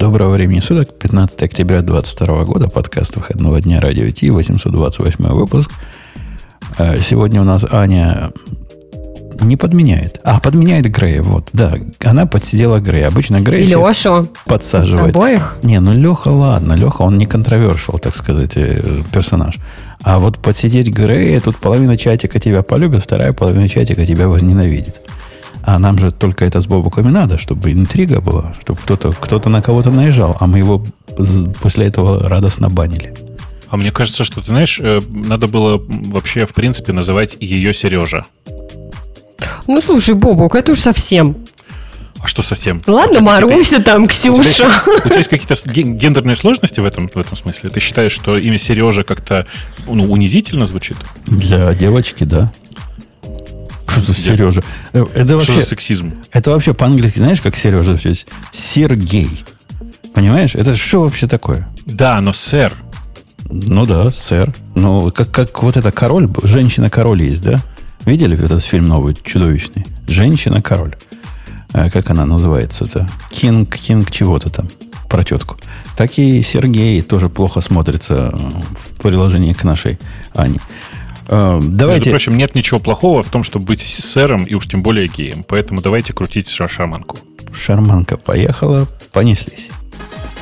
Доброго времени суток, 15 октября 2022 года, подкаст выходного дня Радио Ти, 828 выпуск. А, сегодня у нас Аня не подменяет. А, подменяет Грея, вот, да. Она подсидела Грея. Обычно Грей И Лешу. подсаживает. Обоих? Не, ну Леха, ладно. Леха, он не контровершил, так сказать, э, персонаж. А вот подсидеть Грея, тут половина чатика тебя полюбит, вторая половина чатика тебя возненавидит. А нам же только это с Бобуками надо, чтобы интрига была, чтобы кто-то кто на кого-то наезжал, а мы его после этого радостно банили. А мне кажется, что, ты знаешь, э, надо было вообще, в принципе, называть ее Сережа. Ну, слушай, Бобук, это уж совсем. А что совсем? Ладно, Маруся там, Ксюша. У тебя есть какие-то гендерные сложности в этом, в этом смысле? Ты считаешь, что имя Сережа как-то ну, унизительно звучит? Для девочки, да. Что за Сережа? Э, это вообще, что за сексизм? Это вообще по-английски, знаешь, как Сережа? То есть Сергей. Понимаешь? Это что вообще такое? Да, но сэр. Ну да, сэр. Ну, как, как вот это король, женщина-король есть, да? Видели этот фильм новый, чудовищный? Женщина-король. А как она называется-то? Кинг, Кинг чего-то там. Про тетку. Так и Сергей тоже плохо смотрится в приложении к нашей Ане. Uh, давайте... Между прочим, нет ничего плохого в том, чтобы быть сэром и уж тем более геем. Поэтому давайте крутить шарманку. Шарманка поехала, понеслись.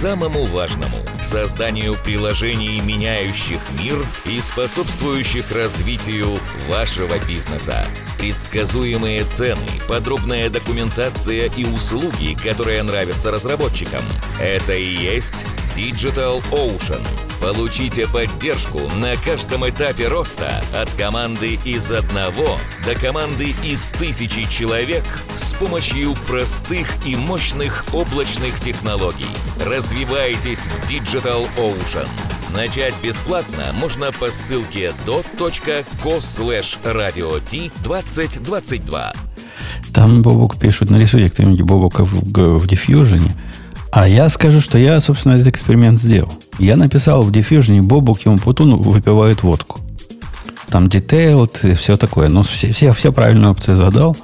самому важному – созданию приложений, меняющих мир и способствующих развитию вашего бизнеса. Предсказуемые цены, подробная документация и услуги, которые нравятся разработчикам – это и есть Digital Ocean. Получите поддержку на каждом этапе роста от команды из одного до команды из тысячи человек с помощью простых и мощных облачных технологий. Развивайтесь в Digital Ocean. Начать бесплатно можно по ссылке dot.co slash radio 2022. Там Бобок пишут, нарисуйте кто-нибудь Бобока в, в Diffusion. А я скажу, что я, собственно, этот эксперимент сделал. Я написал в Diffusion Бобук и Умпутун выпивают водку. Там detailed и все такое. Но все, все, все правильные опции задал.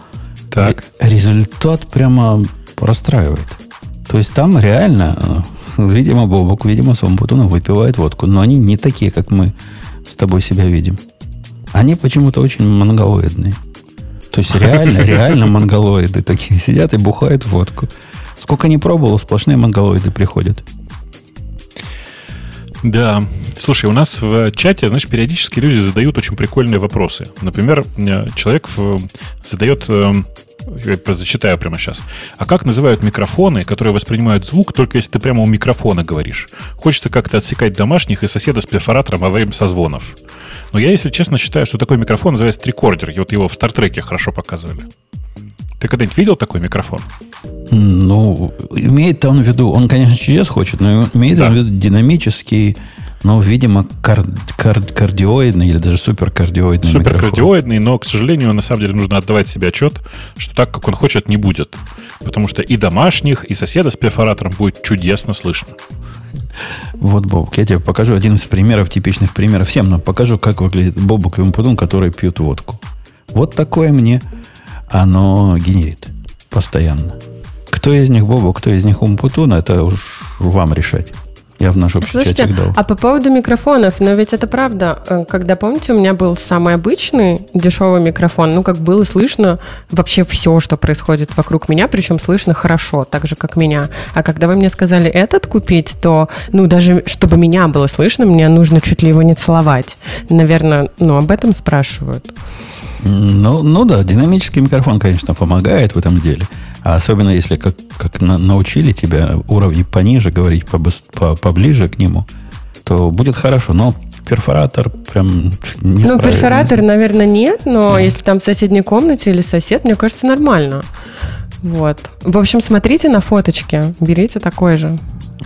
Так. Результат прямо расстраивает. То есть там реально, э, видимо, Бобук, видимо, с Умпутуном выпивают водку. Но они не такие, как мы с тобой себя видим. Они почему-то очень монголоидные. То есть реально, реально монголоиды такие сидят и бухают водку. Сколько не пробовал, сплошные монголоиды приходят. Да. Слушай, у нас в чате, знаешь, периодически люди задают очень прикольные вопросы. Например, человек задает э, я зачитаю прямо сейчас. А как называют микрофоны, которые воспринимают звук, только если ты прямо у микрофона говоришь? Хочется как-то отсекать домашних и соседа с перфоратором во время созвонов. Но я, если честно, считаю, что такой микрофон называется трикордер. И вот его в Стартреке хорошо показывали. Ты когда-нибудь видел такой микрофон? Ну, имеет он в виду, он, конечно, чудес хочет, но имеет да. он в виду динамический, но, видимо, кар, кар, кардиоидный или даже суперкардиоидный Суперкардиоидный, но, к сожалению, на самом деле нужно отдавать себе отчет, что так, как он хочет, не будет. Потому что и домашних, и соседа с перфоратором будет чудесно слышно. Вот, Бобук, я тебе покажу один из примеров, типичных примеров всем, но покажу, как выглядит Бобук и Умпудун, которые пьют водку. Вот такое мне оно генерит постоянно. Кто из них Бобу, кто из них Умпутун, это уж вам решать. Я в наш общий Слушайте, чатик дал. А по поводу микрофонов, но ведь это правда. Э, когда, помните, у меня был самый обычный дешевый микрофон, ну, как было слышно вообще все, что происходит вокруг меня, причем слышно хорошо, так же, как меня. А когда вы мне сказали этот купить, то, ну, даже чтобы меня было слышно, мне нужно чуть ли его не целовать. Наверное, ну, об этом спрашивают. Ну, ну да, динамический микрофон, конечно, помогает в этом деле. А особенно если как, как на, научили тебя уровни пониже говорить, по, по, поближе к нему, то будет хорошо. Но перфоратор прям не Ну, перфоратор, наверное, нет, но а. если там в соседней комнате или сосед, мне кажется, нормально. Вот. В общем, смотрите на фоточки, берите такой же.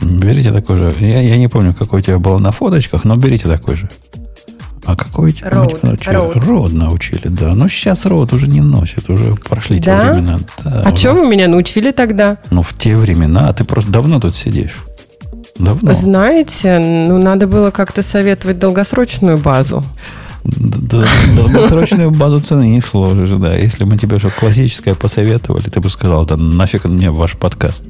Берите такой же. Я, я не помню, какой у тебя был на фоточках, но берите такой же. А какой тебя Road, научили? Road. Род научили, да. Но сейчас род уже не носит, уже прошли те Да? времена. Да, А уже. что вы меня научили тогда? Ну, в те времена ты просто давно тут сидишь. Давно. Знаете, ну надо было как-то советовать долгосрочную базу. Долгосрочную базу цены не сложишь, да. Если мы тебе что классическое посоветовали, ты бы сказал, да нафиг мне ваш подкаст.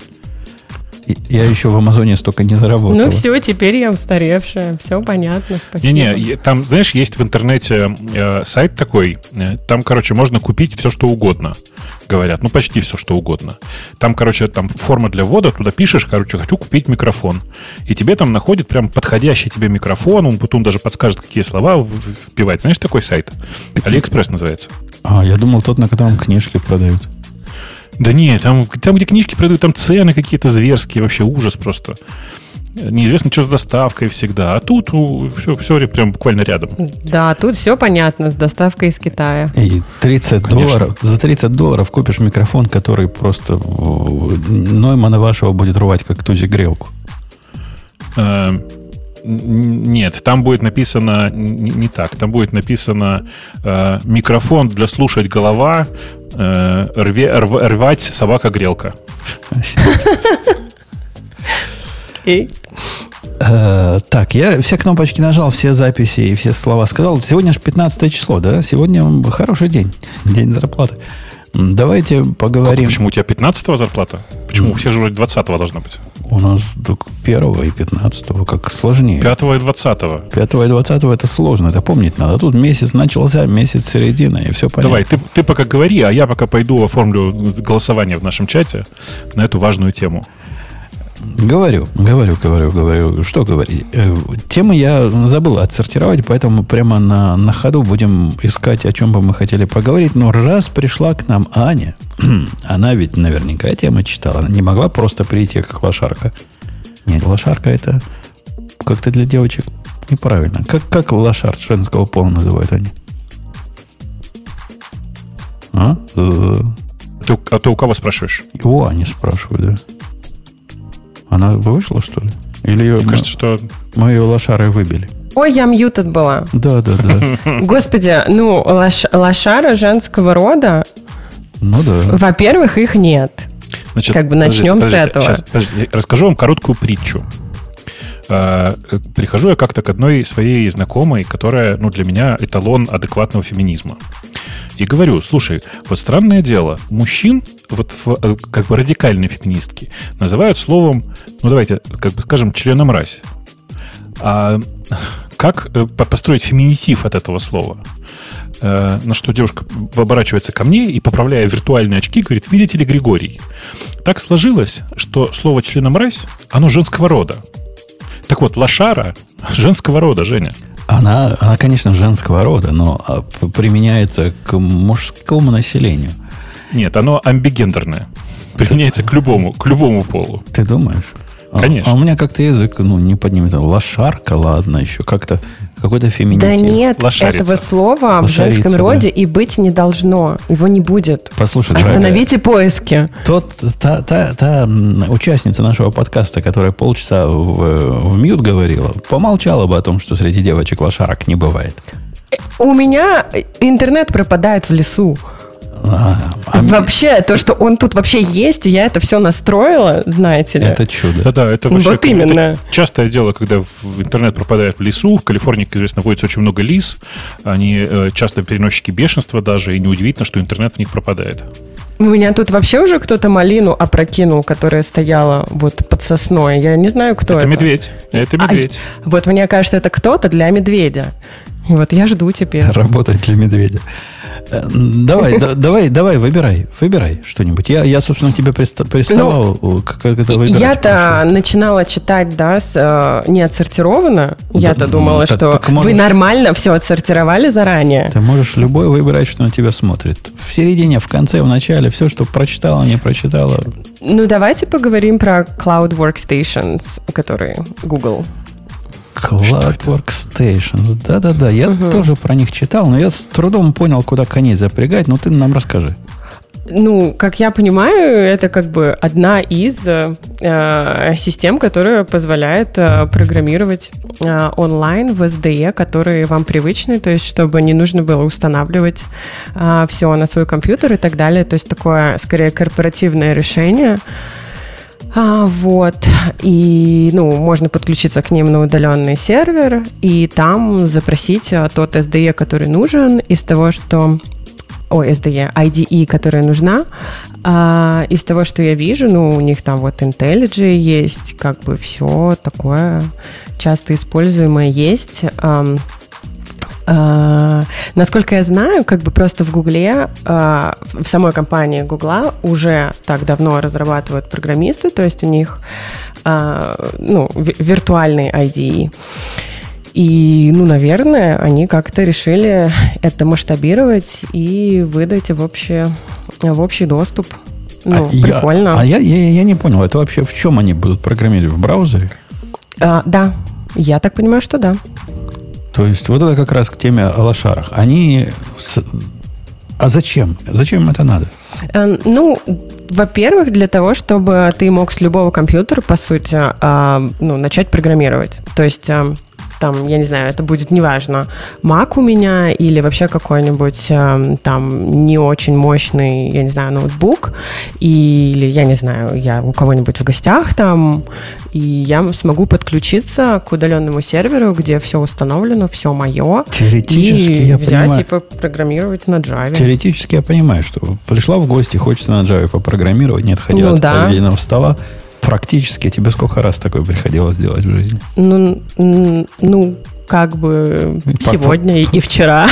Я еще в Амазоне столько не заработал. Ну все, теперь я устаревшая. Все понятно, спасибо. Не-не, там, знаешь, есть в интернете э, сайт такой, э, там, короче, можно купить все, что угодно, говорят, ну, почти все, что угодно. Там, короче, там форма для ввода, туда пишешь, короче, хочу купить микрофон. И тебе там находит прям подходящий тебе микрофон, он потом даже подскажет, какие слова вбивать. Знаешь, такой сайт? Алиэкспресс называется. А, я думал, тот, на котором книжки продают. Да не, там, там, где книжки продают, там цены какие-то зверские, вообще ужас просто. Неизвестно, что с доставкой всегда. А тут все, все прям буквально рядом. Да, тут все понятно с доставкой из Китая. И 30 Конечно. долларов, за 30 долларов купишь микрофон, который просто Ноймана вашего будет рвать, как тузик грелку. Нет, там будет написано не, так. Там будет написано э, микрофон для слушать голова, э, рве- рв- рвать собака-грелка. Э, так, я все кнопочки нажал, все записи и все слова сказал. Сегодня же 15 число, да? Сегодня хороший день. День зарплаты. Давайте поговорим. Почему у тебя 15 зарплата? Почему у всех же вроде 20 должна быть? У нас только 1 и 15 как сложнее. 5 и 20 5 и 20 это сложно, это помнить надо. Тут месяц начался, месяц середина, и все понятно. Давай, ты, ты пока говори, а я пока пойду оформлю голосование в нашем чате на эту важную тему. Говорю, говорю, говорю, говорю. Что говорить? Э, Темы я забыл отсортировать, поэтому прямо на, на ходу будем искать, о чем бы мы хотели поговорить. Но раз пришла к нам Аня, она ведь наверняка темы читала. Она не могла просто прийти как лошарка. Нет, лошарка это как-то для девочек неправильно. Как, как лошар женского пола называют они? А? З- Ты, а ты у кого спрашиваешь? У Ани спрашиваю, да. Она вышла, что ли? Или ее, Мне кажется, что... мы ее лошарой выбили? Ой, я мьютед была. Да, да, да. Господи, ну, лош- лошара женского рода, Ну да. во-первых, их нет. Значит, Как бы начнем с этого. Сейчас, подожди, я расскажу вам короткую притчу. А, э, Прихожу я как-то к одной своей знакомой, которая, ну, для меня эталон адекватного феминизма. И говорю, слушай, вот странное дело, мужчин, вот в, э, как бы радикальные феминистки, называют словом, ну, давайте, как бы скажем, членомразь. А как э, по- построить феминитив от этого слова? На что девушка оборачивается ко мне и, поправляя виртуальные очки, говорит, видите ли, Григорий, так сложилось, что слово членомразь, оно женского рода. Так вот, лошара женского рода, Женя. Она, она, конечно, женского рода, но а, применяется к мужскому населению. Нет, оно амбигендерное. Применяется к любому, к любому полу. Ты думаешь? А- Конечно. А, у меня как-то язык, ну, не поднимет. Лошарка, ладно, еще как-то какой-то феминитив. Да нет, Лошарица. этого слова в Лошарица, женском да. роде и быть не должно. Его не будет. Послушай, дорогая, Остановите поиски. Тот, та, та, та участница нашего подкаста, которая полчаса в, в мьют говорила, помолчала бы о том, что среди девочек лошарок не бывает. У меня интернет пропадает в лесу. А, а Вообще, то, что он тут вообще есть, и я это все настроила, знаете ли. это чудо. Да-да, это Вот вообще это именно. частое дело, когда в интернет пропадает в лесу. В Калифорнии, как известно, водится очень много лис. Они э, часто переносчики бешенства даже, и неудивительно, что интернет в них пропадает. У меня тут вообще уже кто-то малину опрокинул, которая стояла вот под сосной. Я не знаю, кто это. Это медведь. Это медведь. вот мне кажется, это кто-то для медведя. Вот я жду теперь. Работать для медведя. Э, Давай, да- давай, давай, выбирай, выбирай что-нибудь. Я, я собственно, тебе приста- приставал, э, как как это выбирать. Ну, Я-то начинала читать, да, с, э, не отсортировано. Я-то ну, думала, так- что так вы можешь- нормально все отсортировали заранее. Ты можешь любой выбирать, что на тебя смотрит. В середине, в конце, в начале, все, что прочитала, не прочитала. Ну, давайте поговорим про Cloud Workstations, которые Google. Cloud Workstations. Да-да-да, я тоже про них читал, но я с трудом понял, куда коней запрягать. Ну, ты нам расскажи. Ну, как я понимаю, это как бы одна из э, систем, которая позволяет э, программировать э, онлайн в SDE, которые вам привычны, то есть чтобы не нужно было устанавливать э, все на свой компьютер и так далее. То есть такое, скорее, корпоративное решение. А, вот. И, ну, можно подключиться к ним на удаленный сервер и там запросить а, тот SDE, который нужен из того, что ой, SDE, IDE, которая нужна. А, из того, что я вижу, ну, у них там вот IntelliJ есть, как бы все такое часто используемое есть. А, насколько я знаю, как бы просто в Гугле, а, в самой компании Гугла уже так давно разрабатывают программисты, то есть у них а, ну, виртуальный IDE. И, ну, наверное, они как-то решили это масштабировать и выдать в, общее, в общий доступ. Ну, а прикольно. Я, а я, я, я не понял, это вообще в чем они будут программировать? В браузере? А, да, я так понимаю, что да. То есть вот это как раз к теме о лошарах. Они... А зачем? Зачем им это надо? Э, ну, во-первых, для того, чтобы ты мог с любого компьютера, по сути, а, ну, начать программировать. То есть а, там, я не знаю, это будет неважно, Mac у меня или вообще какой-нибудь э, там не очень мощный, я не знаю, ноутбук, или, я не знаю, я у кого-нибудь в гостях там, и я смогу подключиться к удаленному серверу, где все установлено, все мое. Теоретически и я взять, понимаю. типа, программировать на Java. Теоретически я понимаю, что пришла в гости, хочется на Java попрограммировать, не отходя ну, от да. обеденного стола, Практически. Тебе сколько раз такое приходилось делать в жизни? Ну, ну как бы сегодня и вчера.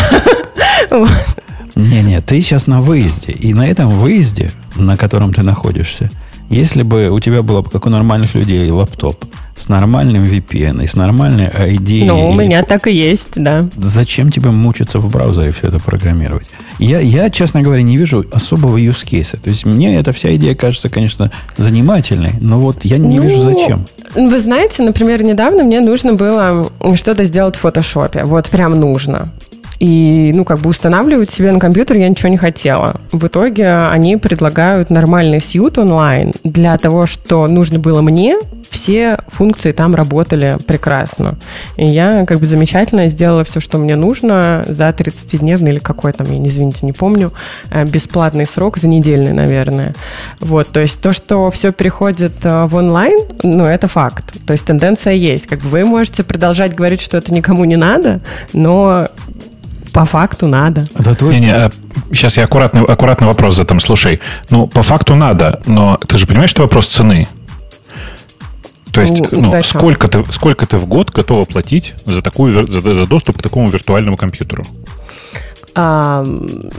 Не-не, ты сейчас на выезде. И на этом выезде, на котором ты находишься, если бы у тебя было, как у нормальных людей, лаптоп с нормальным VPN и с нормальной ID... Ну, у меня так и есть, да. Зачем тебе мучиться в браузере все это программировать? Я, я, честно говоря, не вижу особого use case. То есть мне эта вся идея кажется, конечно, занимательной, но вот я не ну, вижу зачем. Вы знаете, например, недавно мне нужно было что-то сделать в фотошопе. Вот прям нужно. И, ну, как бы устанавливать себе на компьютер я ничего не хотела. В итоге они предлагают нормальный сьют онлайн для того, что нужно было мне, все функции там работали прекрасно. И я как бы замечательно сделала все, что мне нужно за 30-дневный или какой там, я, извините, не помню, э, бесплатный срок, за недельный, наверное. Вот, то есть то, что все переходит э, в онлайн, ну, это факт. То есть тенденция есть. Как бы вы можете продолжать говорить, что это никому не надо, но по факту надо. Это твой... Не, не, сейчас я аккуратный, аккуратный вопрос задам. Слушай, ну, по факту надо, но ты же понимаешь, что вопрос цены? То есть, ну, ну сколько, ты, сколько ты в год готова платить за, такую, за, за доступ к такому виртуальному компьютеру?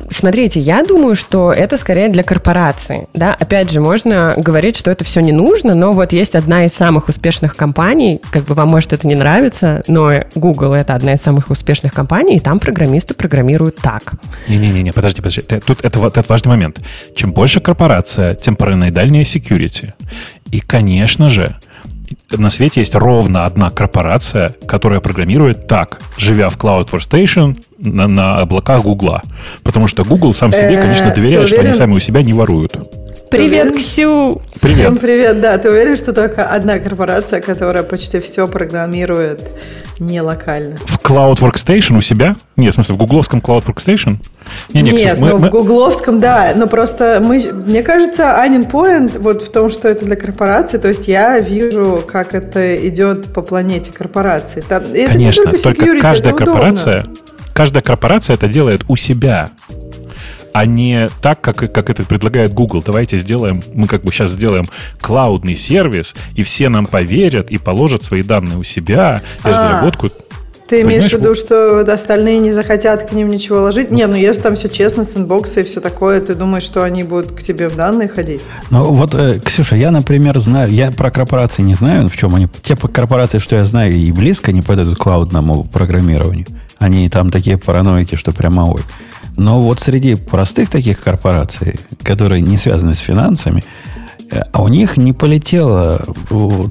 Смотрите, я думаю, что это скорее для корпорации. Да? Опять же, можно говорить, что это все не нужно, но вот есть одна из самых успешных компаний, как бы вам может это не нравиться, но Google это одна из самых успешных компаний, и там программисты программируют так. Не-не-не, подожди, подожди. Тут это, это важный момент. Чем больше корпорация, тем параноидальнее security. И, конечно же, на свете есть ровно одна корпорация, которая программирует так, живя в Cloud Workstation на, на облаках Гугла. Потому что Google сам себе, э, конечно, доверяет, что они сами у себя не воруют. Привет, Ксю! Привет. Всем привет, да. Ты уверен, что только одна корпорация, которая почти все программирует не локально? В Cloud Workstation у себя? Нет, в смысле, в гугловском Cloud Workstation? Не, не, Нет, мы, ну, мы... в гугловском, да. Но просто мы, мне кажется, Анин point вот в том, что это для корпорации. То есть я вижу, как это идет по планете корпорации. Там, Конечно, только, только security, каждая корпорация, каждая корпорация это делает у себя а не так, как, как это предлагает Google. Давайте сделаем, мы как бы сейчас сделаем клаудный сервис, и все нам поверят и положат свои данные у себя, и а, разработку ты имеешь в виду, что остальные не захотят к ним ничего ложить? Не, ну если там все честно, с инбокса и все такое, ты думаешь, что они будут к тебе в данные ходить? Ну вот, э, Ксюша, я, например, знаю, я про корпорации не знаю, в чем они. Те корпорации, что я знаю, и близко не подойдут к клаудному программированию. Они там такие параноики, что прямо ой. Но вот среди простых таких корпораций, которые не связаны с финансами, э, а у них не полетело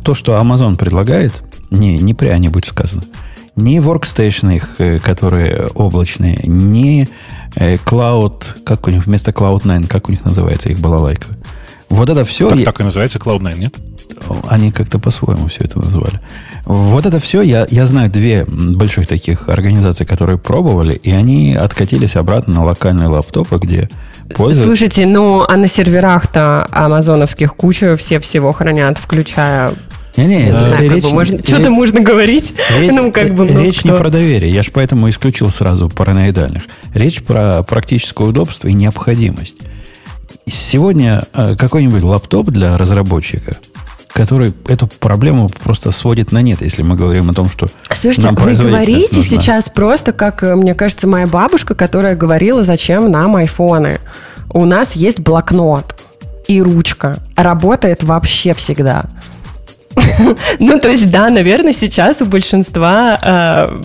то, что Amazon предлагает, не, не пря-нибудь сказано, Ни workstation их, э, которые облачные, ни Cloud, как у них вместо Cloud9, как у них называется их балалайка. Вот это все... Так, так и называется Cloud9, нет? Они как-то по-своему все это называли. Вот это все, я, я знаю две больших таких организации, которые пробовали, и они откатились обратно на локальные лаптопы, где пользуются... Слушайте, ну, а на серверах-то амазоновских куча все всего хранят, включая не-не, да, речь, как бы можно, что-то можно говорить. Речь, ну, как бы, ну, речь не про доверие. Я же поэтому исключил сразу параноидальных. Речь про практическое удобство и необходимость. Сегодня э, какой-нибудь лаптоп для разработчика, который эту проблему просто сводит на нет, если мы говорим о том, что Слушайте, нам вы говорите нужна. сейчас просто, как, э, мне кажется, моя бабушка, которая говорила, зачем нам айфоны. У нас есть блокнот и ручка. Работает вообще всегда. Ну, то есть, да, наверное, сейчас у большинства, э,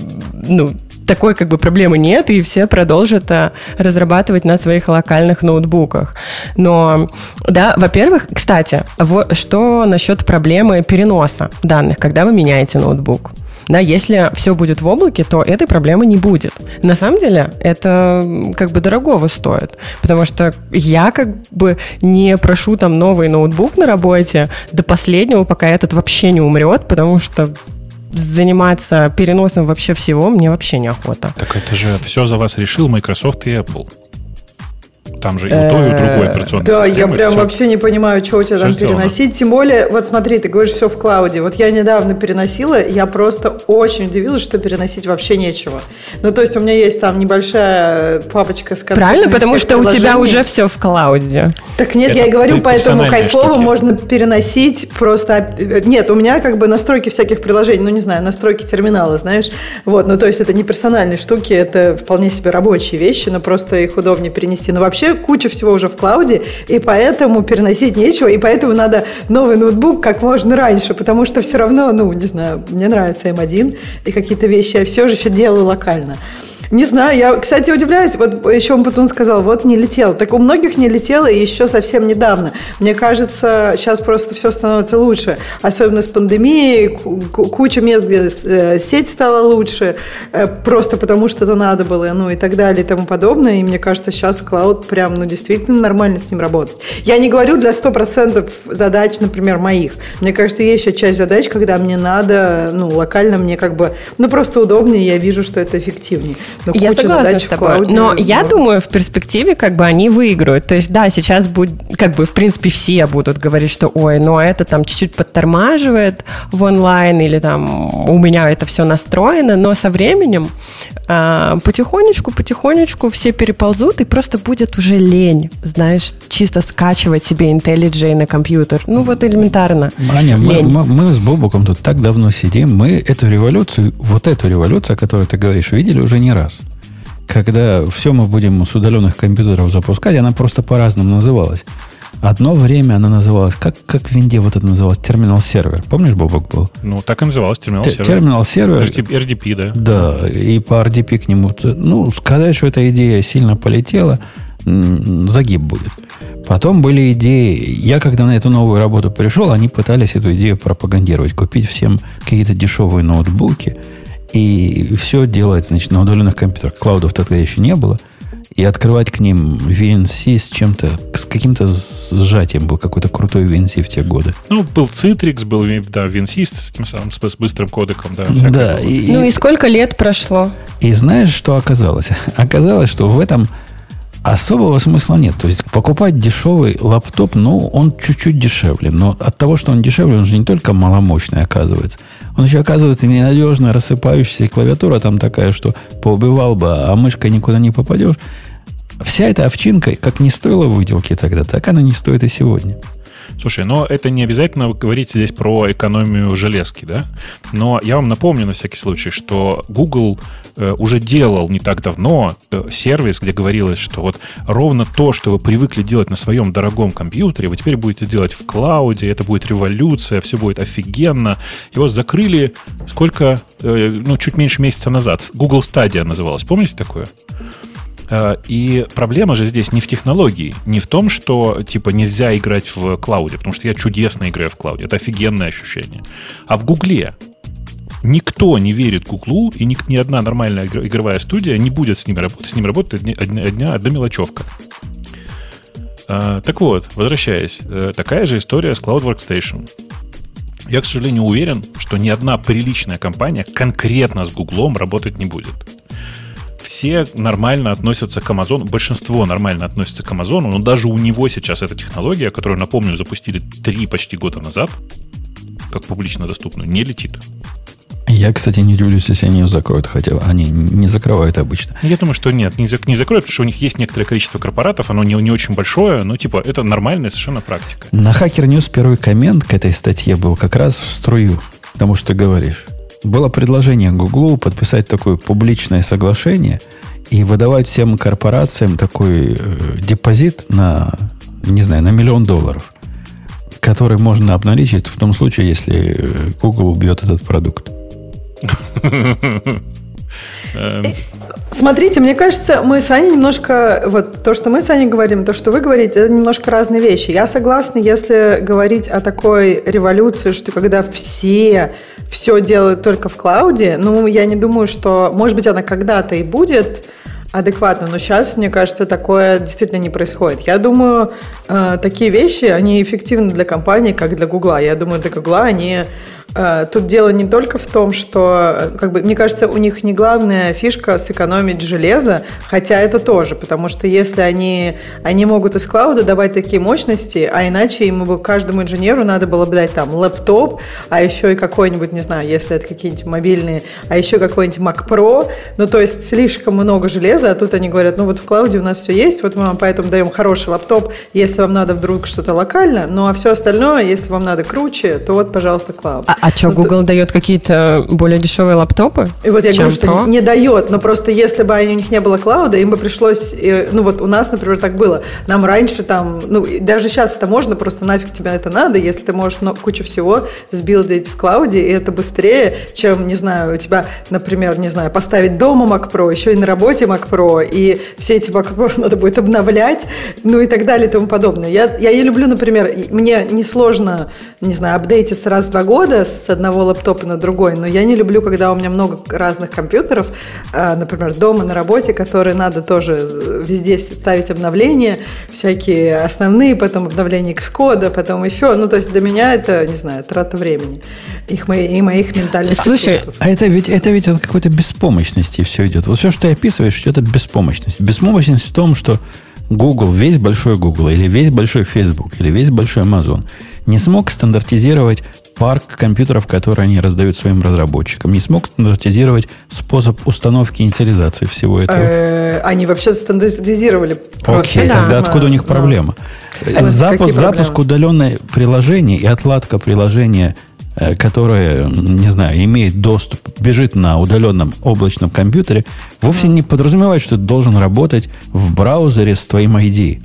ну, такой как бы проблемы нет, и все продолжат а, разрабатывать на своих локальных ноутбуках. Но, да, во-первых, кстати, вот, что насчет проблемы переноса данных, когда вы меняете ноутбук? Да, если все будет в облаке, то этой проблемы не будет. На самом деле это как бы дорогого стоит, потому что я как бы не прошу там новый ноутбук на работе до последнего, пока этот вообще не умрет, потому что заниматься переносом вообще всего мне вообще неохота. Так это же все за вас решил Microsoft и Apple. Там же и у той, и у другой операционной Да, я прям вообще не понимаю, что у тебя там переносить. Тем более, вот смотри, ты говоришь, все в клауде. Вот я недавно переносила, я просто очень удивилась, что переносить вообще нечего. Ну, то есть у меня есть там небольшая папочка с Правильно, потому что у тебя уже все в клауде. Так нет, я и говорю, поэтому кайфово можно переносить просто... Нет, у меня как бы настройки всяких приложений, ну, не знаю, настройки терминала, знаешь. Вот, ну, то есть это не персональные штуки, это вполне себе рабочие вещи, но просто их удобнее перенести. Но вообще куча всего уже в клауде, и поэтому переносить нечего, и поэтому надо новый ноутбук как можно раньше, потому что все равно, ну, не знаю, мне нравится M1, и какие-то вещи я все же еще делаю локально. Не знаю, я, кстати, удивляюсь. Вот еще Батун сказал, вот не летел. Так у многих не летело еще совсем недавно. Мне кажется, сейчас просто все становится лучше. Особенно с пандемией, куча мест, где э, сеть стала лучше, э, просто потому что это надо было, ну и так далее и тому подобное. И мне кажется, сейчас клауд прям, ну действительно нормально с ним работать. Я не говорю для 100% задач, например, моих. Мне кажется, есть еще часть задач, когда мне надо, ну, локально мне как бы, ну, просто удобнее, я вижу, что это эффективнее. Но ну, я согласна с тобой. Клауде, но я думаю, в перспективе как бы они выиграют. То есть, да, сейчас будет, как бы, в принципе, все будут говорить, что, ой, но это там чуть-чуть подтормаживает в онлайн или там у меня это все настроено, но со временем а, потихонечку, потихонечку все переползут и просто будет уже лень, знаешь, чисто скачивать себе IntelliJ на компьютер. Ну вот элементарно. Аня, мы, мы, мы с Бобуком тут так давно сидим, мы эту революцию, вот эту революцию, о которой ты говоришь, видели уже не раз когда все мы будем с удаленных компьютеров запускать, она просто по-разному называлась. Одно время она называлась, как, как в Винде вот это называлось, терминал сервер. Помнишь, Бобок был? Ну, так и называлось, терминал сервер. Терминал сервер. RDP, да. Да, и по RDP к нему. Ну, сказать, что эта идея сильно полетела, загиб будет. Потом были идеи. Я, когда на эту новую работу пришел, они пытались эту идею пропагандировать. Купить всем какие-то дешевые ноутбуки – и все делать, значит, на удаленных компьютерах. Клаудов тогда еще не было. И открывать к ним VNC с чем-то, с каким-то сжатием был какой-то крутой VNC в те годы. Ну, был Citrix, был да, VNC с этим самым, с, с быстрым кодеком, да. Да. И, ну и сколько лет прошло? И знаешь, что оказалось? Оказалось, что в этом особого смысла нет. То есть покупать дешевый лаптоп, ну, он чуть-чуть дешевле. Но от того, что он дешевле, он же не только маломощный оказывается. Он еще оказывается ненадежный, рассыпающийся, и клавиатура там такая, что поубивал бы, а мышкой никуда не попадешь. Вся эта овчинка, как не стоила выделки тогда, так она не стоит и сегодня. Слушай, но это не обязательно говорить здесь про экономию железки, да? Но я вам напомню на всякий случай, что Google э, уже делал не так давно э, сервис, где говорилось, что вот ровно то, что вы привыкли делать на своем дорогом компьютере, вы теперь будете делать в клауде, это будет революция, все будет офигенно. Его закрыли сколько, э, ну, чуть меньше месяца назад. Google Stadia называлась. Помните такое? Э, и проблема же здесь не в технологии, не в том, что типа нельзя играть в клауде, потому что я чудесно играю в клауде, это офигенное ощущение, а в Гугле. Никто не верит Гуглу, и ни, ни одна нормальная игровая студия не будет с ними работать. С ними работает одна, одна, одна мелочевка. А, так вот, возвращаясь, э, такая же история с Cloud Workstation. Я, к сожалению, уверен, что ни одна приличная компания конкретно с Гуглом работать не будет. Все нормально относятся к Амазону, большинство нормально относятся к Амазону, но даже у него сейчас эта технология, которую, напомню, запустили три почти года назад, как публично доступную, не летит. Я, кстати, не удивлюсь, если они ее закроют, хотя они не закрывают обычно. Я думаю, что нет, не, зак, не закроют, потому что у них есть некоторое количество корпоратов, оно не, не очень большое, но типа это нормальная совершенно практика. На Hacker News первый коммент к этой статье был как раз в струю, потому что ты говоришь. Было предложение Гуглу подписать такое публичное соглашение и выдавать всем корпорациям такой э, депозит на, не знаю, на миллион долларов, который можно обналичить в том случае, если э, Google убьет этот продукт. Эм. Смотрите, мне кажется, мы с Аней немножко, вот то, что мы с Аней говорим, то, что вы говорите, это немножко разные вещи. Я согласна, если говорить о такой революции, что когда все все делают только в клауде, ну, я не думаю, что, может быть, она когда-то и будет, адекватно, но сейчас, мне кажется, такое действительно не происходит. Я думаю, э, такие вещи, они эффективны для компании, как для Гугла. Я думаю, для Гугла они Э, тут дело не только в том, что, э, как бы, мне кажется, у них не главная фишка сэкономить железо, хотя это тоже, потому что если они, они могут из клауда давать такие мощности, а иначе ему каждому инженеру надо было бы дать там лэптоп, а еще и какой-нибудь, не знаю, если это какие-нибудь мобильные, а еще какой-нибудь Mac Pro, ну то есть слишком много железа, а тут они говорят, ну вот в клауде у нас все есть, вот мы вам поэтому даем хороший лаптоп, если вам надо вдруг что-то локально, ну а все остальное, если вам надо круче, то вот, пожалуйста, клауд. А, а что, ну, Google дает какие-то более дешевые лаптопы? И вот я говорю, что не, не дает, но просто если бы у них не было клауда, им бы пришлось, ну вот у нас, например, так было. Нам раньше там, ну даже сейчас это можно, просто нафиг тебе это надо, если ты можешь много, кучу всего сбилдить в клауде, и это быстрее, чем, не знаю, у тебя, например, не знаю, поставить дома Mac Pro, еще и на работе Mac Pro, и все эти Mac Pro надо будет обновлять, ну и так далее и тому подобное. Я, я не люблю, например, мне несложно, не знаю, апдейтиться раз в два года с одного лэптопа на другой, но я не люблю, когда у меня много разных компьютеров, а, например, дома, на работе, которые надо тоже везде ставить обновления, всякие основные, потом обновления Xcode, потом еще, ну, то есть для меня это, не знаю, трата времени их, и моих ментальных Слушай, ресурсов. а это ведь, это ведь от какой-то беспомощности все идет. Вот все, что ты описываешь, это беспомощность. Беспомощность в том, что Google, весь большой Google, или весь большой Facebook, или весь большой Amazon не смог стандартизировать парк компьютеров, которые они раздают своим разработчикам. Не смог стандартизировать способ установки и инициализации всего этого. Э, они вообще стандартизировали. Окей, тогда откуда у них проблема? Запуск, запуск удаленное приложение и отладка приложения э, которое, не знаю, имеет доступ, бежит на удаленном облачном компьютере, вовсе не подразумевает, что ты должен работать в браузере с твоим ID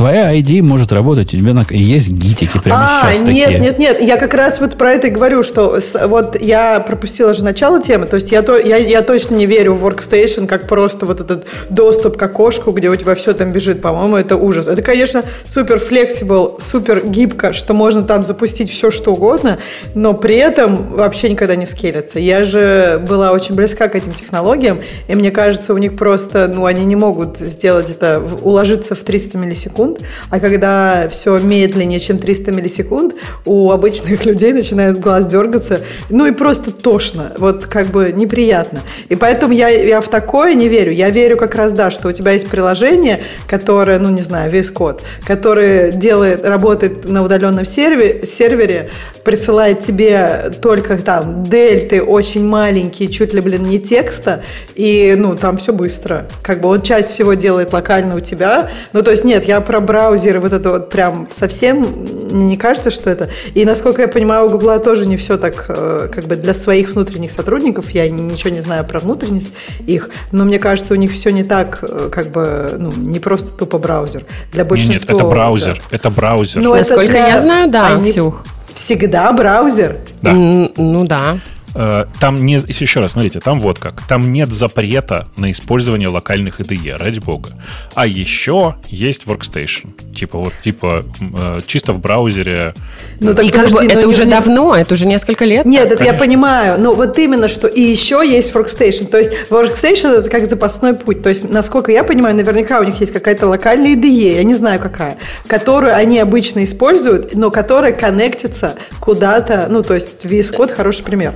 твоя ID может работать, у тебя на... есть гитики прямо а, сейчас нет, такие. нет, нет, я как раз вот про это и говорю, что вот я пропустила же начало темы, то есть я, то, я, я точно не верю в Workstation как просто вот этот доступ к окошку, где у тебя все там бежит, по-моему, это ужас. Это, конечно, супер flexible, супер гибко, что можно там запустить все, что угодно, но при этом вообще никогда не скелется. Я же была очень близка к этим технологиям, и мне кажется, у них просто, ну, они не могут сделать это, уложиться в 300 миллисекунд, миллисекунд, а когда все медленнее, чем 300 миллисекунд, у обычных людей начинает глаз дергаться, ну и просто тошно, вот как бы неприятно. И поэтому я, я в такое не верю. Я верю как раз, да, что у тебя есть приложение, которое, ну не знаю, весь код, которое делает, работает на удаленном сервере, сервере присылает тебе только там дельты очень маленькие, чуть ли, блин, не текста, и, ну, там все быстро. Как бы он часть всего делает локально у тебя. Ну, то есть, нет, я про браузеры вот это вот прям совсем не кажется, что это. И, насколько я понимаю, у Гугла тоже не все так, э, как бы для своих внутренних сотрудников, я ничего не знаю про внутренность их, но мне кажется, у них все не так, э, как бы, ну, не просто тупо браузер. Для большинства... Нет, это браузер, да. это браузер. Ну, Насколько для... я знаю, да, Они... Ксюх. Всегда браузер? Да. ну да. Э, там не, еще раз, смотрите, там вот как. Там нет запрета на использование локальных IDE, ради бога. А еще есть Workstation. Типа вот, типа э, чисто в браузере. Ну, так и подожди, как бы это уже не... давно, это уже несколько лет. Нет, это Конечно. я понимаю. Но вот именно, что и еще есть Workstation. То есть Workstation это как запасной путь. То есть, насколько я понимаю, наверняка у них есть какая-то локальная IDE, я не знаю какая, которую они обычно используют, но которая коннектится куда-то, ну, то есть VS Code хороший пример.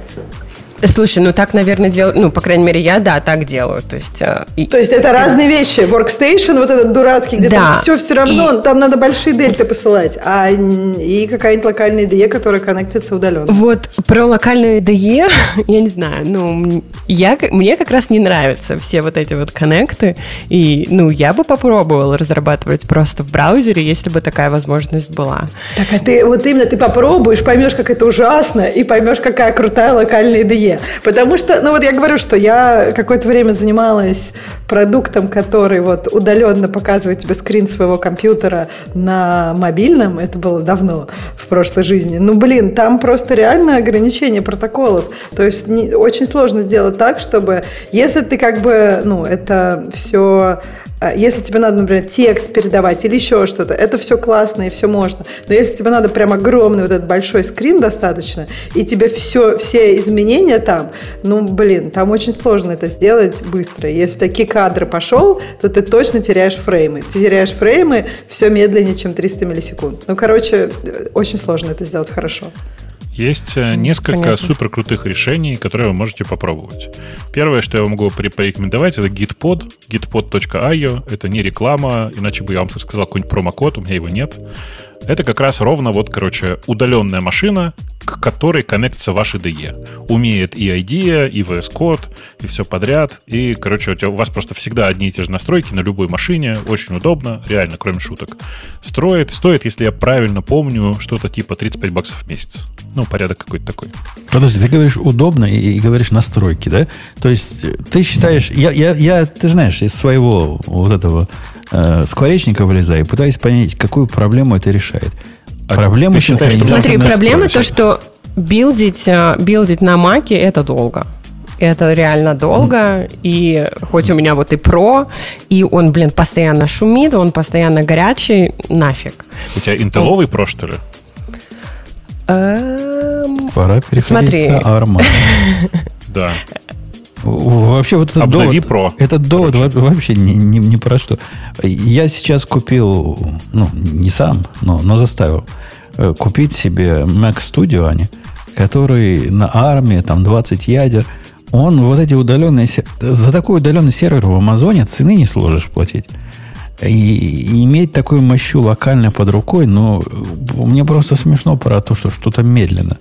Слушай, ну так, наверное, делают, ну, по крайней мере, я, да, так делаю. То есть, э, то есть это и, разные вещи. Workstation, вот этот дурацкий, где да, там все все равно, и, там надо большие дельты посылать, а и какая-нибудь локальная IDE, которая коннектится удаленно. Вот про локальную IDE, я не знаю, ну, я, мне как раз не нравятся все вот эти вот коннекты, и, ну, я бы попробовала разрабатывать просто в браузере, если бы такая возможность была. Так, а ты, вот именно, ты попробуешь, поймешь, как это ужасно, и поймешь, какая крутая локальная IDE. Потому что, ну вот я говорю, что я какое-то время занималась продуктом, который вот удаленно показывает тебе скрин своего компьютера на мобильном. Это было давно, в прошлой жизни. Ну, блин, там просто реально ограничение протоколов. То есть не, очень сложно сделать так, чтобы, если ты как бы, ну, это все а, если тебе надо, например, текст передавать или еще что-то, это все классно и все можно. Но если тебе надо прям огромный вот этот большой скрин достаточно, и тебе все, все изменения там, ну, блин, там очень сложно это сделать быстро. Если такие кадры пошел, то ты точно теряешь фреймы. Ты теряешь фреймы все медленнее, чем 300 миллисекунд. Ну, короче, очень сложно это сделать хорошо. Есть э, несколько Понятно. супер крутых решений, которые вы можете попробовать. Первое, что я могу порекомендовать, это Gitpod, gitpod.io. Это не реклама, иначе бы я вам сказал какой-нибудь промокод, у меня его нет. Это как раз ровно вот, короче, удаленная машина, к которой коннектится ваш IDE. Умеет и IDEA, и VS Code, и все подряд. И, короче, у, тебя, у вас просто всегда одни и те же настройки на любой машине. Очень удобно, реально, кроме шуток. Строит, стоит, если я правильно помню, что-то типа 35 баксов в месяц. Ну, порядок какой-то такой. Подожди, ты говоришь удобно и, и говоришь настройки, да? То есть ты считаешь... Я, я, я, ты знаешь, из своего вот этого э, скворечника вылезаю пытаюсь понять, какую проблему это решает. А Проблема синхронизации Смотри, проблема то, что билдить, э, билдить на маке это долго. Это реально долго, и хоть у меня вот и про, и он, блин, постоянно шумит, он постоянно горячий, нафиг. У тебя интеловый про, что ли? Эм, Пора переходить Смотри. на ARM. Да. Вообще вот этот Обнови довод, Pro, этот довод короче. вообще не, не, не про что. Я сейчас купил, ну, не сам, но, но заставил, э, купить себе Mac Studio, Ани, который на армии, там 20 ядер, он вот эти удаленные... За такой удаленный сервер в Амазоне цены не сложишь платить. И, и иметь такую мощу локально под рукой, ну, мне просто смешно про то, что что-то медленно.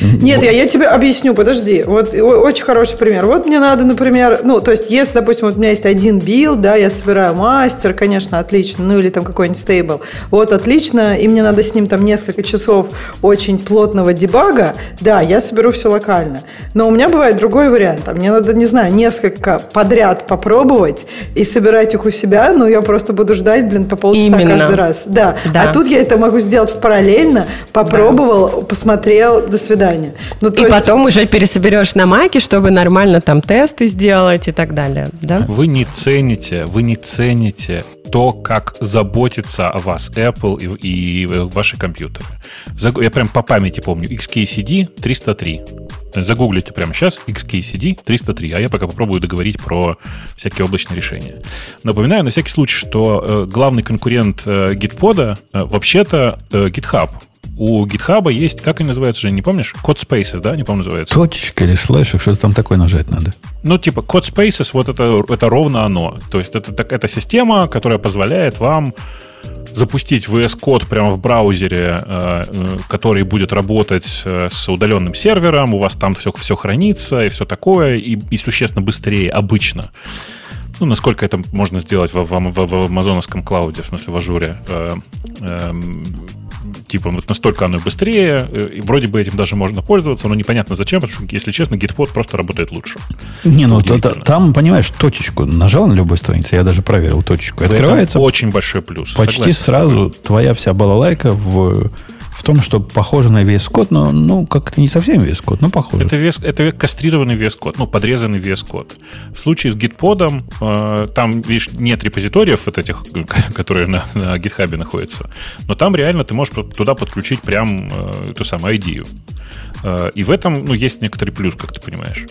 Нет, я, я тебе объясню, подожди. Вот очень хороший пример. Вот мне надо, например, ну, то есть, если, допустим, вот у меня есть один build, да, я собираю мастер, конечно, отлично, ну, или там какой-нибудь stable, вот, отлично, и мне надо с ним там несколько часов очень плотного дебага, да, я соберу все локально. Но у меня бывает другой вариант. Мне надо, не знаю, несколько подряд попробовать и собирать их у себя, ну, я просто буду ждать, блин, по полчаса Именно. каждый раз. Да. да. А тут я это могу сделать параллельно, попробовал, да. посмотрел, до свидания свидания. Ну, и есть... потом уже пересоберешь на маке, чтобы нормально там тесты сделать и так далее, да? Вы не цените, вы не цените то, как заботится о вас Apple и, и ваши компьютеры. Я прям по памяти помню. XKCD 303. Загуглите прямо сейчас XKCD 303, а я пока попробую договорить про всякие облачные решения. Напоминаю на всякий случай, что э, главный конкурент э, Gitpod э, вообще-то э, GitHub у GitHub есть, как они называются же, не помнишь? Code Spaces, да, не помню, называется. Точечка или слэшик, что-то там такое нажать надо. Ну, типа, Code Spaces, вот это, это ровно оно. То есть это, так, это система, которая позволяет вам запустить VS Code прямо в браузере, э, э, который будет работать э, с удаленным сервером, у вас там все, все хранится и все такое, и, и существенно быстрее обычно. Ну, насколько это можно сделать в, в, в, в амазоновском клауде, в смысле в ажуре. Э, э, типа вот настолько оно быстрее, э, и вроде бы этим даже можно пользоваться, но непонятно зачем, потому что, если честно, GitPod просто работает лучше. Не, ну то, там, понимаешь, точечку нажал на любой странице, я даже проверил точечку, открывается. очень большой плюс. Почти согласен, сразу твоя вся балалайка в в том, что похоже на VS Code, но ну, как-то не совсем VS Code, но похоже. Это, VS, это кастрированный VS Code, ну, подрезанный VS Code. В случае с Gitpod, э, там, видишь, нет репозиториев вот этих, которые на, на GitHub находятся, но там реально ты можешь туда подключить прям э, эту самую идею. Э, и в этом, ну, есть некоторый плюс, как ты понимаешь.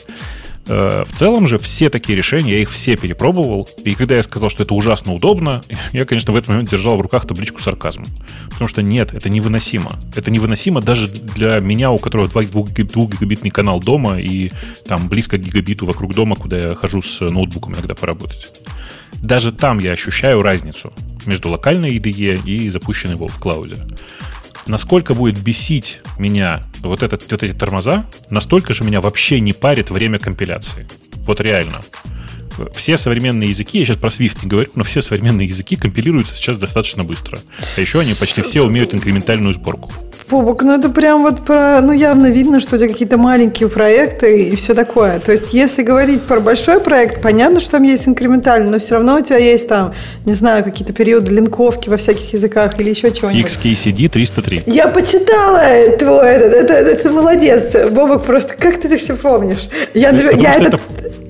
Э, в целом же все такие решения, я их все перепробовал, и когда я сказал, что это ужасно удобно, я, конечно, в этот момент держал в руках табличку сарказма. Потому что нет, это невыносимо. Это невыносимо даже для меня, у которого 2 гигабитный канал дома и там близко к гигабиту вокруг дома, куда я хожу с ноутбуком иногда поработать. Даже там я ощущаю разницу между локальной IDE и запущенной в клауде насколько будет бесить меня вот, этот, вот эти тормоза, настолько же меня вообще не парит время компиляции. Вот реально. Все современные языки, я сейчас про Swift не говорю, но все современные языки компилируются сейчас достаточно быстро. А еще они почти все умеют инкрементальную сборку. Бобок, ну это прям вот про, ну явно видно, что у тебя какие-то маленькие проекты и все такое. То есть, если говорить про большой проект, понятно, что там есть инкрементально, но все равно у тебя есть там, не знаю, какие-то периоды линковки во всяких языках или еще чего-нибудь. XKCD 303. Я почитала твой, это, это, это, это молодец, Бобок, просто как ты это все помнишь? Я, я, я это, это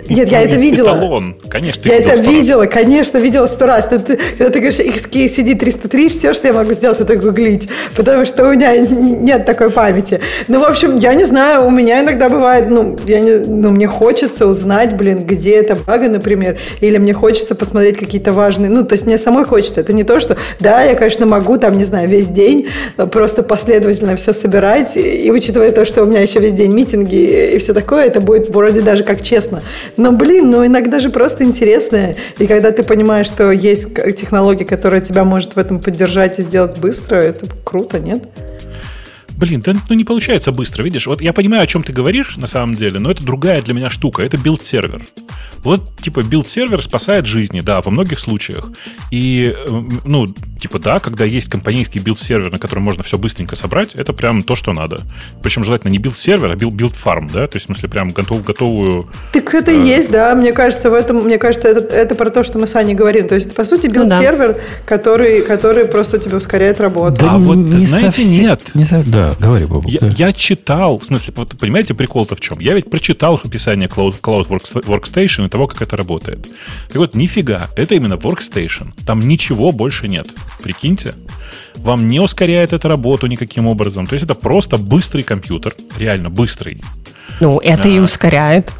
нет, я это видела. Эталон, конечно. Я это видела, конечно, видела сто раз. Когда ты, когда ты говоришь XKCD 303, все, что я могу сделать, это гуглить, потому что у меня нет такой памяти. Ну, в общем, я не знаю, у меня иногда бывает, ну, я не, ну, мне хочется узнать, блин, где эта бага, например, или мне хочется посмотреть какие-то важные, ну, то есть мне самой хочется. Это не то, что, да, я, конечно, могу там, не знаю, весь день просто последовательно все собирать, и учитывая то, что у меня еще весь день митинги и все такое, это будет вроде даже как честно. Но, блин, ну иногда же просто интересно. И когда ты понимаешь, что есть технология, которая тебя может в этом поддержать и сделать быстро, это круто, нет? Блин, да ну не получается быстро, видишь? Вот я понимаю, о чем ты говоришь на самом деле, но это другая для меня штука. Это build сервер. Вот, типа, build сервер спасает жизни, да, во многих случаях. И, эм, ну, типа, да, когда есть компанейский build сервер, на котором можно все быстренько собрать, это прям то, что надо. Причем желательно не build сервер, а build farm, да, то есть, в смысле, прям готов, готовую... Так это э... и есть, да, мне кажется, в этом, мне кажется, это, это про то, что мы с Аней говорим. То есть, по сути, build сервер, ну, да. который, который просто у тебя ускоряет работу. Да, а вот, не знаете, совсем, нет. Не со... Да, говори, Бобук. Я, я читал, в смысле, вот, понимаете, прикол-то в чем? Я ведь прочитал описание Cloud, Cloud Workstation и того, как это работает. Так вот, нифига, это именно Workstation. Там ничего больше нет. Прикиньте. Вам не ускоряет это работу никаким образом. То есть это просто быстрый компьютер. Реально быстрый. Ну, это а, и ускоряет.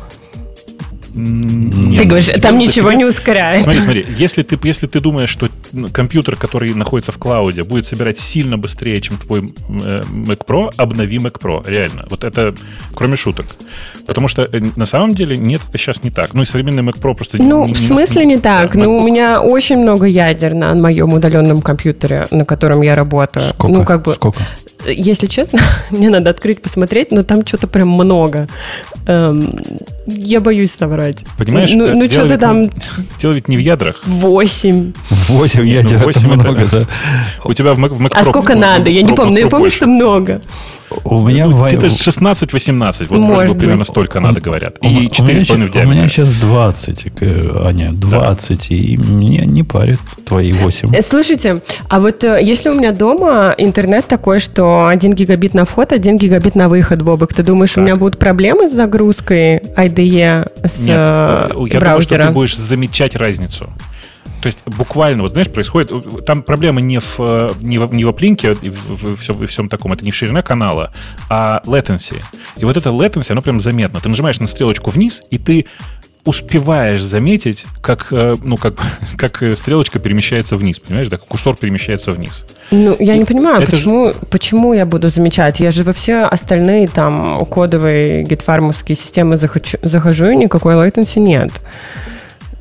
Нет, ты говоришь, там ничего тебе... не ускоряет. Смотри, смотри, если ты, если ты думаешь, что компьютер, который находится в клауде, будет собирать сильно быстрее, чем твой э, Mac Pro, обнови Mac Pro, реально. Вот это кроме шуток. Потому что э, на самом деле нет, это сейчас не так. Ну и современный Mac Pro просто... Ну, не, в смысле не, не так? Да, ну, у меня очень много ядер на моем удаленном компьютере, на котором я работаю. Сколько? Ну, как бы... Сколько? Если честно, мне надо открыть, посмотреть, но там что-то прям много. Эм, я боюсь соврать. Понимаешь? Ну, ну что-то там... Дело ведь не в ядрах. Восемь. Восемь ядер, ну, 8 это много, да. У тебя в Mac, в Mac А сколько надо? Я не помню, но я помню, что много. У меня ну, где-то 16-18, вот Может примерно столько надо, говорят. И 4,5 в диаметре. У меня сейчас 20, Аня, 20, да. и меня не парит твои 8. Э, слушайте, а вот э, если у меня дома интернет такой, что 1 гигабит на вход, 1 гигабит на выход, Бобок, ты думаешь, так. у меня будут проблемы с загрузкой IDE с Нет, э, я браузера? думаю, что ты будешь замечать разницу. То есть буквально, вот знаешь, происходит... Там проблема не в, не в, не в оплинке и в, в, всем, в всем таком, это не ширина канала, а latency. И вот это latency, оно прям заметно. Ты нажимаешь на стрелочку вниз, и ты успеваешь заметить, как, э, ну, как, как стрелочка перемещается вниз, понимаешь, да, как курсор перемещается вниз. Ну, я и не понимаю, почему, же... почему я буду замечать? Я же во все остальные там кодовые гитфармовские системы захочу, захожу, и никакой latency нет.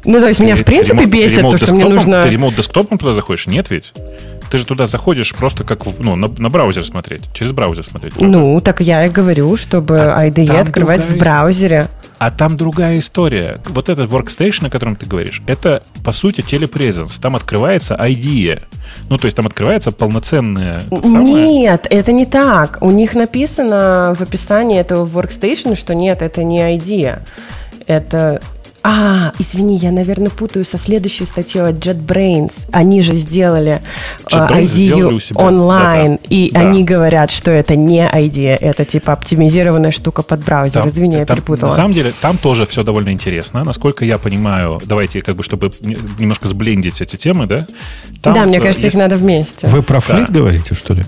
Ну, то есть меня в принципе ремонт, бесит то, что мне нужно... Ты ремонт десктопом туда заходишь? Нет ведь? Ты же туда заходишь просто как ну, на, на браузер смотреть, через браузер смотреть. Только. Ну, так я и говорю, чтобы а IDE открывать в браузере. А там другая история. Вот этот workstation, о котором ты говоришь, это, по сути, телепрезенс. Там открывается IDE. Ну, то есть там открывается полноценная... Нет, это не так. У них написано в описании этого workstation, что нет, это не IDE. Это А, извини, я, наверное, путаю со следующей статьей от JetBrains. Они же сделали JetBrains сделали онлайн, да, да. и да. они говорят, что это не IDEA, это типа оптимизированная штука под браузер. Да. Извини, я перепутала. На самом деле, там тоже все довольно интересно. Насколько я понимаю, давайте как бы, чтобы немножко сблендить эти темы, да? Там, да, мне кажется, есть... их надо вместе. Вы про флит да. говорите, что ли?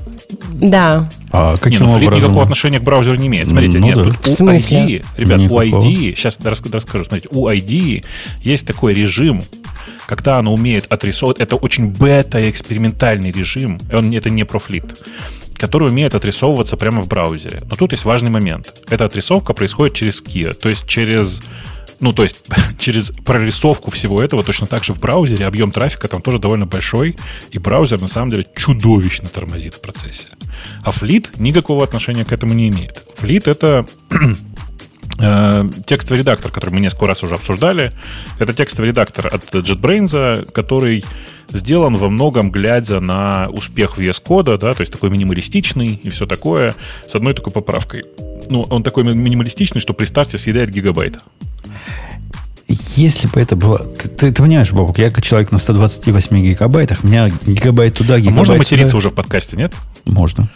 Да. А каким не, ну, образом? никакого отношения к браузеру не имеет. Смотрите, ну, нет, да. тут у ID, ребят, Никакого. у ID, сейчас расскажу, смотрите, у ID есть такой режим, когда оно умеет отрисовывать, это очень бета-экспериментальный режим, он, это не профлит, который умеет отрисовываться прямо в браузере. Но тут есть важный момент. Эта отрисовка происходит через KIA, то есть через ну, то есть через прорисовку всего этого точно так же в браузере объем трафика там тоже довольно большой, и браузер на самом деле чудовищно тормозит в процессе. А Fleet никакого отношения к этому не имеет. Fleet это э, текстовый редактор, который мы несколько раз уже обсуждали. Это текстовый редактор от JetBrains, который сделан во многом глядя на успех VS Code, да, то есть такой минималистичный и все такое, с одной такой поправкой. Ну, он такой минималистичный, что при старте съедает гигабайт. Если бы это было... Ты, ты, ты понимаешь, Бобок, я как человек на 128 гигабайтах, у меня гигабайт туда, гигабайт а можно материться сюда. уже в подкасте, нет? Можно.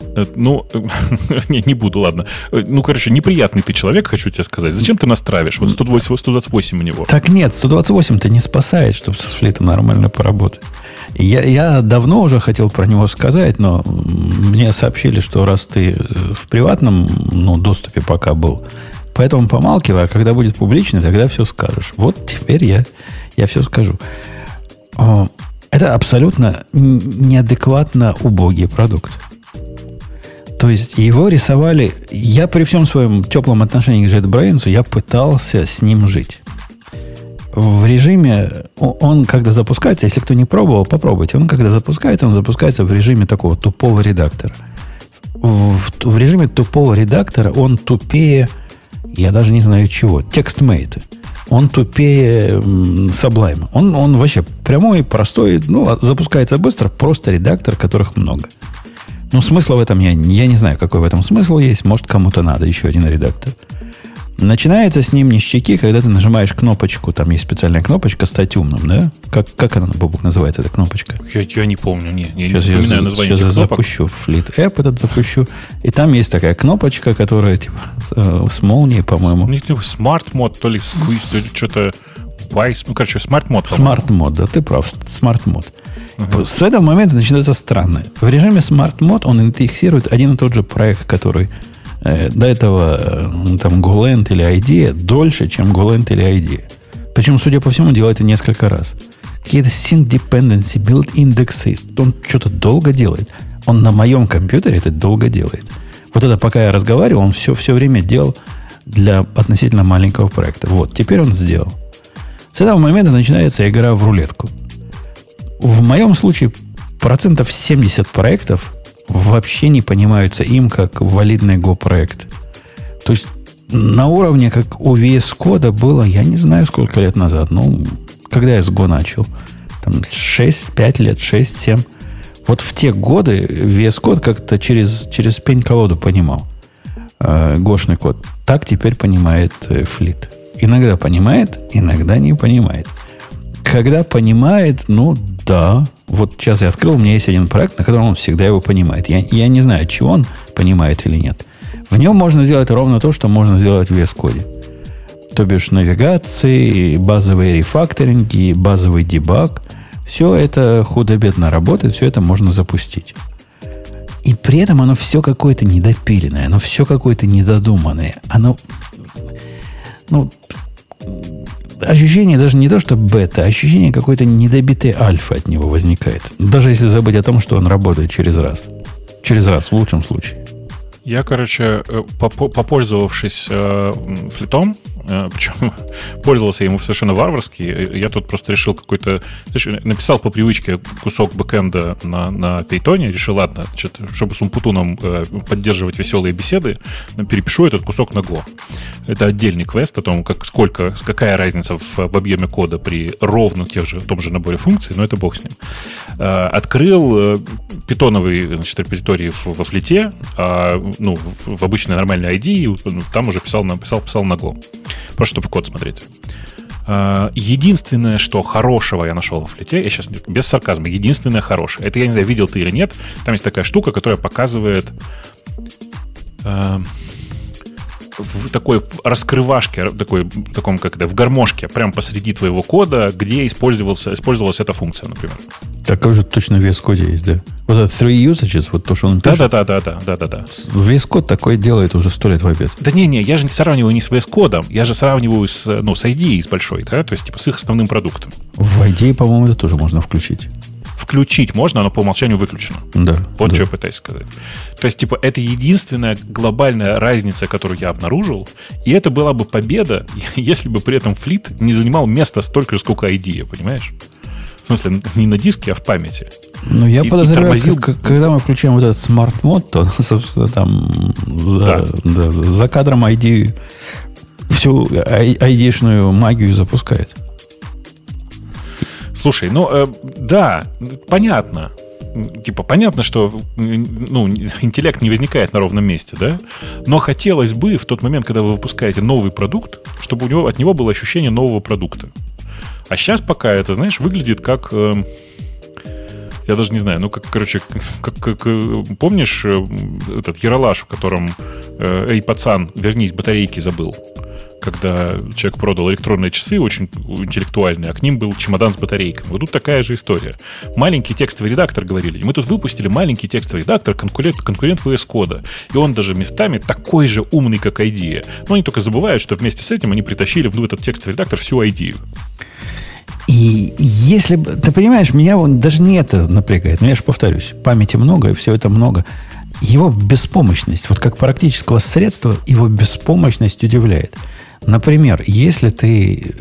Э, ну, не, не буду, ладно. Э, ну, короче, неприятный ты человек, хочу тебе сказать. Зачем ты нас травишь? Вот 128, 128 у него. Так нет, 128-то не спасает, чтобы с флитом нормально поработать. Я, я давно уже хотел про него сказать, но мне сообщили, что раз ты э, в приватном ну, доступе пока был, Поэтому помалкивай, а когда будет публичный, тогда все скажешь. Вот теперь я, я все скажу. Это абсолютно неадекватно убогий продукт. То есть его рисовали... Я при всем своем теплом отношении к JetBrains, я пытался с ним жить. В режиме... Он, когда запускается, если кто не пробовал, попробуйте. Он, когда запускается, он запускается в режиме такого тупого редактора. В, в режиме тупого редактора он тупее я даже не знаю чего, текстмейты. Он тупее Sublime. Он, он вообще прямой, простой, ну, а запускается быстро, просто редактор, которых много. Ну, смысла в этом я, я не знаю, какой в этом смысл есть. Может, кому-то надо еще один редактор. Начинается с ним ништяки, когда ты нажимаешь кнопочку, там есть специальная кнопочка «Стать умным», да? Как, как она, Бобук, называется, эта кнопочка? Я, я не помню, не, я сейчас не вспоминаю я, название Сейчас я запущу Fleet App этот запущу, и там есть такая кнопочка, которая типа э, с молнией, по-моему. Smart мод, то ли squeeze, то ли что-то Vice, ну, короче, Smart мод. Smart мод, да, ты прав, Smart мод. Uh-huh. С этого момента начинается странное. В режиме Smart мод он индексирует один и тот же проект, который Э, до этого э, там GoLand или ID дольше, чем GoLand или ID. Причем, судя по всему, делает это несколько раз. Какие-то sync dependency, build индексы. Он что-то долго делает. Он на моем компьютере это долго делает. Вот это пока я разговаривал, он все, все время делал для относительно маленького проекта. Вот, теперь он сделал. С этого момента начинается игра в рулетку. В моем случае процентов 70 проектов вообще не понимаются им как валидный Go-проект. То есть на уровне, как у VS Code было, я не знаю, сколько лет назад. Ну, когда я с Go начал. Там 6-5 лет, 6-7. Вот в те годы VS Code как-то через, через пень-колоду понимал э, гошный код. Так теперь понимает э, Флит. Иногда понимает, иногда не понимает. Когда понимает, ну да, вот сейчас я открыл, у меня есть один проект, на котором он всегда его понимает. Я, я не знаю, чего он понимает или нет. В нем можно сделать ровно то, что можно сделать в VS Code. То бишь навигации, базовые рефакторинги, базовый дебаг. Все это худо-бедно работает, все это можно запустить. И при этом оно все какое-то недопиленное, оно все какое-то недодуманное. Оно, ну, ощущение даже не то, что бета, а ощущение какой-то недобитой альфа от него возникает. Даже если забыть о том, что он работает через раз. Через раз, в лучшем случае. Я, короче, э, попользовавшись э, флитом, Причем пользовался ему совершенно варварски. Я тут просто решил какой-то... Написал по привычке кусок бэкэнда на, на Python. Решил, ладно, чтобы с Умпутуном э, поддерживать веселые беседы, перепишу этот кусок на Go. Это отдельный квест о том, как, сколько, какая разница в, в объеме кода при ровно тех же, том же наборе функций, но это бог с ним. Э, открыл питоновый значит, репозиторий во флите, а, ну, в обычной нормальной ID, там уже писал, написал, писал на Go. Просто чтобы в код смотреть. Э, единственное, что хорошего я нашел во флите, я сейчас без сарказма, единственное хорошее, это я не знаю, видел ты или нет, там есть такая штука, которая показывает э, в такой раскрывашке, такой, таком как это, в гармошке, прямо посреди твоего кода, где использовался, использовалась эта функция, например. Такой же точно в VS Code есть, да? Вот это three usages, вот то, что он пишет. Да, да, да, да, да, да, да. VS Code такое делает уже сто лет в обед. Да не, не, я же не сравниваю не с VS Code, я же сравниваю с, ну, с IDE с большой, да, то есть типа с их основным продуктом. В IDE, по-моему, это тоже можно включить включить можно, оно по умолчанию выключено. Да. Вот да. что я пытаюсь сказать. То есть, типа, это единственная глобальная разница, которую я обнаружил, и это была бы победа, если бы при этом Fleet не занимал место столько же, сколько IDE, понимаешь? В смысле, не на диске, а в памяти. Ну, я и, подозреваю, и тормозил... как, когда мы включаем вот этот smart mode, то, собственно, там за, да. Да, за кадром IDE всю ID-шную магию запускает. Слушай, ну э, да, понятно. Типа, понятно, что ну, интеллект не возникает на ровном месте, да? Но хотелось бы в тот момент, когда вы выпускаете новый продукт, чтобы у него, от него было ощущение нового продукта. А сейчас пока это, знаешь, выглядит как... Э, я даже не знаю, ну, как, короче, как, как э, помнишь э, этот Яралаш, в котором э, «Эй, пацан, вернись, батарейки забыл» когда человек продал электронные часы, очень интеллектуальные, а к ним был чемодан с батарейками. Вот тут такая же история. Маленький текстовый редактор, говорили. Мы тут выпустили маленький текстовый редактор, конкурент, конкурент VS Code. И он даже местами такой же умный, как IDEA. Но они только забывают, что вместе с этим они притащили в этот текстовый редактор всю IDEA. И если бы... Ты понимаешь, меня он даже не это напрягает. Но я же повторюсь, памяти много, и все это много. Его беспомощность, вот как практического средства, его беспомощность удивляет. Например, если ты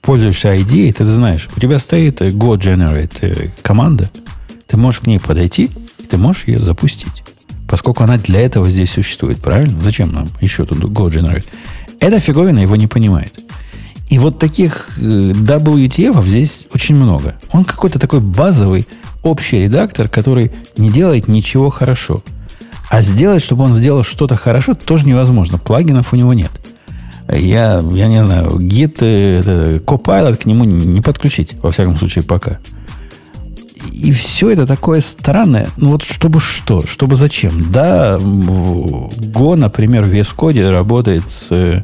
пользуешься ID, ты знаешь, у тебя стоит Go Generate команда, ты можешь к ней подойти, и ты можешь ее запустить. Поскольку она для этого здесь существует, правильно? Зачем нам еще тут Go Generate? Эта фиговина его не понимает. И вот таких э, WTF здесь очень много. Он какой-то такой базовый общий редактор, который не делает ничего хорошо. А сделать, чтобы он сделал что-то хорошо, тоже невозможно. Плагинов у него нет. Я, я не знаю, Git, это, Copilot к нему не подключить, во всяком случае, пока. И все это такое странное. Ну вот чтобы что? Чтобы зачем? Да, Go, например, в VS Code работает с, э,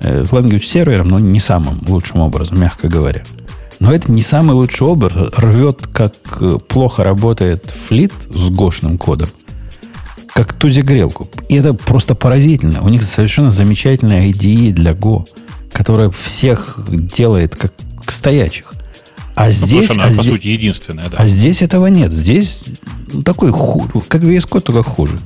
с language сервером, но не самым лучшим образом, мягко говоря. Но это не самый лучший образ. Рвет, как плохо работает флит с гошным кодом как тузи-грелку. И это просто поразительно. У них совершенно замечательная IDE для Go, которая всех делает как стоячих. А ну, здесь, она, а по здесь, сути, единственная, да. А здесь этого нет. Здесь ну, такой ху, как VS Code, только хуже.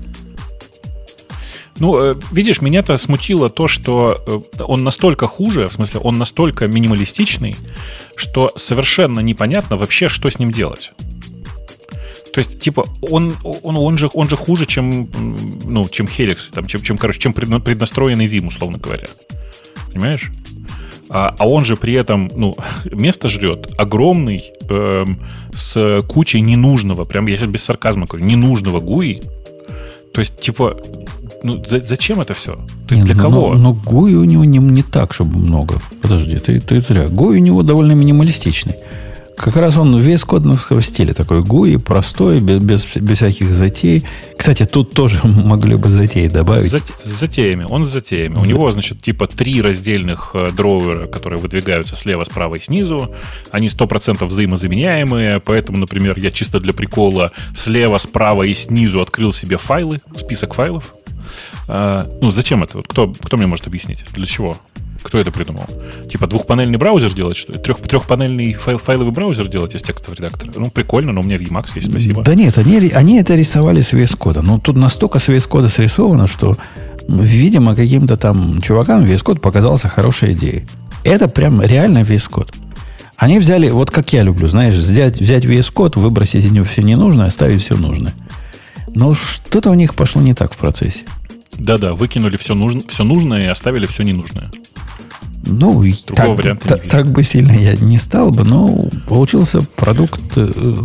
Ну, э, видишь, меня-то смутило то, что э, он настолько хуже, в смысле, он настолько минималистичный, что совершенно непонятно вообще, что с ним делать. То есть, типа, он, он, он, же, он же хуже, чем, ну, чем Helix, там, чем, чем, короче, чем преднастроенный Vim, условно говоря. Понимаешь? А, а он же при этом, ну, место жрет огромный, эм, с кучей ненужного, прям я сейчас без сарказма говорю, ненужного GUI. То есть, типа, ну, за, зачем это все? То есть, не, для но, кого? Но, но GUI у него не, не так, чтобы много. Подожди, ты, ты зря. GUI у него довольно минималистичный. Как раз он весь кодновского стиля, такой GUI, простой, без, без, без всяких затей. Кстати, тут тоже могли бы затеи добавить. С, с затеями, он с затеями. За... У него, значит, типа три раздельных э, дровера, которые выдвигаются слева, справа и снизу. Они 100% взаимозаменяемые, поэтому, например, я чисто для прикола слева, справа и снизу открыл себе файлы, список файлов. А, ну, зачем это? Кто, кто мне может объяснить? Для чего? Кто это придумал? Типа двухпанельный браузер делать, что ли? Трех, трехпанельный файл, файловый браузер делать из текстового редактора? Ну, прикольно, но у меня Emacs есть, спасибо. Да нет, они, они это рисовали с VS Code. Но тут настолько с VS Code срисовано, что, видимо, каким-то там чувакам VS Code показался хорошей идеей. Это прям реально VS Code. Они взяли, вот как я люблю, знаешь, взять, взять VS Code, выбросить из него все ненужное, оставить все нужное. Но что-то у них пошло не так в процессе. Да-да, выкинули все, нужно, все нужное и оставили все ненужное. Ну, Другого так, варианта так, так бы сильно я не стал бы, но получился продукт, э,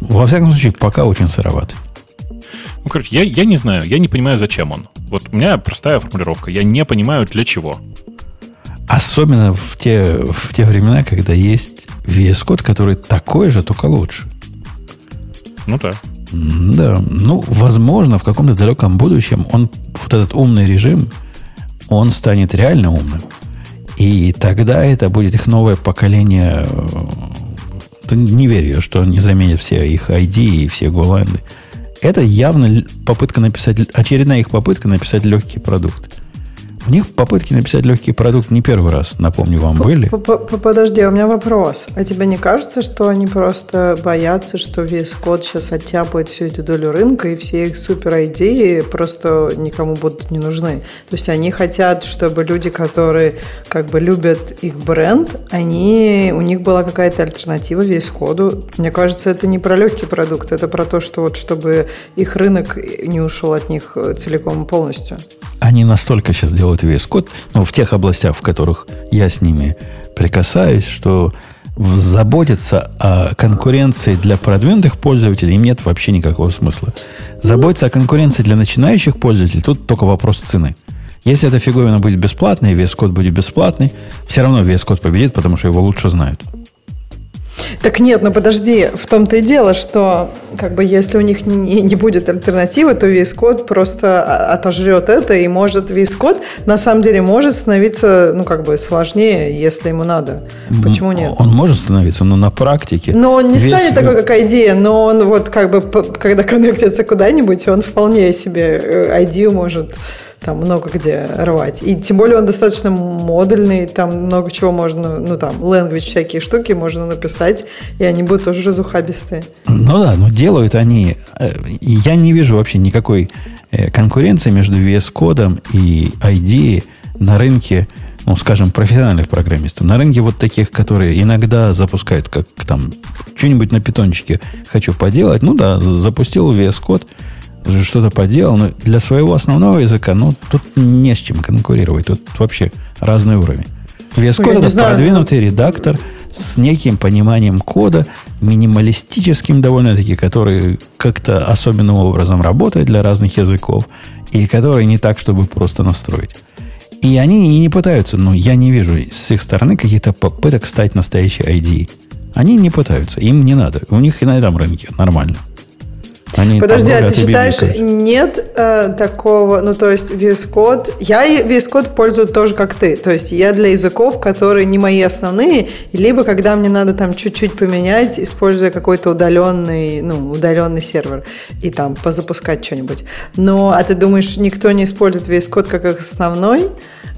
во всяком случае, пока очень сыроватый. Ну, короче, я, я не знаю, я не понимаю, зачем он. Вот у меня простая формулировка. Я не понимаю, для чего. Особенно в те, в те времена, когда есть VS Code, который такой же, только лучше. Ну да. Да. Ну, возможно, в каком-то далеком будущем он, вот этот умный режим, он станет реально умным. И тогда это будет их новое поколение. Э, не верю, что он не заменит все их ID и все голланды. Это явно попытка написать, очередная их попытка написать легкий продукт. У них попытки написать легкий продукт не первый раз, напомню вам, были. Подожди, у меня вопрос. А тебе не кажется, что они просто боятся, что весь код сейчас оттяпает всю эту долю рынка, и все их супер идеи просто никому будут не нужны? То есть они хотят, чтобы люди, которые как бы любят их бренд, они, у них была какая-то альтернатива весь коду. Мне кажется, это не про легкий продукт, это про то, что вот чтобы их рынок не ушел от них целиком и полностью. Они настолько сейчас делают делают VS Code, ну, в тех областях, в которых я с ними прикасаюсь, что заботиться о конкуренции для продвинутых пользователей им нет вообще никакого смысла. Заботиться о конкуренции для начинающих пользователей тут только вопрос цены. Если эта фиговина будет бесплатной, VS Code будет бесплатный, все равно VS Code победит, потому что его лучше знают. Так нет, ну подожди, в том-то и дело, что как бы если у них не, не будет альтернативы, то весь код просто отожрет это, и может весь код на самом деле может становиться, ну как бы сложнее, если ему надо. Почему нет? Он может становиться, но на практике. Но он не весь... станет такой, как идея, но он вот как бы, когда коннектится куда-нибудь, он вполне себе ID э, может там много где рвать. И тем более он достаточно модульный, там много чего можно, ну там, language всякие штуки можно написать, и они будут тоже разухабистые. Ну да, но делают они... Э, я не вижу вообще никакой э, конкуренции между VS кодом и ID на рынке, ну, скажем, профессиональных программистов. На рынке вот таких, которые иногда запускают, как там, что-нибудь на питончике хочу поделать, ну да, запустил VS код, что-то поделал, но для своего основного языка, ну, тут не с чем конкурировать. Тут вообще разный уровень. VS Code это знаю. продвинутый редактор с неким пониманием кода, минималистическим довольно-таки, который как-то особенным образом работает для разных языков, и который не так, чтобы просто настроить. И они и не пытаются, ну, я не вижу с их стороны каких-то попыток стать настоящей ID. Они не пытаются, им не надо. У них и на этом рынке нормально. Они Подожди, а ты считаешь, нет э, такого, ну то есть VS Code, я VS Code пользуюсь тоже как ты, то есть я для языков, которые не мои основные, либо когда мне надо там чуть-чуть поменять, используя какой-то удаленный, ну удаленный сервер и там позапускать что-нибудь. Но, а ты думаешь, никто не использует VS Code как их основной?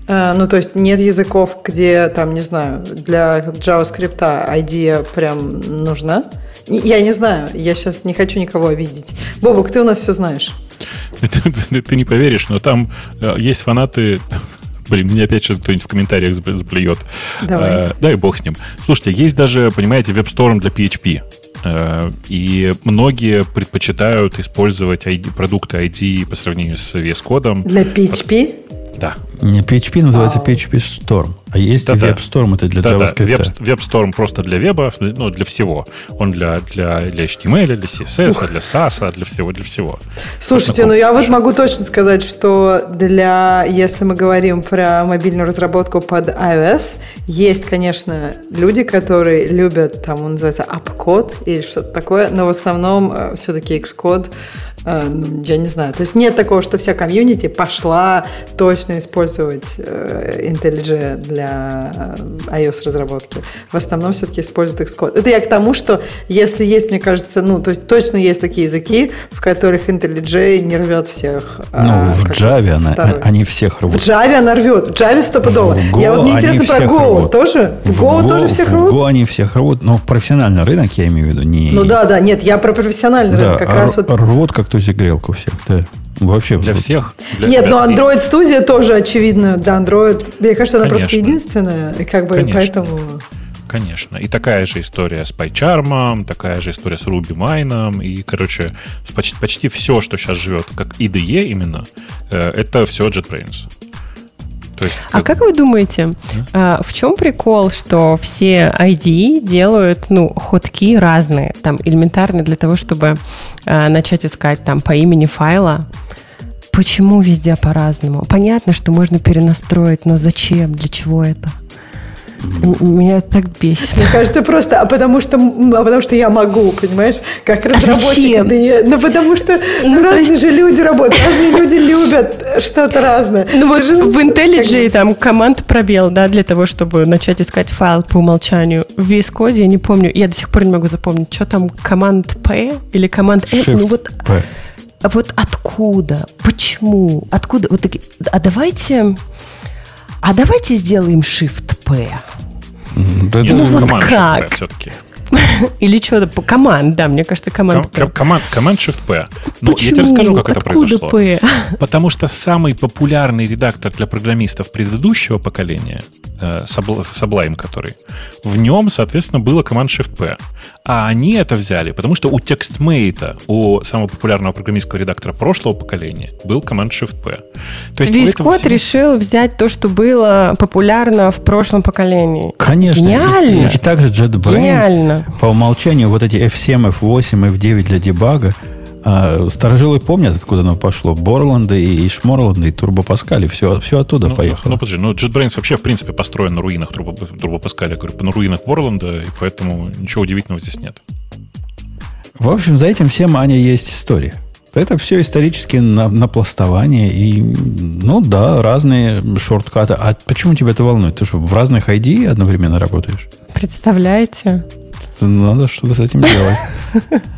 Э, ну, то есть нет языков, где, там, не знаю, для JavaScript идея прям нужна? Я не знаю, я сейчас не хочу никого обидеть. Бобок, ты у нас все знаешь. Ты, ты не поверишь, но там э, есть фанаты Блин, меня опять сейчас кто-нибудь в комментариях заплюет. Давай. Э, да и бог с ним. Слушайте, есть даже, понимаете, веб-сторм для PHP. Э, и многие предпочитают использовать ID, продукты ID по сравнению с VS кодом. Для PHP? Да. Не PHP называется. PHP Storm. А есть да, WebStorm, это для да, JavaScript. Да. Web, WebStorm просто для веба, ну, для всего. Он для, для, для HTML, для CSS, Ух. для SAS, для всего, для всего. Слушайте, ну я вот могу точно сказать, что для, если мы говорим про мобильную разработку под iOS, есть, конечно, люди, которые любят, там он называется AppCode или что-то такое, но в основном э, все-таки Xcode я не знаю. То есть нет такого, что вся комьюнити пошла точно использовать э, IntelliJ для э, iOS-разработки. В основном все-таки используют Xcode. Это я к тому, что если есть, мне кажется, ну, то есть точно есть такие языки, в которых IntelliJ не рвет всех. А ну, а, в Java она, они всех рвут. В Java она рвет. В Java стопудово. В я вот мне интересно про Go рвут. тоже. В Go, Go тоже всех рвут? В Go они всех рвут, но профессиональный рынок я имею в виду. Не... Ну да, да, нет, я про профессиональный да, рынок как раз вот. Рвут как ту грелку всех, да. Вообще. Для всех? Для, Нет, но Android Studio тоже очевидно. Да, Android, мне кажется, она Конечно. просто единственная. И как бы Конечно. поэтому... Конечно. И такая же история с PyCharm, такая же история с RubyMine. И, короче, почти, почти все, что сейчас живет, как IDE именно, э, это все JetBrains. То есть. А как вы думаете, а, в чем прикол, что все IDE делают, ну, ходки разные, там, элементарные для того, чтобы а, начать искать там по имени файла? почему везде по-разному? Понятно, что можно перенастроить, но зачем? Для чего это? Меня так бесит. Мне кажется, просто, а потому что, а потому что я могу, понимаешь, как а разработчик. А да я, ну, потому что ну, разные есть... же люди работают, разные люди любят что-то разное. Ну, вот же, в IntelliJ там команд пробел, да, для того, чтобы начать искать файл по умолчанию. В VS Code я не помню, я до сих пор не могу запомнить, что там, команд P или команд N. Ну, вот, P. А вот откуда? Почему? Откуда? Вот такие. А давайте. А давайте сделаем Shift P. Да, ну, вот как? все-таки. Или что-то по команд, да, мне кажется, команд P. Команд, команд Shift P. Ну, я тебе расскажу, как это произошло. P? Потому что самый популярный редактор для программистов предыдущего поколения, э, Sublime который, в нем, соответственно, было команд Shift P. А они это взяли, потому что у TextMate, у самого популярного программистского редактора прошлого поколения, был команд Shift P. То есть Весь код всего... решил взять то, что было популярно в прошлом поколении. Конечно. Гениально. И, и также JetBrains. Гениально по умолчанию вот эти F7, F8, F9 для дебага, а старожилы помнят, откуда оно пошло. Борланды и Шморланды и Турбопаскали. Все, все оттуда ну, поехало. Ну, подожди, ну JetBrains вообще, в принципе, построен на руинах Турбопаскаля. Я говорю, на руинах Борланда, и поэтому ничего удивительного здесь нет. В общем, за этим всем, Аня, есть история. Это все исторически на, напластование. И, ну да, разные шорткаты. А почему тебя это волнует? Ты что, в разных ID одновременно работаешь? Представляете? Надо что-то с этим делать.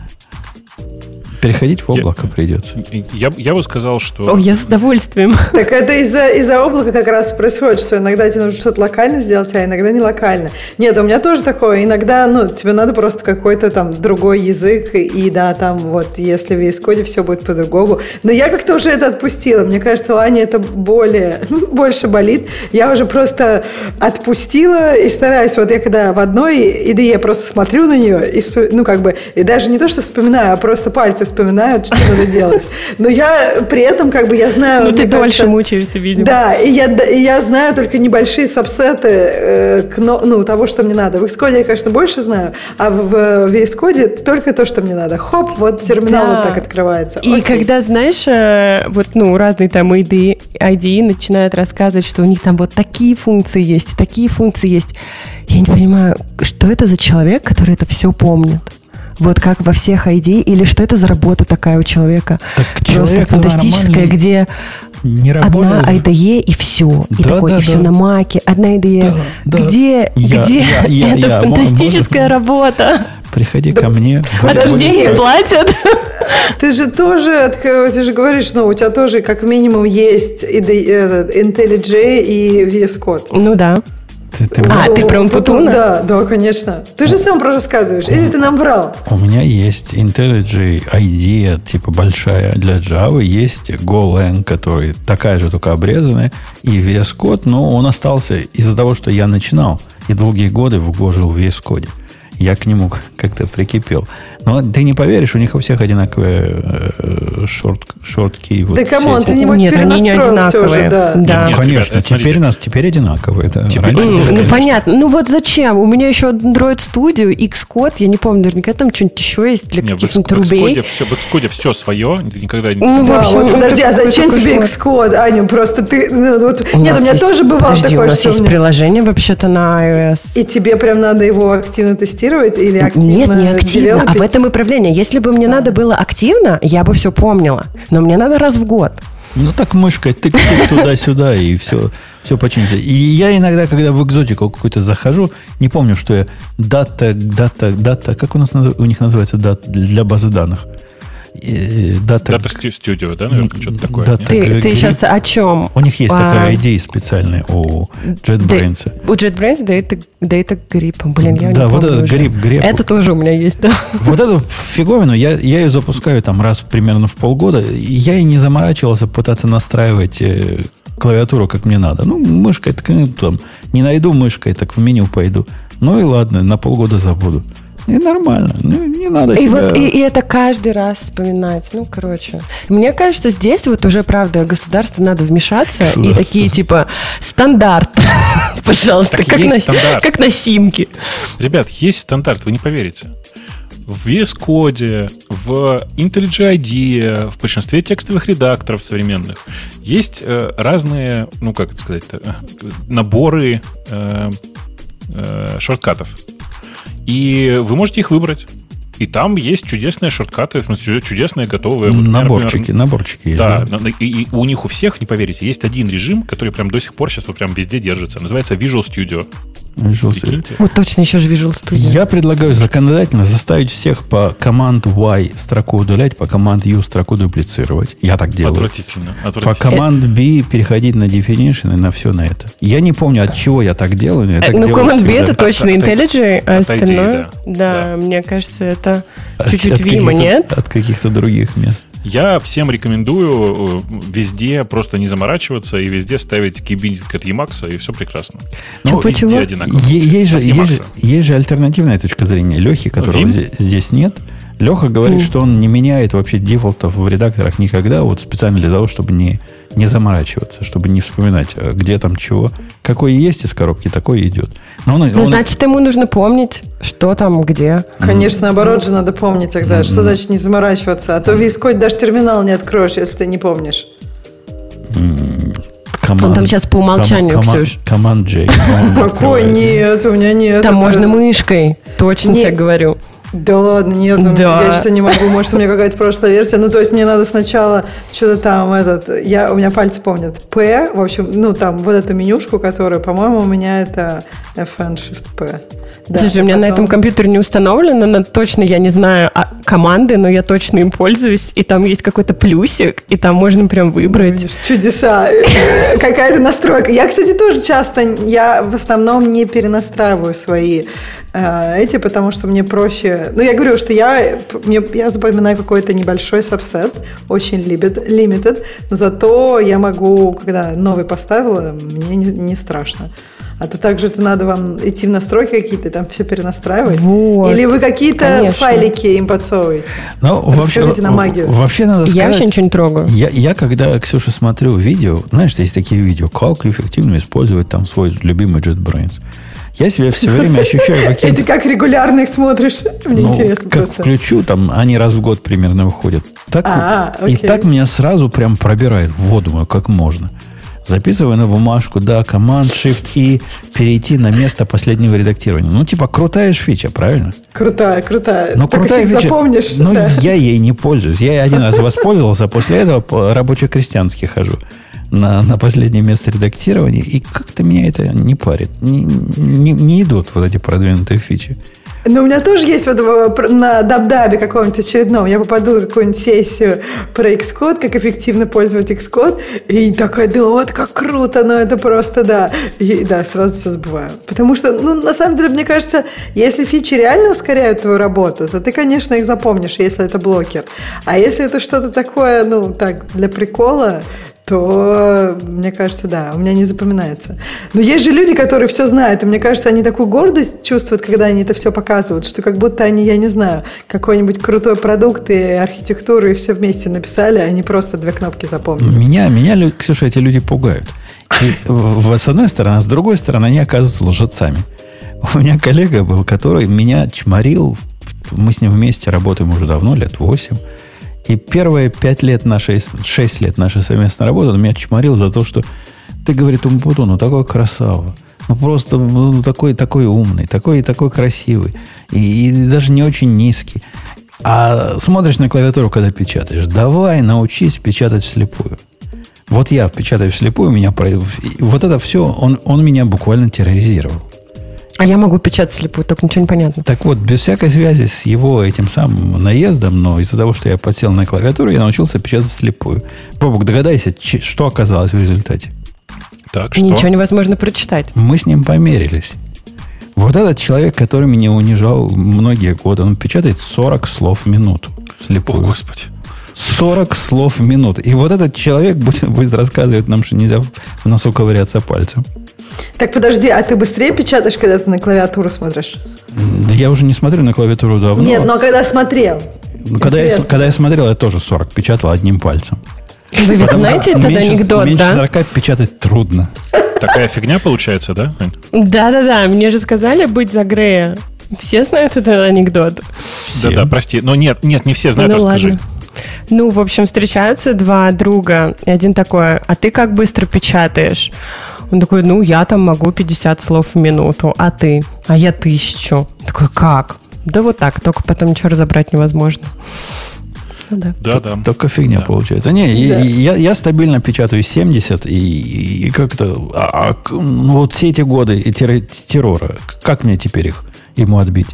Переходить в облако я, придется. Я, я бы сказал, что... О, я с удовольствием. Так это из-за из облака как раз происходит, что иногда тебе нужно что-то локально сделать, а иногда не локально. Нет, у меня тоже такое. Иногда, ну, тебе надо просто какой-то там другой язык, и да, там вот, если в VS Code все будет по-другому. Но я как-то уже это отпустила. Мне кажется, у Ани это более, больше болит. Я уже просто отпустила и стараюсь, вот я когда в одной IDE просто смотрю на нее, и, ну, как бы, и даже не то, что вспоминаю, а просто пальцы вспоминают, что надо делать. Но я при этом как бы я знаю... Ну, ты дольше мучаешься, видимо. Да, и я, и я знаю только небольшие сабсеты э, ну, того, что мне надо. В Xcode я, конечно, больше знаю, а в, в VS только то, что мне надо. Хоп, вот терминал да. вот так открывается. И Окей. когда, знаешь, э, вот, ну, разные там IDE, IDE начинают рассказывать, что у них там вот такие функции есть, такие функции есть, я не понимаю, что это за человек, который это все помнит. Вот как во всех ID? Или что это за работа такая у человека? Так Просто фантастическая, где не одна IDE и все. И да, такой, да, и все на маке. Одна IDE. Да, где, я, где я, я, эта я, фантастическая может, работа? Приходи да, ко мне. Подожди, платят. Ты же тоже, ты же говоришь, ну, у тебя тоже как минимум есть IntelliJ и VS Code. Ну да. Ты, ты а, ты про Умпутуна? Да, да, конечно. Ты же сам про рассказываешь. Или ты нам врал? У меня есть IntelliJ IDEA, типа большая для Java. Есть GoLang, который такая же, только обрезанная. И VS Code, но он остался из-за того, что я начинал. И долгие годы в Go жил в VS Code. Я к нему как-то прикипел. Но ты не поверишь, у них у всех одинаковые э, шорт, шортки. Вот да come on, ты не можешь Нет, они не одинаковые. Все же, да. да. Нет, конечно, ребят, теперь смотрите. нас теперь одинаковые. Это теперь, раньше, ну, ну понятно. Ну вот зачем? У меня еще Android Studio, Xcode, я не помню, наверняка там что-нибудь еще есть для каких-то рубей. В Xcode, все, в Xcode все свое, никогда не... Ну, да, вот, подожди, а зачем тебе Xcode, Аня? Просто ты... Ну, вот, у нет, у меня есть, тоже бывало подожди, такое, у нас есть приложение вообще-то на iOS. И тебе прям надо его активно тестировать или активно Нет, не активно, а в этом и проблема. Если бы мне надо было активно, я бы все помнила. Но мне надо раз в год. Ну так мышкой тык-тык туда-сюда, и все, все починится. И я иногда, когда в экзотику какой-то захожу, не помню, что я дата, дата, дата, как у нас у них называется дата для базы данных – Data, Data Studio, да, наверное, что-то такое. Data ты, ты сейчас о чем? У них есть а, такая идея специальная у JetBrains. У JetBrains Data, Data Grip. Блин, я да, не вот этот Grip, Grip. Это тоже у меня есть, да. Вот эту фиговину я, я ее запускаю там раз примерно в полгода. Я и не заморачивался пытаться настраивать э, клавиатуру как мне надо. Ну, мышкой, так, ну, там, не найду мышкой, так в меню пойду. Ну и ладно, на полгода забуду. И нормально. Ну, не надо и себя... Вот, и, и это каждый раз вспоминать. Ну, короче. Мне кажется, здесь вот уже, правда, государству надо вмешаться и такие, типа, стандарт. Пожалуйста, как на, как на симке. Ребят, есть стандарт, вы не поверите. в VS Code, в IntelliJ IDEA, в большинстве текстовых редакторов современных есть э, разные, ну как это сказать, э, наборы э, э, шорткатов. И вы можете их выбрать. И там есть чудесные шорткаты, в смысле, чудесные готовые. Наборчики, например, наборчики есть. Да, да. И, и у них у всех, не поверите, есть один режим, который прям до сих пор сейчас вот прям везде держится. Называется Visual Studio. Visual Studio. Вот точно еще же Visual Studio. Я предлагаю законодательно заставить всех по команд Y строку удалять, по команд U строку дуплицировать. Я так делаю. Отвратительно. отвратительно. По команд B переходить на definition и на все на это. Я не помню, от чего я так делаю, но я так ну, делаю. команд B это точно IntelliJ, а остальное, да, мне кажется, это чуть-чуть Вима, нет? От каких-то других мест. Я всем рекомендую э, везде просто не заморачиваться и везде ставить кибинит от Emacs, и все прекрасно. Ну, везде одинаково. Есть же, есть, же, есть же альтернативная точка зрения Лехи, которого Vim? здесь нет. Леха говорит, mm. что он не меняет вообще дефолтов в редакторах никогда, вот специально для того, чтобы не, не заморачиваться, чтобы не вспоминать, э, где там чего. Какой есть из коробки, такой идет. Но он, ну, он... значит, ему нужно помнить, что там, где. Конечно, наоборот же надо помнить тогда. Что значит не заморачиваться? А то весь код даже терминал не откроешь, если ты не помнишь. Команд, Он там сейчас по умолчанию, ком, Ксюш. Команд J. Какой? Нет, у меня нет. Там можно мышкой. Точно тебе говорю. Да ладно, нет, ну, да. я что не могу, может, у меня какая-то прошлая версия. Ну, то есть мне надо сначала что-то там, этот, я, у меня пальцы помнят, P, в общем, ну, там, вот эту менюшку, которая, по-моему, у меня это FN Shift P. Да, Слушай, у меня потом... на этом компьютере не установлено, но точно я не знаю а, команды, но я точно им пользуюсь, и там есть какой-то плюсик, и там можно прям выбрать. Видишь, чудеса, какая-то настройка. Я, кстати, тоже часто, я в основном не перенастраиваю свои эти, потому что мне проще... Ну, я говорю, что я, мне, я запоминаю какой-то небольшой сабсет, очень limited, но зато я могу, когда новый поставила, мне не, не страшно. А то также это надо вам идти в настройки какие-то, там все перенастраивать. Вот, Или вы какие-то конечно. файлики им подсовываете? Ну, вообще, на магию. Вообще надо сказать... Я вообще ничего не трогаю. Я, я когда, Ксюша, смотрю видео, знаешь, есть такие видео, как эффективно использовать там свой любимый JetBrains. Я себя все время ощущаю каким Это как регулярно их смотришь? Мне ну, интересно как просто. включу, там они раз в год примерно выходят. Так, а, и так меня сразу прям пробирает в воду, как можно. Записываю на бумажку, да, команд, shift и перейти на место последнего редактирования. Ну, типа, крутая фича, правильно? Крутая, крутая. Ну, крутая фича. запомнишь. Ну, да. я ей не пользуюсь. Я один раз воспользовался, а после этого по рабоче-крестьянски хожу на, на последнее место редактирования, и как-то меня это не парит. Не, не, не идут вот эти продвинутые фичи. Ну, у меня тоже есть вот на дабдабе каком-нибудь очередном, я попаду на какую-нибудь сессию про Xcode, как эффективно пользовать Xcode, и такая, да вот как круто, но это просто, да. И да, сразу все забываю. Потому что, ну, на самом деле, мне кажется, если фичи реально ускоряют твою работу, то ты, конечно, их запомнишь, если это блокер. А если это что-то такое, ну, так, для прикола, то, мне кажется, да, у меня не запоминается. Но есть же люди, которые все знают, и мне кажется, они такую гордость чувствуют, когда они это все показывают, что как будто они, я не знаю, какой-нибудь крутой продукт и архитектуру и все вместе написали, а не просто две кнопки запомнили. Меня, меня, Ксюша, эти люди пугают. И с одной стороны, а с другой стороны, они оказываются лжецами. У меня коллега был, который меня чморил, мы с ним вместе работаем уже давно, лет восемь. И первые пять лет нашей, шесть лет нашей совместной работы он меня чморил за то, что ты, говорит, Умпуту, ну такой красава. Ну просто ну, такой, такой умный, такой, такой красивый. И, и даже не очень низкий. А смотришь на клавиатуру, когда печатаешь. Давай научись печатать вслепую. Вот я печатаю вслепую, меня вот это все, он, он меня буквально терроризировал. А я могу печатать слепую, только ничего не понятно. Так вот, без всякой связи с его этим самым наездом, но из-за того, что я подсел на клавиатуру, я научился печатать слепую. Бобук, догадайся, что оказалось в результате? Так, что? Ничего невозможно прочитать. Мы с ним померились. Вот этот человек, который меня унижал многие годы, он печатает 40 слов в минуту слепую. О, Господи. 40 слов в минуту. И вот этот человек будет, будет рассказывать нам, что нельзя в носу ковыряться пальцем. Так подожди, а ты быстрее печатаешь, когда ты на клавиатуру смотришь? Да я уже не смотрю на клавиатуру давно. Нет, но когда смотрел. Ну, когда я, когда я смотрел, я тоже 40 печатал одним пальцем. Вы ведь знаете этот меньше, анекдот, меньше да? 40 печатать трудно. Такая фигня получается, да? Да-да-да, мне же сказали быть за Грея. Все знают этот анекдот? Да-да, прости. Но нет, нет, не все знают, ну, расскажи. Ладно. Ну, в общем, встречаются два друга, и один такой, а ты как быстро печатаешь? Он такой, ну, я там могу 50 слов в минуту, а ты? А я тысячу. Такой, как? Да вот так, только потом ничего разобрать невозможно. Ну, да. Да, да. Только фигня да. получается. Не, да. я, я стабильно печатаю 70, и, и как-то... А, а, ну, вот все эти годы и террора, как мне теперь их ему отбить?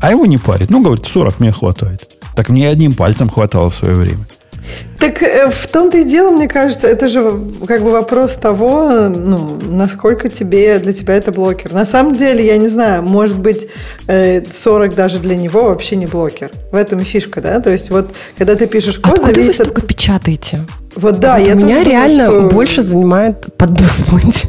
А его не парит. Ну, говорит, 40 мне хватает. Так мне одним пальцем хватало в свое время. Так э, в том-то и дело, мне кажется, это же как бы вопрос того, ну, насколько тебе, для тебя это блокер. На самом деле, я не знаю, может быть, 40 э, даже для него вообще не блокер. В этом и фишка, да? То есть вот, когда ты пишешь код, Откуда зависит... вы столько печатаете? Вот да, вот я Меня реально думаю, что... больше занимает подумать.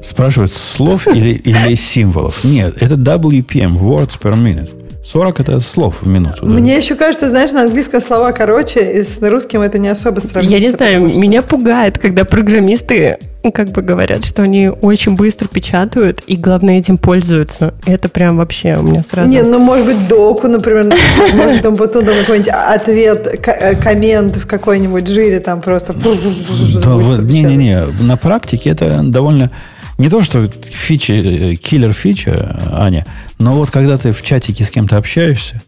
Спрашивают, слов или, или символов? Нет, это WPM, words per minute. 40 это слов в минуту. Да? Мне еще кажется, знаешь, на английском слова короче, и с русским это не особо сравнится. Я не знаю, что... меня пугает, когда программисты как бы говорят, что они очень быстро печатают и, главное, этим пользуются. Это прям вообще у меня сразу... Не, ну, может быть, доку, например, может, там потом какой-нибудь ответ, э, коммент в какой-нибудь жире там просто... Не-не-не, на практике это довольно не то, что фича, э, киллер фича, Аня, но вот когда ты в чатике с кем-то общаешься,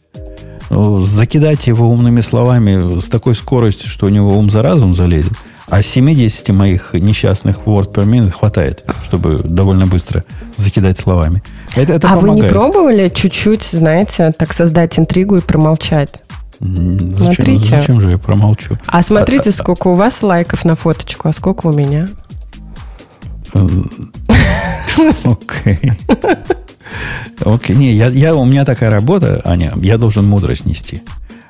закидать его умными словами с такой скоростью, что у него ум за разум залезет, а 70 моих несчастных word per minute хватает, чтобы довольно быстро закидать словами. Это, это а помогает. вы не пробовали чуть-чуть, знаете, так создать интригу и промолчать? Зачем, смотрите. зачем же я промолчу? А смотрите, а, а сколько у вас лайков на фоточку, а сколько у меня? Окей. Окей. Не, я, я, у меня такая работа, Аня, я должен мудрость нести.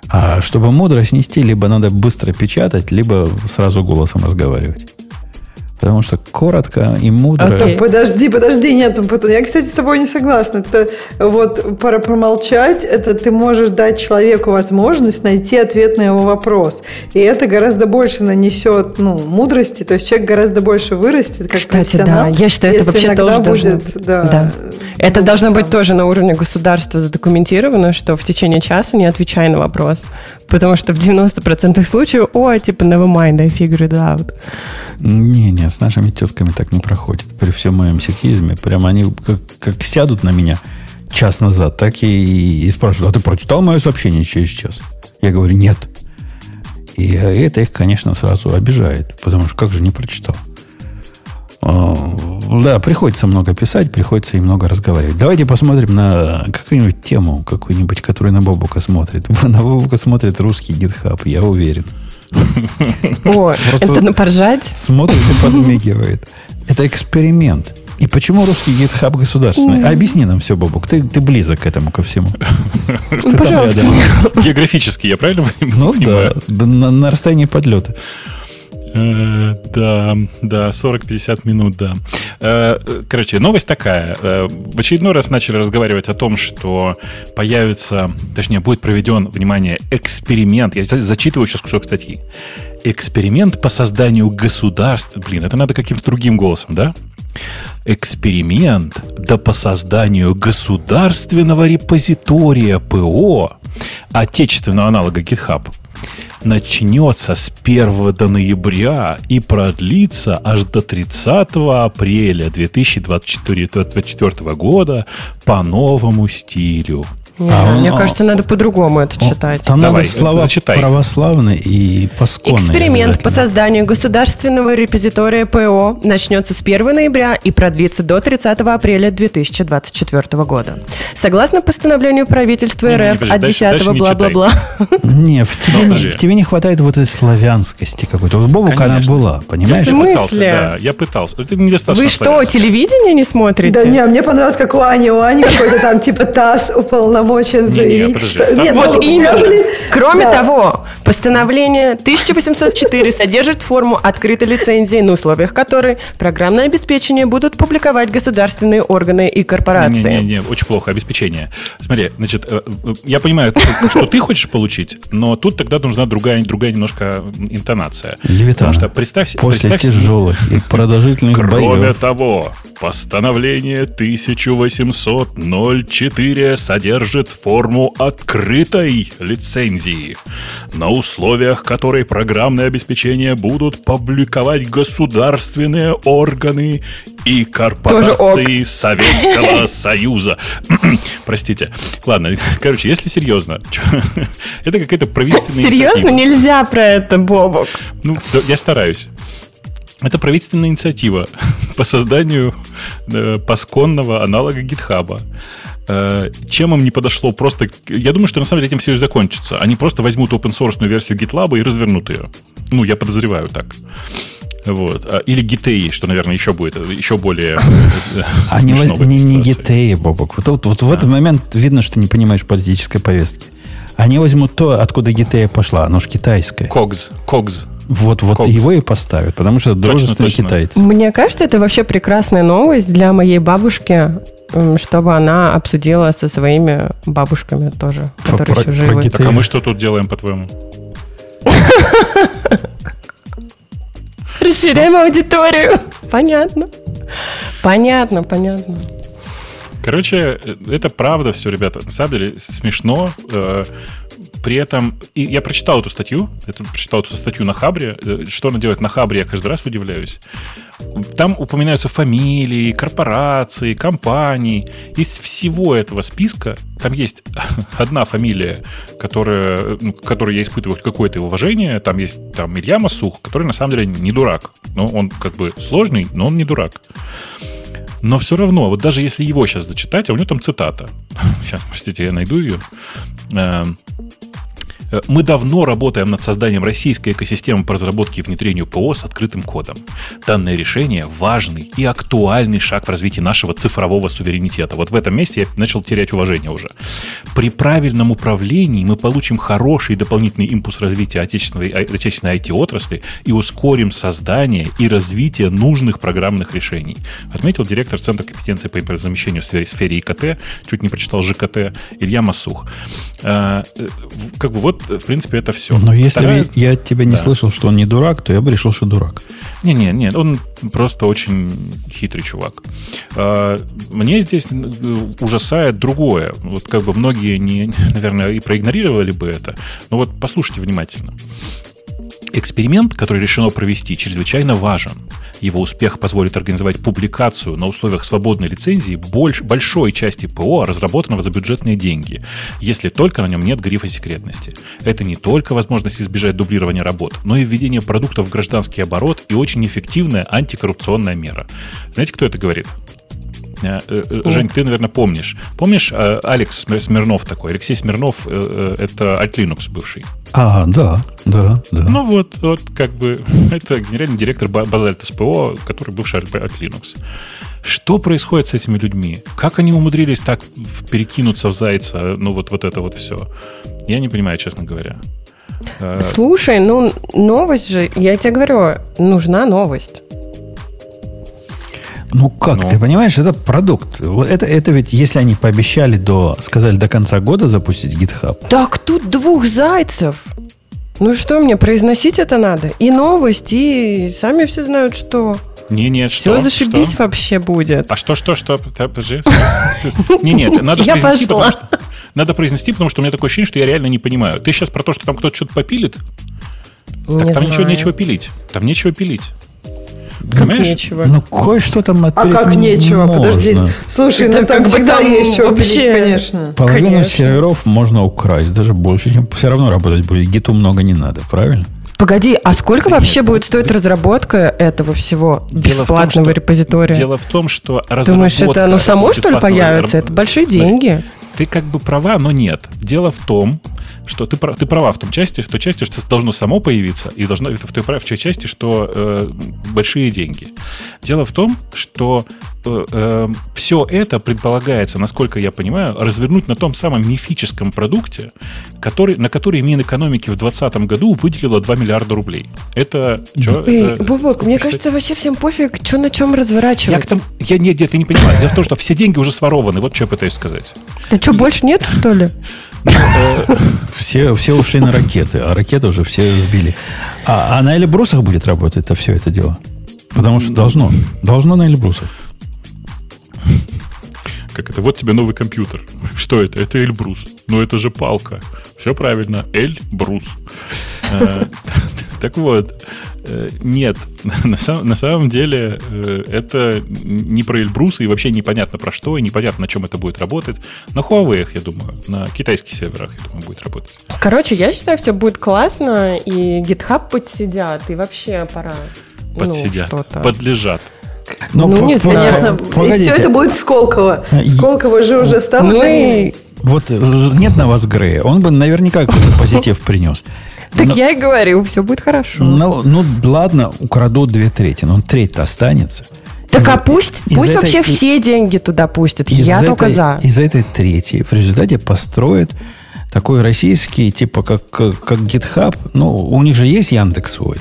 А чтобы мудрость нести, либо надо быстро печатать, либо сразу голосом разговаривать. Потому что коротко и мудро. Okay. Подожди, подожди, нет, я, кстати, с тобой не согласна. Это вот пора промолчать, это ты можешь дать человеку возможность найти ответ на его вопрос. И это гораздо больше нанесет ну, мудрости, то есть человек гораздо больше вырастет, как Кстати, да, я считаю, это вообще тоже будет, быть. Да, да. Это должно быть тоже на уровне государства задокументировано, что в течение часа не отвечай на вопрос. Потому что в 90% случаев, о, типа, never mind, I figured it out. Не-не, с нашими тетками так не проходит. При всем моем сексизме. Прямо они как, как сядут на меня час назад, так и, и спрашивают, а ты прочитал мое сообщение через час? Я говорю, нет. И это их, конечно, сразу обижает. Потому что как же не прочитал? А, да, приходится много писать, приходится и много разговаривать. Давайте посмотрим на какую-нибудь тему, какую-нибудь, которую на Бобука смотрит. На Бобука смотрит русский гитхаб, я уверен. О, это на поржать? Смотрит и подмигивает. Это эксперимент. И почему русский гитхаб государственный? Объясни нам все, Бобук. Ты, ты близок к этому, ко всему. Ну, пожалуйста. Географически, я правильно ну, понимаю? Ну да, на расстоянии подлета. Э, да, да, 40-50 минут, да. Э, короче, новость такая. Э, в очередной раз начали разговаривать о том, что появится, точнее, будет проведен, внимание, эксперимент. Я зачитываю сейчас кусок статьи. Эксперимент по созданию государств. Блин, это надо каким-то другим голосом, да? Эксперимент да по созданию государственного репозитория ПО, отечественного аналога GitHub – начнется с 1 до ноября и продлится аж до 30 апреля 2024 года по новому стилю. Не, а мне он, кажется, надо по-другому это читать. Там Давай, надо слова зачитай. православные и посконные. Эксперимент по созданию государственного репозитория ПО начнется с 1 ноября и продлится до 30 апреля 2024 года. Согласно постановлению правительства РФ не, от 10 бла-бла-бла. Не, в тебе, не, в тебе не хватает вот этой славянскости какой-то. Вот Бобука она была, понимаешь? В смысле? Да, я пытался. Это недостаточно Вы что, телевидение не смотрите? Да не, мне понравилось, как у Ани. У Ани какой-то там типа ТАСС уполномочен заявить, не, подожди, что... Нет, Вот ну, именно. Кроме Да. того, постановление 1804 содержит форму открытой лицензии, на условиях которой программное обеспечение будут публиковать государственные органы и корпорации. Не-не-не, очень плохо, обеспечение. Смотри, значит, э, э, я понимаю, что- ты хочешь получить, но тут тогда нужна другая, другая немножко интонация. Левитан. Потому что представь, После представь себе- тяжелых и продолжительных Кроме боев. того, постановление 1800-04 содержит форму открытой лицензии, на условиях которой программное обеспечение будут публиковать государственные органы и корпорации Советского Союза. Простите. Ладно, короче, если серьезно, это какая-то правительственная Серьезно, нельзя про это, Бобок. Ну, я стараюсь. Это правительственная инициатива по созданию э, пасконного аналога гитхаба. Э, чем им не подошло просто... Я думаю, что на самом деле этим все и закончится. Они просто возьмут open source версию GitLab и развернут ее. Ну, я подозреваю так. Вот. А, Или GitAI, что, наверное, еще будет, еще более А не, не, не гитеи, Бобок. Вот, вот, вот в этот момент видно, что ты не понимаешь политической повестки. Они возьмут то, откуда гитея пошла. Оно же китайское. Когз. Когз. Вот, вот его и поставят, потому что это дружественные китайцы. Мне кажется, это вообще прекрасная новость для моей бабушки, чтобы она обсудила со своими бабушками тоже, Про- которые про- еще про живы. гит- Так а мы что тут делаем, по-твоему? Расширяем аудиторию. Понятно. Понятно, понятно. Короче, э, это правда все, ребята. На самом деле смешно. При этом, и я прочитал эту статью, это прочитал эту статью на Хабре. Э, Что она делает на Хабре, я каждый раз удивляюсь. Там упоминаются фамилии, корпорации, компании. Из всего этого списка там есть одна фамилия, которая, ну, которой я испытываю какое-то уважение. Там есть там Илья Масух, который на самом деле не дурак. Ну, он как бы сложный, но он не дурак. Но все равно, вот даже если его сейчас зачитать, а у него там цитата. Сейчас, простите, я найду ее. Э, Мы давно работаем над созданием российской экосистемы по разработке и внедрению ПО с открытым кодом. Данное решение – важный и актуальный шаг в развитии нашего цифрового суверенитета. Вот в этом месте я начал терять уважение уже. При правильном управлении мы получим хороший дополнительный импульс развития отечественной, а- IT-отрасли и ускорим создание и развитие нужных программных решений. Отметил директор Центра компетенции по импортозамещению в сфере, сфере ИКТ, чуть не прочитал ЖКТ, Илья Масух. А, как бы вот, в принципе, это все. Но если бы я от тебя не Да. слышал, что он не дурак, то я бы решил, что дурак. Не-не, не, он просто очень хитрый чувак. А, Мне здесь э, ужасает другое. Вот как бы многие, не, наверное, и проигнорировали бы это. Но вот послушайте внимательно. Эксперимент, который решено провести, чрезвычайно важен. Его успех позволит организовать публикацию на условиях свободной лицензии больш- большой части ПО, разработанного за бюджетные деньги, если только на нем нет грифа секретности. Это не только возможность избежать дублирования работ, но и введение продуктов в гражданский оборот и очень эффективная антикоррупционная мера. Знаете, кто это говорит? Э, э, Жень, ты, наверное, помнишь. Помнишь э, Алекс Смирнов такой? Алексей Смирнов это от Linux бывший. А, да, да, да. Ну вот, вот как бы это генеральный директор Ба- Базальт СПО, который бывший от Linux. Что происходит с этими людьми? Как они умудрились так перекинуться в зайца? Ну вот, вот это вот все. Я не понимаю, честно говоря. Слушай, ну новость же, я тебе говорю, нужна новость. Ну как, Ну. ты понимаешь, это продукт. Вот Это, это ведь, если они пообещали до, сказали, до конца года запустить GitHub, Так тут двух зайцев. Ну что мне, произносить это надо? И новость, и сами все знают, что. Не, нет, Все что? зашибись Что? вообще будет. А что, что, что? Подожди. Не, нет, надо Я произнести, пошла. потому что... Надо произнести, потому что у меня такое ощущение, что я реально не понимаю. Ты сейчас про то, что там кто-то что-то попилит? Так там ничего нечего пилить. Там нечего пилить. Как Понимаешь? нечего. ну кое-что там А отпилить как нечего? можно. Подожди. Слушай, Это ну там всегда там есть чего вообще- пилить, конечно. Половину Конечно. серверов можно украсть, даже больше, чем все равно работать будет. Гиту много не надо, правильно? Погоди, а сколько вообще будет стоить разработка этого всего Дело в том, бесплатного что- репозитория? Дело в том, что Думаешь, это оно разработка само, что ли, бесплатного появится? раб- Это большие Смотри, деньги. Ты как бы права, но нет. Дело в том, что ты, ты права в том части, в той части, что это должно само появиться, и должно в той, в той части, что э, большие деньги. Дело в том, что э, э, все это предполагается, насколько я понимаю, развернуть на том самом мифическом продукте, который, на который Минэкономики в 2020 году выделила 2 миллиарда рублей. Это что? Эй, это, Бубок, мне кажется, вообще всем пофиг, что на чем разворачивать. Я, там, я нет, нет, ты не понимаешь. Дело в том, что все деньги уже сворованы. Вот что я пытаюсь сказать. Да что, больше нет, что ли? Все, все ушли на ракеты, а ракеты уже все сбили. А, а на Эльбрусах будет работать это все это дело? Потому что должно. Должно на Эльбрусах. Как это? Вот тебе новый компьютер. Что это? Это Эльбрус. Но это же палка. Все правильно. Эльбрус. Э, так вот, э, нет, на, самом, на самом деле э, это не про Эльбрус, и вообще непонятно про что, и непонятно, на чем это будет работать. На Huawei, я думаю, на китайских серверах, я думаю, будет работать. Короче, я считаю, все будет классно, и GitHub подсидят, и вообще пора. Ну, подсидят, ну, подлежат. Но ну, не конечно. Погодите. И все это будет Сколково. Сколково же уже стало. Ну и... Вот нет на вас Грея. Он бы наверняка какой-то позитив принес. Так но, я и говорю, все будет хорошо. Ну, ну ладно, украдут две трети, но треть-то останется. Так а пусть, пусть этой, вообще все деньги туда пустят. Я этой, только за. Из этой трети в результате построят такой российский, типа как, как, как GitHub. Ну, у них же есть Яндекс свой.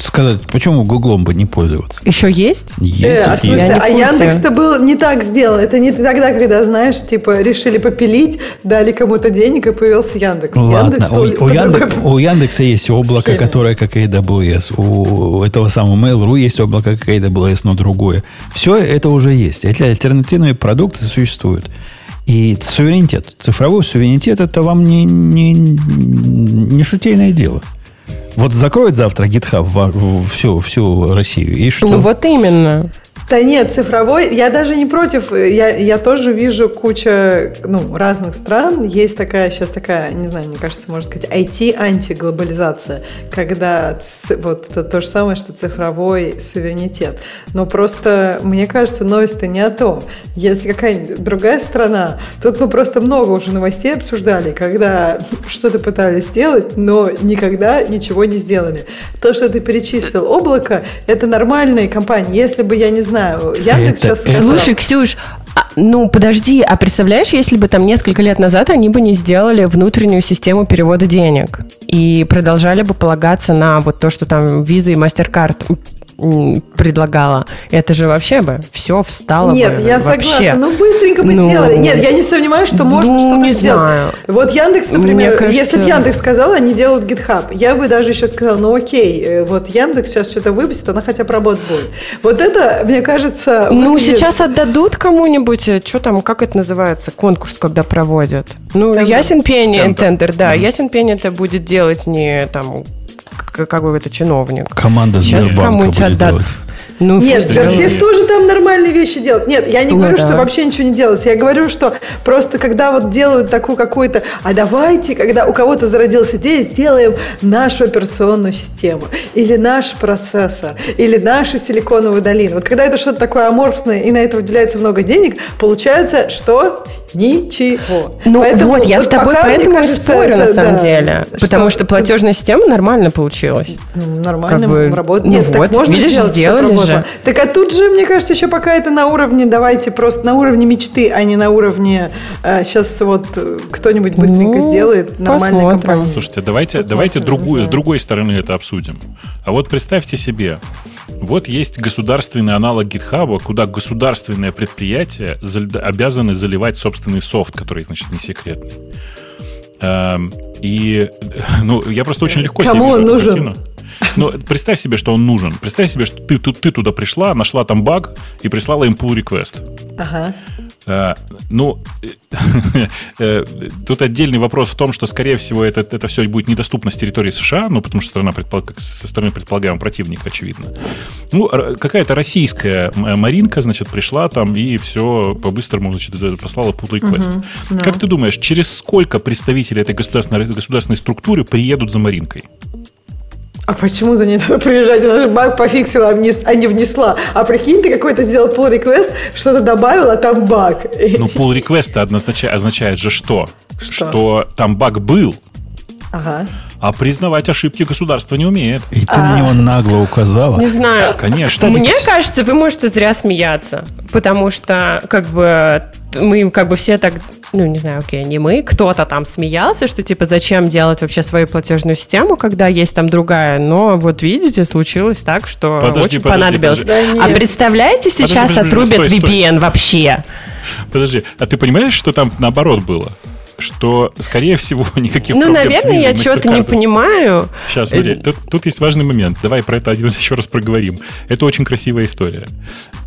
Сказать, почему Гуглом бы не пользоваться? Еще есть? Есть. Э, а, смысле, а Яндекс-то был не так сделан. Это не тогда, когда, знаешь, типа решили попилить, дали кому-то денег и появился Яндекс. Ладно, Яндекс у, у, Яндекс, у Яндекса есть облако, схеме. которое как AWS. У этого самого Mail.ru есть облако как AWS, но другое. Все это уже есть. Эти альтернативные продукты существуют. И суверенитет, цифровой суверенитет, это вам не, не, не шутейное дело. Вот закроет завтра GitHub всю, всю Россию, и что? Ну вот именно. Да нет, цифровой, я даже не против, я, я тоже вижу куча ну, разных стран, есть такая сейчас такая, не знаю, мне кажется, можно сказать, IT-антиглобализация, когда вот это то же самое, что цифровой суверенитет. Но просто, мне кажется, новость-то не о том. Если какая-нибудь другая страна, тут мы просто много уже новостей обсуждали, когда что-то пытались сделать, но никогда ничего не сделали. То, что ты перечислил, облако, это нормальные компании. Если бы, я не знаю, знаю, Яндекс это, сейчас сказал. Слушай, Ксюш, а, ну подожди, а представляешь, если бы там несколько лет назад они бы не сделали внутреннюю систему перевода денег и продолжали бы полагаться на вот то, что там виза и MasterCard предлагала, это же вообще бы все встало Нет, бы я вообще. согласна. Ну, быстренько бы ну, сделали. Нет, я не сомневаюсь, что можно ну, что-то не сделать. Знаю. Вот Яндекс, например, кажется... если бы Яндекс сказал, они делают GitHub, я бы даже еще сказала, ну окей, э, вот Яндекс сейчас что-то выпустит, она хотя бы работать будет. Вот это, мне кажется... Ну, выглядит... сейчас отдадут кому-нибудь, э, что там, как это называется, конкурс, когда проводят. Ну, тендер. ясен пень, тендер, тендер да, mm-hmm. ясен пень это будет делать не там как бы это чиновник. Команда Сбербанка будет отдад... делать. Ну, Нет, Сбертех тоже там нормальные вещи делает. Нет, я не ну, говорю, да. что вообще ничего не делается. Я говорю, что просто когда вот делают такую какую-то, а давайте, когда у кого-то зародилась идея, сделаем нашу операционную систему, или наш процессор, или нашу силиконовую долину. Вот когда это что-то такое аморфное, и на это выделяется много денег, получается, что ничего. Ну поэтому, вот, я вот с тобой поэтому кажется, и спорю, это, на самом да, деле. Что, потому что платежная система нормально получилась. Ну, нормально как бы, работает. Ну Нет, вот, так можно видишь, сделать, сделали же. Так а тут же, мне кажется, еще пока это на уровне, давайте просто на уровне мечты, а не на уровне а, сейчас вот кто-нибудь быстренько ну, сделает нормальная компания. Слушайте, давайте, посмотрим, давайте другую, с другой стороны это обсудим. А вот представьте себе, вот есть государственный аналог GitHub, куда государственные предприятия обязаны заливать собственный софт, который, значит, не секретный. Эм, и, ну, я просто очень легко Кому себе он нужен? Картину. Ну, представь себе, что он нужен. Представь себе, что ты, ты, ты туда пришла, нашла там баг и прислала им pull request. Ага. А, ну, э, тут отдельный вопрос в том, что, скорее всего, это, это все будет недоступно с территории США, ну, потому что страна предполаг... со стороны предполагаемого противника, очевидно. Ну, какая-то российская Маринка, значит, пришла там и все по-быстрому, значит, послала pull request. Угу, да. Как ты думаешь, через сколько представители этой государственной, государственной структуры приедут за Маринкой? А почему за ней надо приезжать? Она же баг пофиксила, а не, а не внесла. А прикинь, ты какой-то сделал pull request, что-то добавил, а там баг. Ну, pull request означает, означает же что? что, что там баг был, Ага. А признавать ошибки государство не умеет. И ты а, на него нагло указала. Не знаю. Конечно. Кстати, Мне кажется, вы можете зря смеяться, потому что как бы мы как бы все так ну, не знаю, окей, не мы, кто-то там смеялся, что, типа, зачем делать вообще свою платежную систему, когда есть там другая, но вот видите, случилось так, что подожди, очень подожди, понадобилось. Подожди. А представляете, сейчас подожди, подожди, отрубят стой, VPN стой. вообще? Подожди, а ты понимаешь, что там наоборот было? что, скорее всего, никаких ну, проблем наверное, я чего-то не понимаю. Сейчас, смотри, тут, тут есть важный момент. Давай про это один еще раз проговорим. Это очень красивая история.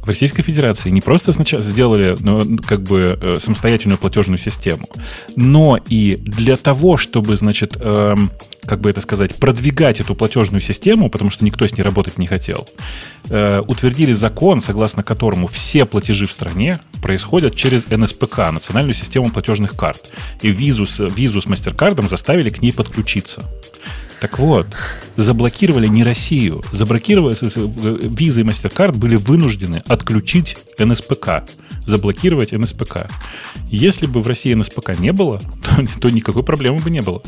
В Российской Федерации не просто сначала сделали ну, как бы э, самостоятельную платежную систему, но и для того, чтобы, значит, эм, как бы это сказать, продвигать эту платежную систему, потому что никто с ней работать не хотел, э, утвердили закон, согласно которому все платежи в стране происходят через НСПК, Национальную систему платежных карт. И визу с, визу с MasterCard заставили к ней подключиться. Так вот, заблокировали не Россию. Заблокировали, визы и MasterCard были вынуждены отключить НСПК, заблокировать НСПК. Если бы в России НСПК не было, то, то никакой проблемы бы не было.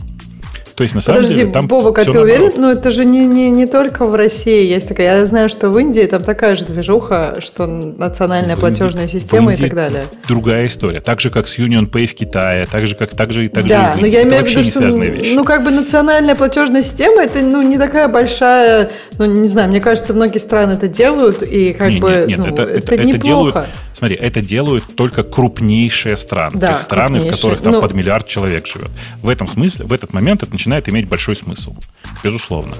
То есть, на самом Подожди, деле, там Бобок, а ты наоборот. уверен? Ну, это же не, не, не только в России есть такая. Я знаю, что в Индии там такая же движуха, что национальная в платежная Индии, система и так далее. Другая история. Так же, как с Union Pay в Китае, так же, как так же и так да, же. но я имею в виду, что ну, как бы национальная платежная система, это ну, не такая большая, ну, не знаю, мне кажется, многие страны это делают, и как не, бы нет, нет, ну, это, это, это неплохо. Делают, смотри, это делают только крупнейшие страны. Да, то есть страны, в которых там ну, под миллиард человек живет. В этом смысле, в этот момент это начинает иметь большой смысл. Безусловно.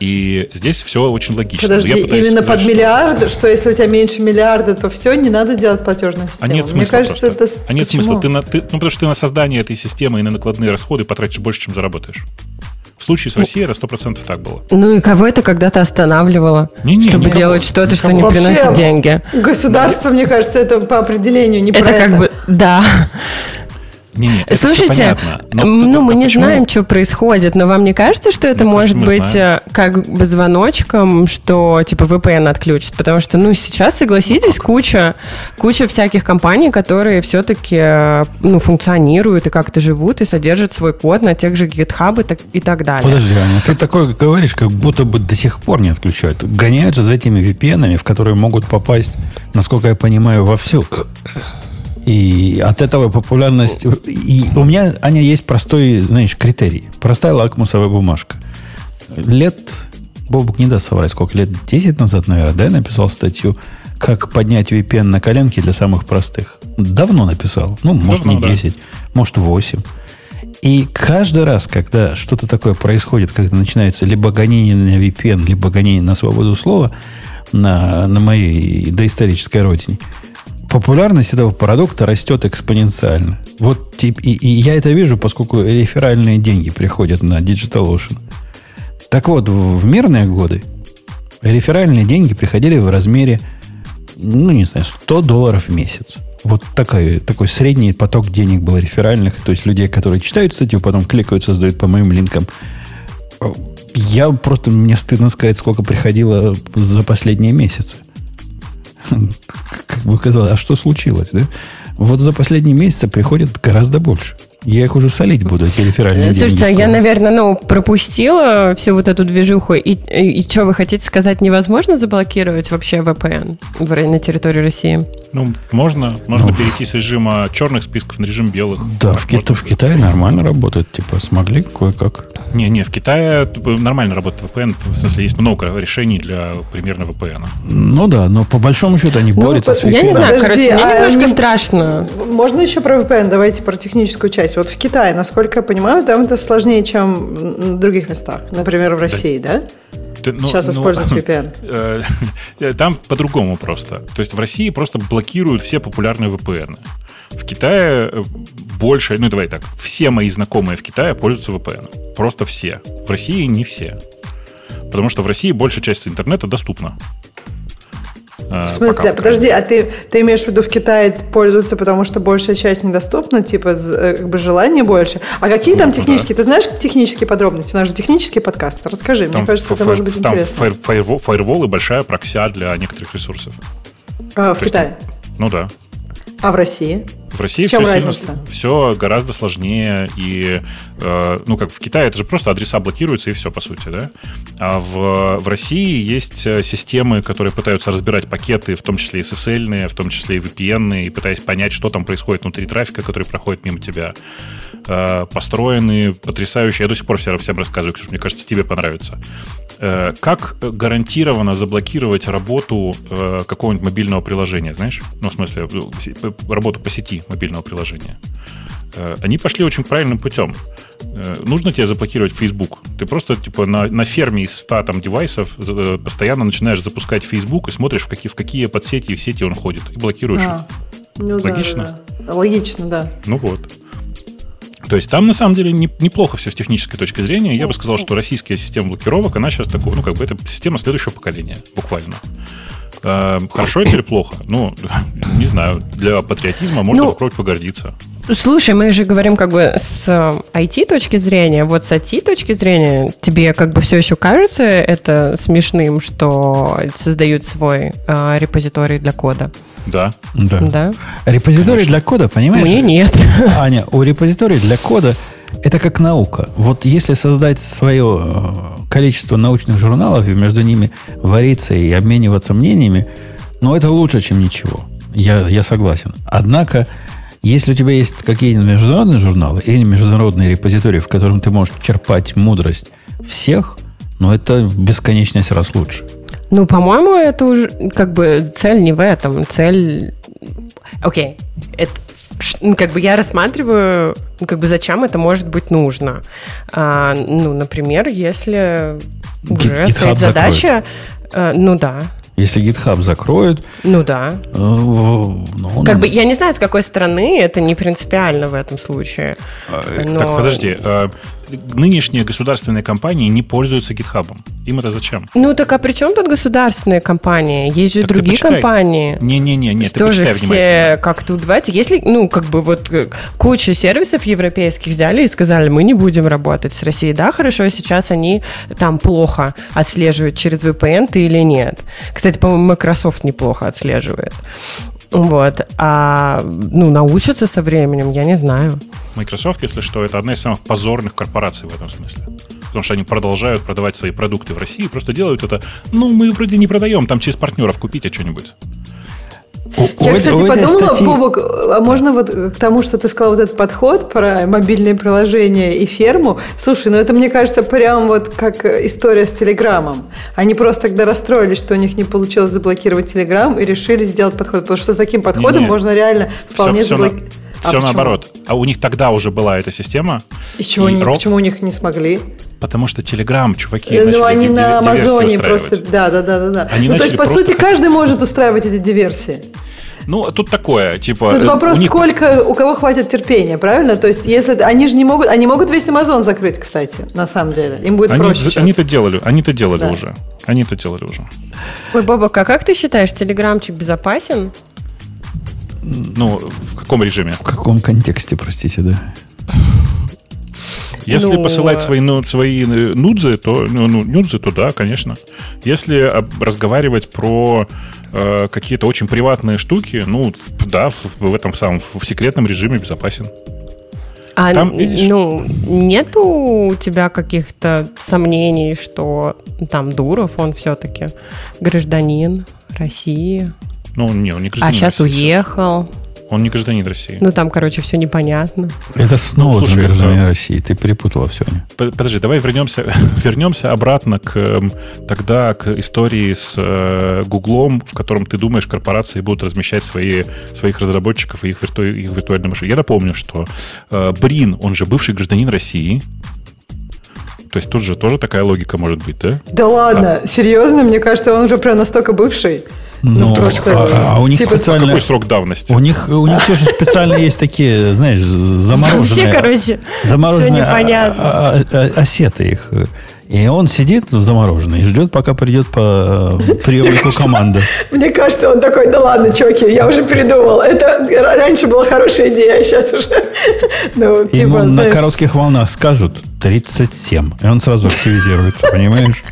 И здесь все очень логично. Подожди, именно сказать, под миллиард, что... что если у тебя меньше миллиарда, то все, не надо делать платежную систему. А нет смысла Мне кажется, просто. это... А нет Почему? смысла. Ты на, ты, ну, потому что ты на создание этой системы и на накладные расходы потратишь больше, чем заработаешь. В случае с Россией это 100% так было. Ну и кого это когда-то останавливало, не, не, чтобы делать что-то, что не приносит деньги? Государство, мне кажется, это по определению не это про это. как бы, да. Не, не, Слушайте, но, ну мы не почему? знаем, что происходит, но вам не кажется, что это ну, может быть знаем. Э, как бы звоночком, что типа VPN отключит? Потому что, ну, сейчас, согласитесь, куча, куча всяких компаний, которые все-таки э, ну, функционируют и как-то живут и содержат свой код на тех же GitHub и так, и так далее. Подожди, Аня, ты такое говоришь, как будто бы до сих пор не отключают. Гоняются за этими VPN, в которые могут попасть, насколько я понимаю, во всю. И от этого популярность... И у меня, Аня, есть простой, знаешь, критерий. Простая лакмусовая бумажка. Лет... Бобук не даст соврать, сколько лет? 10 назад, наверное, да, я написал статью как поднять VPN на коленки для самых простых. Давно написал. Ну, может, Давно, не 10, да. может, 8. И каждый раз, когда что-то такое происходит, когда начинается либо гонение на VPN, либо гонение на свободу слова на, на моей доисторической родине, популярность этого продукта растет экспоненциально. Вот и, и я это вижу, поскольку реферальные деньги приходят на DigitalOcean. Так вот, в мирные годы реферальные деньги приходили в размере, ну, не знаю, 100 долларов в месяц. Вот такой, такой средний поток денег был реферальных, то есть людей, которые читают статью, потом кликают, создают по моим линкам. Я просто, мне стыдно сказать, сколько приходило за последние месяцы как бы сказал, а что случилось, да? Вот за последние месяцы приходит гораздо больше. Я их уже солить буду, эти реферальные Слушайте, деньги. я, наверное, ну, пропустила всю вот эту движуху. И, и, и что, вы хотите сказать, невозможно заблокировать вообще VPN на территории России? Ну, можно. Можно ну, перейти с режима черных списков на режим белых. Да, в, Кита, в Китае нормально работает. Типа, смогли кое-как. Не, не, в Китае нормально работает VPN. В смысле, есть много решений для примерно VPN. Ну да, но по большому счету они ну, борются с VPN. Я не знаю, Подожди, короче, мне а немножко не... страшно. Можно еще про VPN? Давайте про техническую часть. Вот в Китае, насколько я понимаю, там это сложнее, чем в других местах. Например, в России, да? да? Ты, ну, Сейчас ну, используют VPN. Э, там по-другому просто. То есть в России просто блокируют все популярные VPN. В Китае э, больше, ну давай так, все мои знакомые в Китае пользуются VPN. Просто все. В России не все. Потому что в России большая часть интернета доступна. Э, в смысле? Пока, Подожди, а ты, ты имеешь в виду в Китае пользуются, потому что большая часть недоступна, типа э, как бы желания больше? А какие там ну, технические? Да. Ты знаешь технические подробности? У нас же технический подкаст. Расскажи, там мне кажется, это может быть там интересно. Фаер, фаервол, фаервол и большая прокся для некоторых ресурсов. А, в То Китае? ну да. А в России? В России все, сильно, все гораздо сложнее. И, э, ну, как в Китае, это же просто адреса блокируются и все, по сути, да? А в, в России есть э, системы, которые пытаются разбирать пакеты, в том числе и SSL, в том числе и VPN, и пытаясь понять, что там происходит внутри трафика, который проходит мимо тебя. Э, построены потрясающе. Я до сих пор всем, рассказываю, Ксюша, мне кажется, тебе понравится. Э, как гарантированно заблокировать работу э, какого-нибудь мобильного приложения, знаешь? Ну, в смысле, э, работу по сети мобильного приложения. Они пошли очень правильным путем. Нужно тебе заблокировать Facebook. Ты просто типа на, на ферме из 100 там, девайсов постоянно начинаешь запускать Facebook и смотришь, в какие, в какие подсети и в сети он ходит. И блокируешь а, Ну, Логично? Да, да. Логично, да. Ну вот. То есть там на самом деле не, неплохо все с технической точки зрения. Я бы сказал, что российская система блокировок, она сейчас такой, ну, как бы это система следующего поколения, буквально. Э, хорошо это или плохо? Ну, не знаю. Для патриотизма можно ну, попробовать погордиться. Слушай, мы же говорим как бы с IT точки зрения. Вот с IT точки зрения тебе как бы все еще кажется это смешным, что создают свой э, репозиторий для кода? Да. Да. да? Репозиторий Конечно. для кода, понимаешь? Мне нет. Аня, у репозиторий для кода это как наука. Вот если создать свое э, количество научных журналов и между ними вариться и обмениваться мнениями, ну, это лучше, чем ничего. Я, я согласен. Однако, если у тебя есть какие-нибудь международные журналы или международные репозитории, в котором ты можешь черпать мудрость всех, ну, это бесконечность раз лучше. Ну, по-моему, это уже как бы цель не в этом. Цель... Окей, это ну, как бы я рассматриваю, ну, как бы зачем это может быть нужно. А, ну, например, если уже стоит задача, а, ну да, если GitHub закроют... Ну да. Э, ну, как бы я не знаю, с какой стороны это не принципиально в этом случае. А, но... Так, подожди. А, нынешние государственные компании не пользуются GitHub. Им это зачем? Ну так а при чем тут государственные компании? Есть же так другие компании. Не-не-не, не, ты почитай все как-то убивать. Если, ну, как бы вот э, куча сервисов европейских взяли и сказали, мы не будем работать с Россией. Да, хорошо, сейчас они там плохо отслеживают через VPN ты или нет. Кстати, по-моему, Microsoft неплохо отслеживает. Вот. А ну, научатся со временем, я не знаю. Microsoft, если что, это одна из самых позорных корпораций в этом смысле. Потому что они продолжают продавать свои продукты в России, просто делают это, ну, мы вроде не продаем, там через партнеров купите что-нибудь. Я, кстати, подумала, статьи... Бобок, а можно вот к тому, что ты сказал, вот этот подход про мобильные приложения и ферму? Слушай, ну это, мне кажется, прям вот как история с Телеграмом. Они просто тогда расстроились, что у них не получилось заблокировать Телеграм и решили сделать подход. Потому что с таким подходом не, не. можно реально вполне заблокировать. Все, а все наоборот. А у них тогда уже была эта система. И, чего и они, роб... почему у них не смогли? Потому что Telegram, чуваки, э, Ну, они на Амазоне просто... Да, да, да, да. да. Они ну, то есть, по просто... сути, каждый может устраивать эти диверсии. Ну, тут такое, типа... Тут вопрос, них... сколько, у кого хватит терпения, правильно? То есть, если... Они же не могут... Они могут весь Амазон закрыть, кстати, на самом деле. Им будет они, проще Они-то делали, они-то делали да. уже. Они-то делали уже. Ой, Бобок, а как ты считаешь, Телеграмчик безопасен? Ну, в каком режиме? В каком контексте, простите, да? Если ну, посылать свои, ну, свои э, нудзы, то, ну, ну, нудзы, то да, конечно. Если разговаривать про э, какие-то очень приватные штуки, ну, да, в, в этом самом, в секретном режиме безопасен. А Там, видишь, ну, нету у тебя каких-то сомнений, что там Дуров, он все-таки гражданин России? Ну, не, он не гражданин А сейчас России, уехал. Он не гражданин России. Ну, там, короче, все непонятно. Это снова ну, слушай, гражданин это... России. Ты перепутала все. Подожди, давай вернемся, вернемся обратно к эм, тогда к истории с э, Гуглом, в котором ты думаешь, корпорации будут размещать свои, своих разработчиков и их, вирту, их виртуальные машины. Я напомню, что э, Брин, он же бывший гражданин России, то есть тут же тоже такая логика может быть, да? Да ладно, а. серьезно? Мне кажется, он уже прям настолько бывший. Ну, ну просто, а, а у них типа, специально... Какой срок давности? У них, у них все же специально есть такие, знаешь, замороженные... Вообще, короче, замороженные все непонятно. А, а, а, осеты их. И он сидит замороженный и ждет, пока придет по э, приемнику команды. Мне кажется, он такой, да ладно, чуваки, я уже придумал. Это раньше была хорошая идея, а сейчас уже... Ну, типа, Ему на коротких волнах скажут 37, и он сразу активизируется, понимаешь?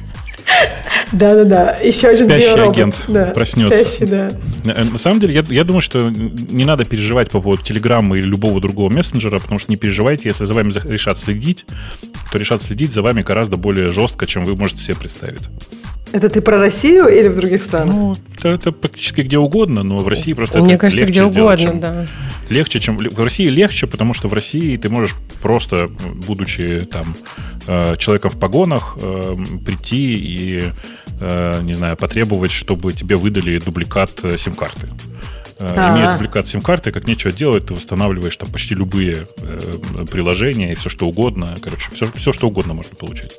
Да-да-да, еще один Спящий агент проснется. Спящий, да. Э, на самом деле, я, я думаю, что не надо переживать по поводу Телеграма или любого другого мессенджера, потому что не переживайте, если за вами решат следить, то решат следить за вами гораздо более жестко, чем вы можете себе представить. Это ты про Россию или в других странах? Ну, это, это практически где угодно, но в России просто Мне кажется, легче где угодно, чем, да. Легче, чем... В России легче, потому что в России ты можешь просто, будучи там э, человеком в погонах, э, прийти и, э, не знаю, потребовать, чтобы тебе выдали дубликат сим-карты. А-а-а. Имея дубликат сим-карты, как нечего делать, ты восстанавливаешь там почти любые э, приложения и все что угодно. Короче, все, все что угодно можно получать.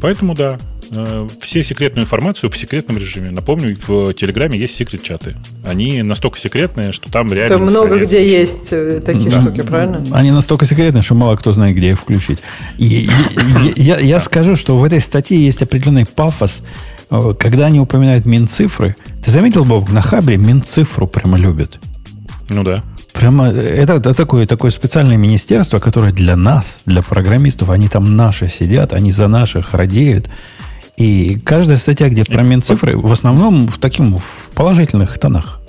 Поэтому да, э, все секретную информацию в секретном режиме. Напомню, в Телеграме есть секрет-чаты. Они настолько секретные, что там реально... Там много где ничего. есть э, такие да. штуки, правильно? Они настолько секретные, что мало кто знает, где их включить. Я, я, я скажу, что в этой статье есть определенный пафос, э, когда они упоминают Минцифры. Ты заметил, Боб, на Хабре Минцифру прямо любят? Ну да. Прямо это, это такое, такое специальное министерство, которое для нас, для программистов, они там наши сидят, они за наших радеют. И каждая статья, где про Минцифры, в основном в таким в положительных тонах.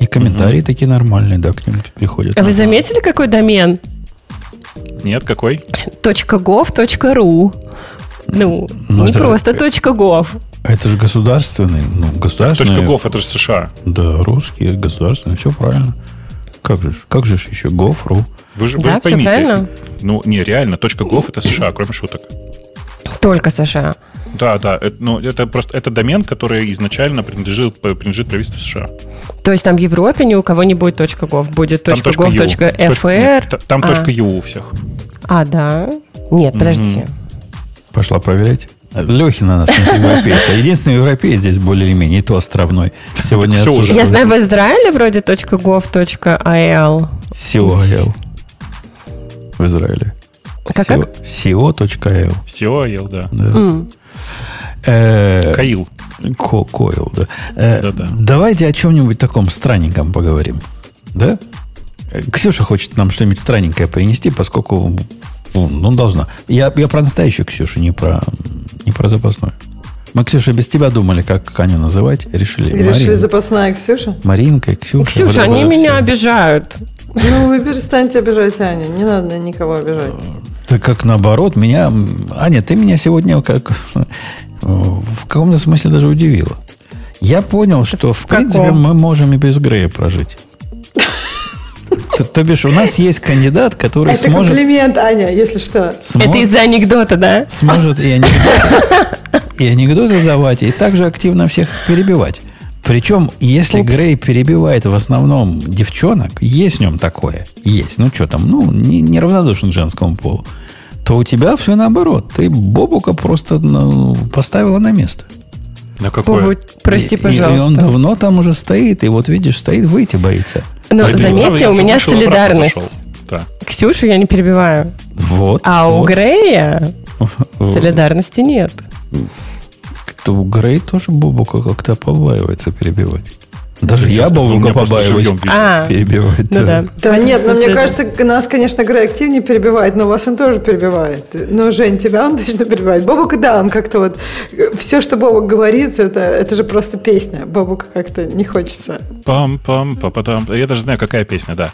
И комментарии угу. такие нормальные, да, к ним приходят. А вы заметили, какой домен? Нет, какой? .gov.ru Ну, Но ну, не это, просто .gov. Это же государственный. Ну, государственный. .gov это же США. Да, русский, государственный, все правильно. Как же, как же еще gov.ru? Вы же, вы да, же поймите. Правильно? Ну, не, реально, .gov это США, кроме шуток. Только США. Да, да. Это, ну, это просто это домен, который изначально принадлежит, принадлежит правительству США. То есть там в Европе ни у кого не будет .gov, будет .gov.fr. Там а. .eu у всех. А, да? Нет, подождите. Пошла проверять. Лехина нас нет европейца. Единственный европеец здесь более-менее, и то островной. Сегодня Я знаю, в Израиле вроде .gov.il. COIL. В Израиле. Как, как? CO.il. CO.il, да. да. Э, Каил. Коил, да. Э, давайте о чем-нибудь таком странненьком поговорим. Да? Ксюша хочет нам что-нибудь странненькое принести, поскольку ну, ну должна. Я, я про настоящую Ксюшу, не про, не про запасную. Мы, Ксюша, без тебя думали, как Аню называть. Решили. Решили Марин. запасная Ксюша? Маринка, Ксюша. Ксюша, они меня обижают. Ну, вы перестаньте обижать Аню. Не надо никого обижать. Так как наоборот, меня... Аня, ты меня сегодня как в каком-то смысле даже удивила. Я понял, что в, в принципе мы можем и без Грея прожить. То, то бишь, у нас есть кандидат, который Это сможет... Это комплимент, Аня, если что. Смо... Это из-за анекдота, да? Сможет и анекдоты, и анекдоты давать, и также активно всех перебивать. Причем, если Упс. Грей перебивает в основном девчонок, есть в нем такое, есть, ну что там, ну, не, неравнодушен к женскому полу, то у тебя все наоборот. Ты Бобука просто ну, поставила на место. На какое? Бобу, прости, пожалуйста. И, и он давно там уже стоит, и вот видишь, стоит, выйти боится. Но а заметьте, у меня солидарность. Да. Ксюшу я не перебиваю. Вот. А вот. у Грея солидарности нет. То у Грей тоже Бобука как-то побаивается перебивать. Даже я Бобука побаиваюсь а, перебивать. Ну, да. да нет, но мне кажется, нас, конечно, Грей активнее перебивает, но вас он тоже перебивает. Но, Жень, тебя он точно перебивает. Бобук, да, он как-то вот... Все, что Бобук говорит, это, это же просто песня. Бобука как-то не хочется. Пам-пам, папа-там. Я даже знаю, какая песня, да.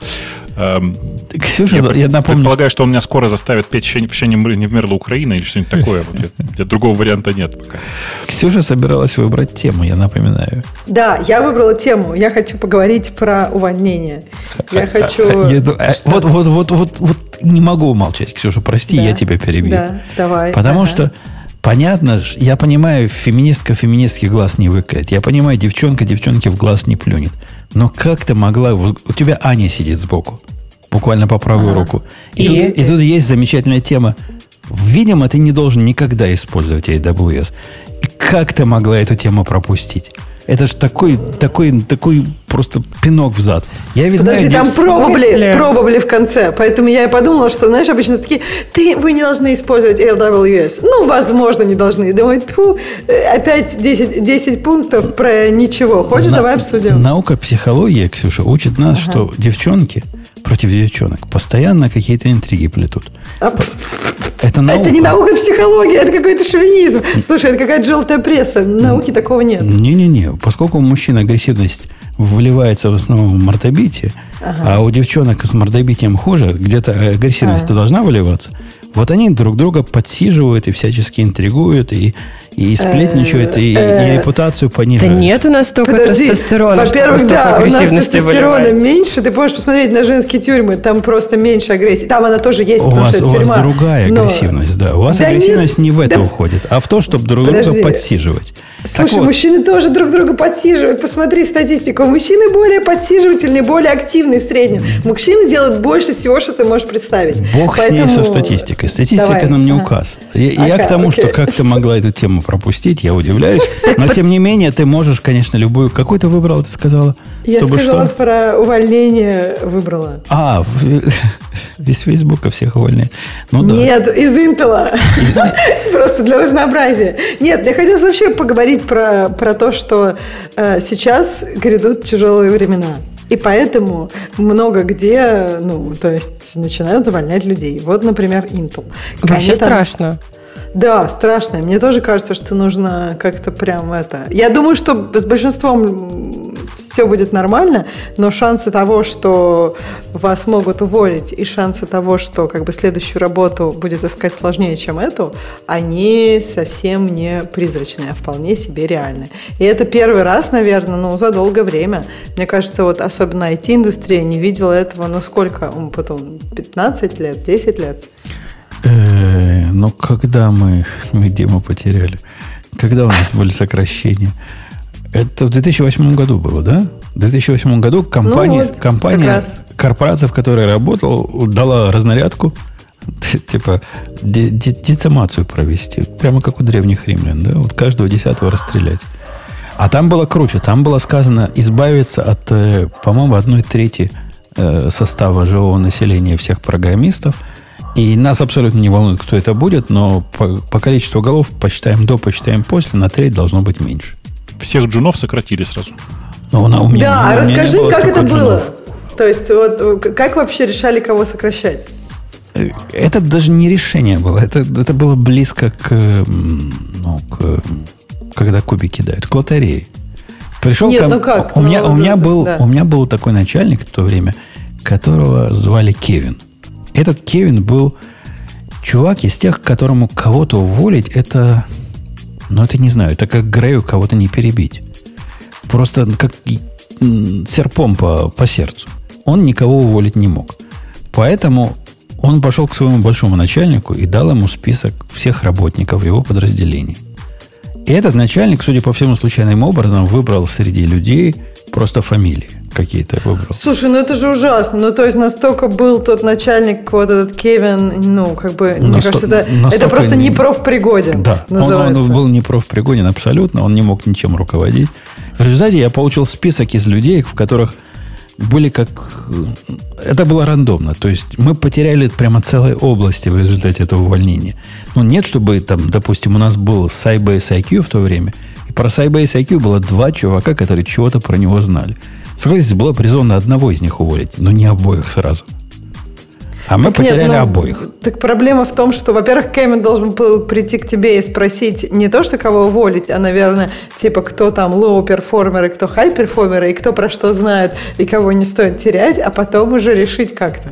Эм, Ксюша, я, я напомню... предполагаю, что он меня скоро заставит петь «Еще, еще не, не вмерла Украина» или что-нибудь такое. Вот, я, другого варианта нет пока. Ксюша собиралась выбрать тему, я напоминаю. Да, я выбрала тему. Я хочу поговорить про увольнение. Я хочу... Э, вот, вот, вот, вот, вот не могу молчать, Ксюша, прости, я тебя перебью. Да, давай. Потому что Понятно, я понимаю, феминистка феминистский глаз не выкает. Я понимаю, девчонка девчонке в глаз не плюнет. Но как ты могла... У тебя Аня сидит сбоку, буквально по правую ага. руку. И, и? Тут, и тут есть замечательная тема. Видимо, ты не должен никогда использовать AWS. И как ты могла эту тему пропустить? Это же такой, такой, такой просто пинок в зад. Я ведь Подожди, знаю, там пробовали, пробовали в конце. Поэтому я и подумала, что, знаешь, обычно такие, ты, вы не должны использовать LWS. Ну, возможно, не должны. Думаю, фу, опять 10, 10 пунктов про ничего. Хочешь, На, давай обсудим. Наука психология, Ксюша, учит нас, ага. что девчонки против девчонок постоянно какие-то интриги плетут. А, Это наука. Это не наука, а психология, это какой-то шовинизм. Слушай, это какая-то желтая пресса. Науки такого нет. Не-не-не. Поскольку у мужчин агрессивность вливается в основном в мордобитие, ага. а у девчонок с мордобитием хуже, где-то агрессивность ага. должна выливаться, вот они друг друга подсиживают и всячески интригуют, и, и сплетничают, и, и э, репутацию понижают. Да нет у нас столько Подожди, тестостерона. Во-первых, да, у нас тестостерона меньше. Ты можешь посмотреть на женские тюрьмы, там просто меньше агрессии. Там она тоже есть, у потому вас, что У вас другая но... агрессивность, да. У вас да агрессивность нет, не в это да... уходит, а в то, чтобы друг Подожди. друга подсиживать. Слушай, вот. мужчины тоже друг друга подсиживают. Посмотри статистику. Мужчины более подсиживательные, более активные в среднем. Мужчины делают больше всего, что ты можешь представить. Бог Поэтому... с ней со статистикой. Статистика Давай. нам не указ. Я, я к тому, окей. что как ты могла эту тему пропустить, я удивляюсь. Но, тем не менее, ты можешь, конечно, любую... Какую ты выбрала, ты сказала? Я Чтобы сказала что? про увольнение выбрала. А, из Фейсбука всех увольняет. Ну, да. Нет, из Интела. Просто для разнообразия. Нет, мне хотелось вообще поговорить про, про то, что э, сейчас грядут тяжелые времена. И поэтому много где, ну, то есть начинают увольнять людей. Вот, например, Intel. Вообще там... страшно. Да, страшно. Мне тоже кажется, что нужно как-то прям это... Я думаю, что с большинством все будет нормально, но шансы того, что вас могут уволить, и шансы того, что как бы следующую работу будет искать сложнее, чем эту, они совсем не призрачные, а вполне себе реальны. И это первый раз, наверное, ну, за долгое время. Мне кажется, вот особенно IT-индустрия не видела этого, ну, сколько? Потом 15 лет, 10 лет? Э, ну, когда мы, где мы потеряли? Когда у нас были сокращения? Это в 2008 году было, да? В 2008 году компания, ну вот, компания корпорация, в которой работал, дала разнарядку, типа де- де- децимацию провести. Прямо как у древних римлян, да? Вот каждого десятого расстрелять. А там было круче. Там было сказано избавиться от, э, по-моему, одной трети э, состава живого населения всех программистов – и нас абсолютно не волнует, кто это будет, но по, по количеству голов посчитаем до, посчитаем после, на треть должно быть меньше. Всех джунов сократили сразу. Но у меня, да, у меня расскажи, как это джунов. было. То есть, вот как вообще решали, кого сокращать? Э, это даже не решение было. Это, это было близко к, ну, к, когда кубики кидают, к лотерее. Пришел Нет, ко... ну как? У, ну, меня, у, меня был, да. у меня был такой начальник в то время, которого звали Кевин. Этот Кевин был чувак из тех, которому кого-то уволить, это... Ну, это не знаю, это как Грею кого-то не перебить. Просто как серпом по, по сердцу. Он никого уволить не мог. Поэтому он пошел к своему большому начальнику и дал ему список всех работников его подразделений. И этот начальник, судя по всему, случайным образом выбрал среди людей просто фамилии какие-то выбрал. Слушай, ну это же ужасно. Ну, то есть настолько был тот начальник, вот этот Кевин, ну, как бы, Насто... мне кажется, это, это просто не профпригоден. Да, он, он был не профпригоден абсолютно, он не мог ничем руководить. В результате я получил список из людей, в которых были как... Это было рандомно. То есть мы потеряли прямо целые области в результате этого увольнения. Ну, нет, чтобы там, допустим, у нас был Sybase IQ в то время, и про Sybase IQ было два чувака, которые чего-то про него знали. Согласитесь, было резонно одного из них уволить, но не обоих сразу. А мы так потеряли нет, ну, обоих. Так проблема в том, что, во-первых, Кэмен должен был прийти к тебе и спросить не то, что кого уволить, а, наверное, типа, кто там low performer ы, кто high performer ы, и кто про что знает, и кого не стоит терять, а потом уже решить как-то.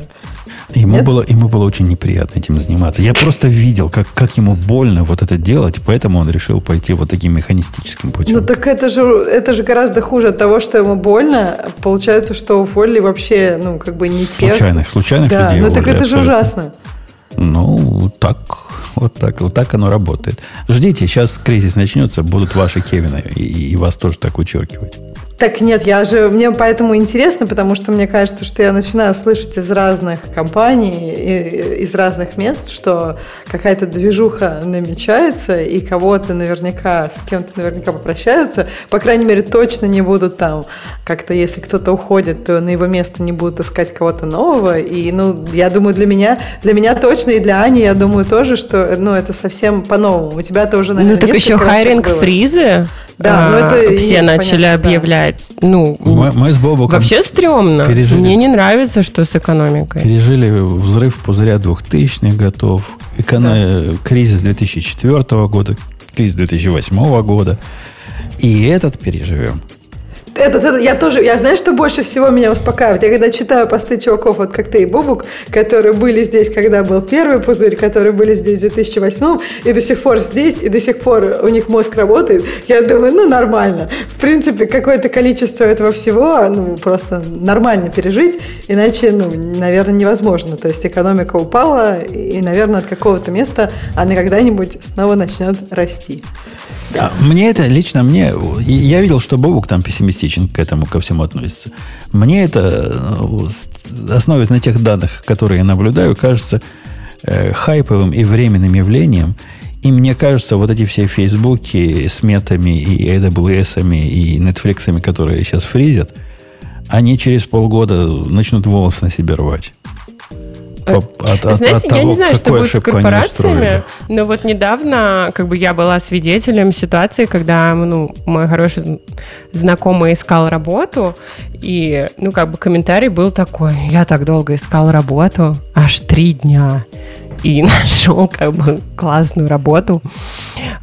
Ему было, ему было очень неприятно этим заниматься. Я просто видел, как, как ему больно вот это делать, поэтому он решил пойти вот таким механистическим путем. Ну так это же, это же гораздо хуже от того, что ему больно. Получается, что уволили вообще, ну, как бы не тех. Случайных, случайных да, людей ну так это же ужасно. Ну, так, вот так, вот так оно работает. Ждите, сейчас кризис начнется, будут ваши Кевины, и, и вас тоже так вычеркивать. Так нет, я же, мне поэтому интересно, потому что мне кажется, что я начинаю слышать из разных компаний, из разных мест, что какая-то движуха намечается, и кого-то наверняка, с кем-то наверняка попрощаются. По крайней мере, точно не будут там как-то, если кто-то уходит, то на его место не будут искать кого-то нового. И, ну, я думаю, для меня, для меня точно, и для Ани, я думаю тоже, что, ну, это совсем по-новому. У тебя тоже, наверное, Ну, так еще хайринг фризы. Да, ну это все начали понятно, объявлять. Да. Ну, мы, мы с Бобуком вообще стрёмно. Пережили, Мне не нравится, что с экономикой. Пережили взрыв пузыря 2000-х годов, эконом... да. кризис 2004 года, кризис 2008 года. И этот переживем. Этот, этот, я тоже, я знаю, что больше всего меня успокаивает. Я когда читаю посты чуваков, вот как ты и Бубук, которые были здесь, когда был первый пузырь, которые были здесь в 2008 и до сих пор здесь, и до сих пор у них мозг работает, я думаю, ну, нормально. В принципе, какое-то количество этого всего, ну, просто нормально пережить, иначе, ну, наверное, невозможно. То есть экономика упала, и, наверное, от какого-то места она когда-нибудь снова начнет расти. А мне это лично мне, я видел, что Бобук там пессимистичен к этому, ко всему относится. Мне это, э, основываясь на тех данных, которые я наблюдаю, кажется э, хайповым и временным явлением. И мне кажется, вот эти все фейсбуки с метами и AWS и Netflix, которые сейчас фризят, они через полгода начнут волосы на себе рвать. Э, от, от, Знаете, от того, я не знаю, что будет с корпорациями, но вот недавно как бы я была свидетелем ситуации, когда ну, мой хороший знакомый искал работу, и ну как бы комментарий был такой, я так долго искал работу, аж три дня и нашел как бы классную работу.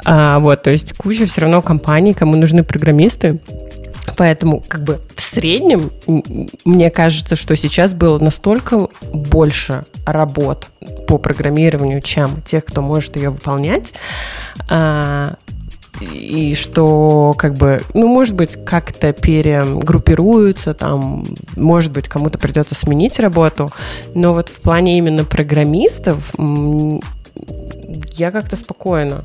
А, вот, то есть куча все равно компаний, кому нужны программисты. Поэтому как бы в среднем мне кажется, что сейчас было настолько больше работ по программированию, чем тех, кто может ее выполнять. А, и что, как бы, ну, может быть, как-то перегруппируются, там, может быть, кому-то придется сменить работу, но вот в плане именно программистов я как-то спокойно.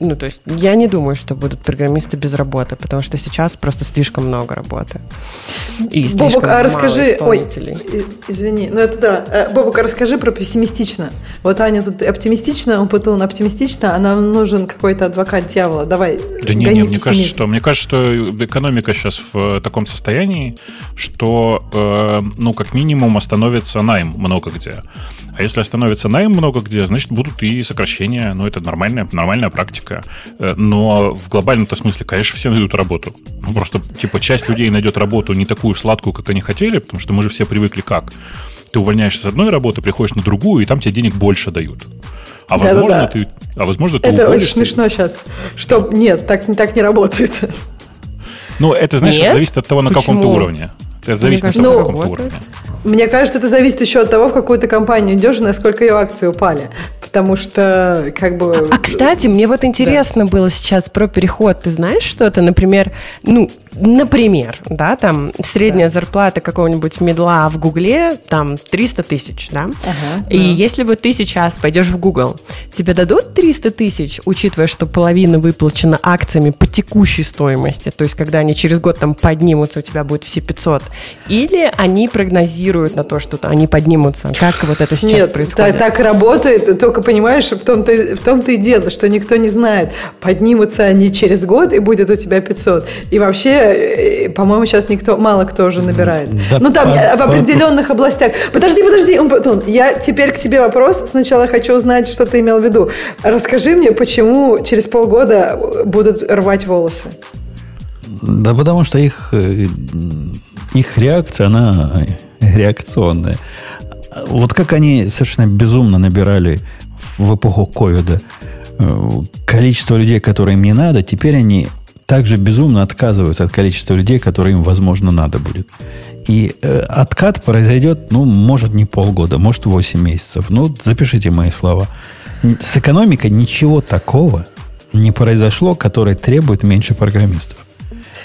Ну, то есть я не думаю, что будут программисты без работы, потому что сейчас просто слишком много работы. И слишком Бобок, а расскажи, ой, извини, ну это да. Э, Бобок, а расскажи про пессимистично. Вот Аня тут оптимистично, он потом оптимистично, а нам нужен какой-то адвокат дьявола. Давай, Да не, не, мне кажется, что, мне кажется, что экономика сейчас в таком состоянии, что, э, ну, как минимум, остановится найм много где. А если остановится найм много где, значит, будут и сокращения. Ну, это нормальная, нормальная практика. Э, но в глобальном-то смысле, конечно, все найдут работу. Ну, просто, типа, часть людей найдет работу не такую сладкую, как они хотели, потому что мы же все привыкли как. Ты увольняешься с одной работы, приходишь на другую, и там тебе денег больше дают. А возможно, да, да, ты, а возможно, ты Это очень смешно сейчас. Что нет, так, так не работает. Ну, это, знаешь, Нет? зависит от того, на каком то уровне. Это зависит от того, на каком уровне. Мне кажется, это зависит еще от того, в какую ты компанию идешь и насколько ее акции упали. Потому что, как бы... А, а кстати, мне вот интересно да. было сейчас про переход. Ты знаешь что-то? Например, ну, например, да, там средняя да. зарплата какого-нибудь медла в Гугле там 300 тысяч, да? Ага, и да. если бы ты сейчас пойдешь в Google, тебе дадут 300 тысяч, учитывая, что половина выплачена акциями по текущей стоимости, то есть когда они через год там поднимутся, у тебя будет все 500, или они прогнозируют на то, что они поднимутся? Как вот это сейчас Нет, происходит? Так, так работает, только понимаешь, в том-то, в том-то и дело, что никто не знает, поднимутся они через год и будет у тебя 500. И вообще, э, по-моему, сейчас никто, мало кто уже набирает. Да, ну там по, в определенных по... областях. Подожди, подожди, Умпутун, я теперь к тебе вопрос. Сначала хочу узнать, что ты имел в виду. Расскажи мне, почему через полгода будут рвать волосы? Да потому что их э, их реакция, она реакционная. Вот как они совершенно безумно набирали в эпоху ковида э, количество людей, которые им не надо, теперь они также безумно отказываются от количества людей, которые им, возможно, надо будет. И э, откат произойдет, ну, может, не полгода, может, 8 месяцев. Ну, запишите мои слова. С экономикой ничего такого не произошло, которое требует меньше программистов.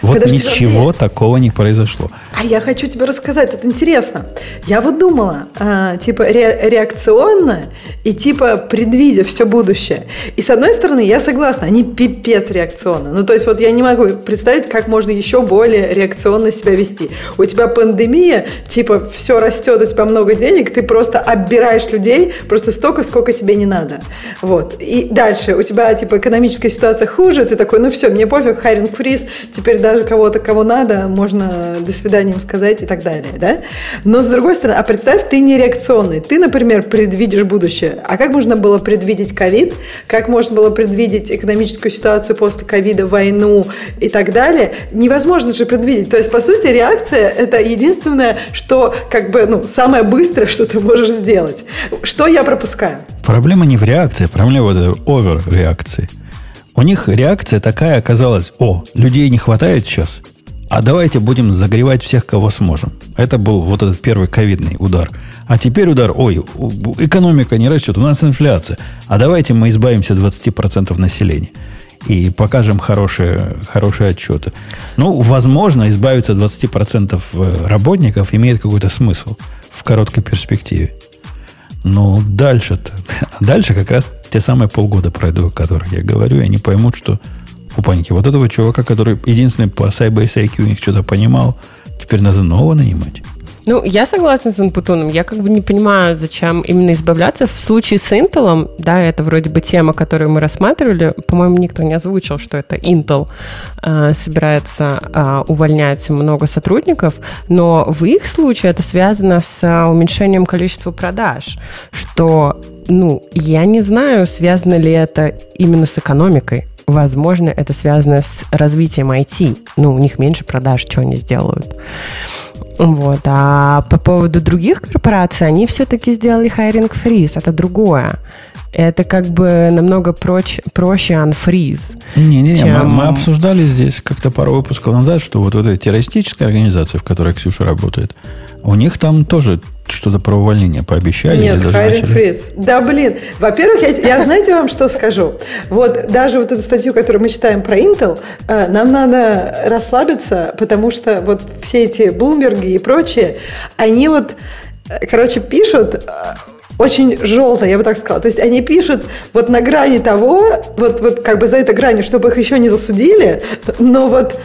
Вот Подожди, ничего подожди. такого не произошло. А я хочу тебе рассказать, тут интересно. Я вот думала, э, типа ре- реакционно и типа предвидя все будущее. И с одной стороны, я согласна, они пипец реакционно. Ну, то есть вот я не могу представить, как можно еще более реакционно себя вести. У тебя пандемия, типа все растет, у тебя много денег, ты просто оббираешь людей просто столько, сколько тебе не надо. Вот. И дальше у тебя типа экономическая ситуация хуже, ты такой, ну все, мне пофиг, хайринг фриз, теперь даже кого-то, кого надо, можно до свидания им сказать и так далее, да? Но с другой стороны, а представь, ты не реакционный. Ты, например, предвидишь будущее. А как можно было предвидеть ковид? Как можно было предвидеть экономическую ситуацию после ковида, войну и так далее? Невозможно же предвидеть. То есть, по сути, реакция – это единственное, что как бы, ну, самое быстрое, что ты можешь сделать. Что я пропускаю? Проблема не в реакции, проблема в овер-реакции. У них реакция такая оказалась, о, людей не хватает сейчас, а давайте будем загревать всех, кого сможем. Это был вот этот первый ковидный удар. А теперь удар, ой, экономика не растет, у нас инфляция. А давайте мы избавимся от 20% населения и покажем хорошие, хорошие отчеты. Ну, возможно, избавиться от 20% э, работников имеет какой-то смысл в короткой перспективе. Но дальше-то, дальше как раз те самые полгода пройду, о которых я говорю, и они поймут, что у паники вот этого чувака, который единственный по Sybase у них что-то понимал, теперь надо нового нанимать. Ну, я согласна с Инпутуном. Я как бы не понимаю, зачем именно избавляться. В случае с Intel, да, это вроде бы тема, которую мы рассматривали. По-моему, никто не озвучил, что это Intel э, собирается э, увольнять много сотрудников, но в их случае это связано с э, уменьшением количества продаж, что, ну, я не знаю, связано ли это именно с экономикой. Возможно, это связано с развитием IT. Ну, у них меньше продаж, что они сделают. Вот. А по поводу других корпораций, они все-таки сделали hiring freeze. Это другое. Это как бы намного проч, проще unfreeze. Не-не-не, чем... мы, мы обсуждали здесь как-то пару выпусков назад, что вот, вот эта террористическая организация, в которой Ксюша работает, у них там тоже что-то про увольнение пообещали? Нет, hiring freeze. Да, блин. Во-первых, я, я знаете вам что скажу? Вот даже вот эту статью, которую мы читаем про Intel, э, нам надо расслабиться, потому что вот все эти Bloomberg и прочие, они вот, э, короче, пишут э, очень желтая, я бы так сказала. То есть они пишут вот на грани того, вот, вот как бы за этой гранью, чтобы их еще не засудили, но вот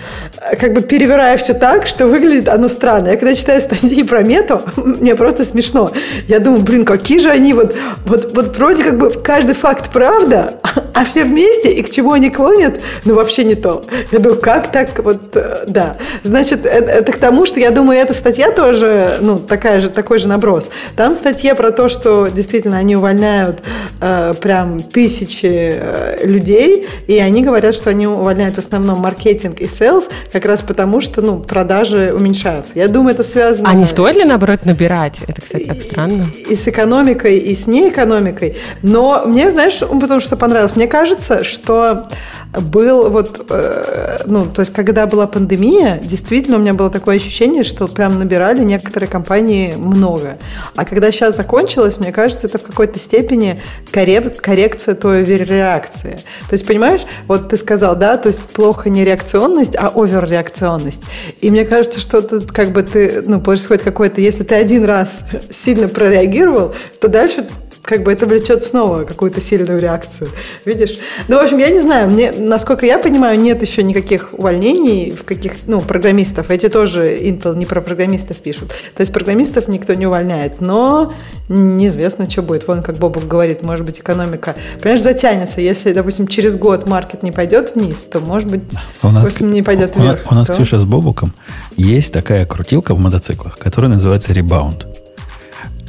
как бы перевирая все так, что выглядит оно странно. Я когда читаю статьи про мету, мне просто смешно. Я думаю, блин, какие же они вот, вот, вот вроде как бы каждый факт правда, а все вместе, и к чему они клонят, ну вообще не то. Я думаю, как так вот, э, да. Значит, это, это к тому, что я думаю, эта статья тоже, ну, такая же, такой же наброс. Там статья про то, что действительно они увольняют э, прям тысячи э, людей, и они говорят, что они увольняют в основном маркетинг и sales, как раз потому, что ну, продажи уменьшаются. Я думаю, это связано... А не стоит ли, наоборот, набирать? Это, кстати, так странно. И, и с экономикой, и с неэкономикой. Но мне, знаешь, потому что понравилось, мне кажется, что был вот, э, ну, то есть, когда была пандемия, действительно у меня было такое ощущение, что прям набирали некоторые компании много. А когда сейчас закончилось, мне кажется, это в какой-то степени коррек- коррекция той реакции. То есть, понимаешь, вот ты сказал, да, то есть плохо не реакционность, а оверреакционность. И мне кажется, что тут как бы ты, ну, происходит какой-то, если ты один раз сильно прореагировал, то дальше как бы это влечет снова какую-то сильную реакцию. Видишь? Ну, в общем, я не знаю, мне, насколько я понимаю, нет еще никаких увольнений в каких, ну, программистов. Эти тоже Intel не про программистов пишут. То есть программистов никто не увольняет. Но неизвестно, что будет. Вон, как Бобов говорит, может быть, экономика, понимаешь, затянется. Если, допустим, через год маркет не пойдет вниз, то, может быть, у нас, не пойдет вверх. У, у нас, то... Ксюша, с Бобуком есть такая крутилка в мотоциклах, которая называется ребаунд.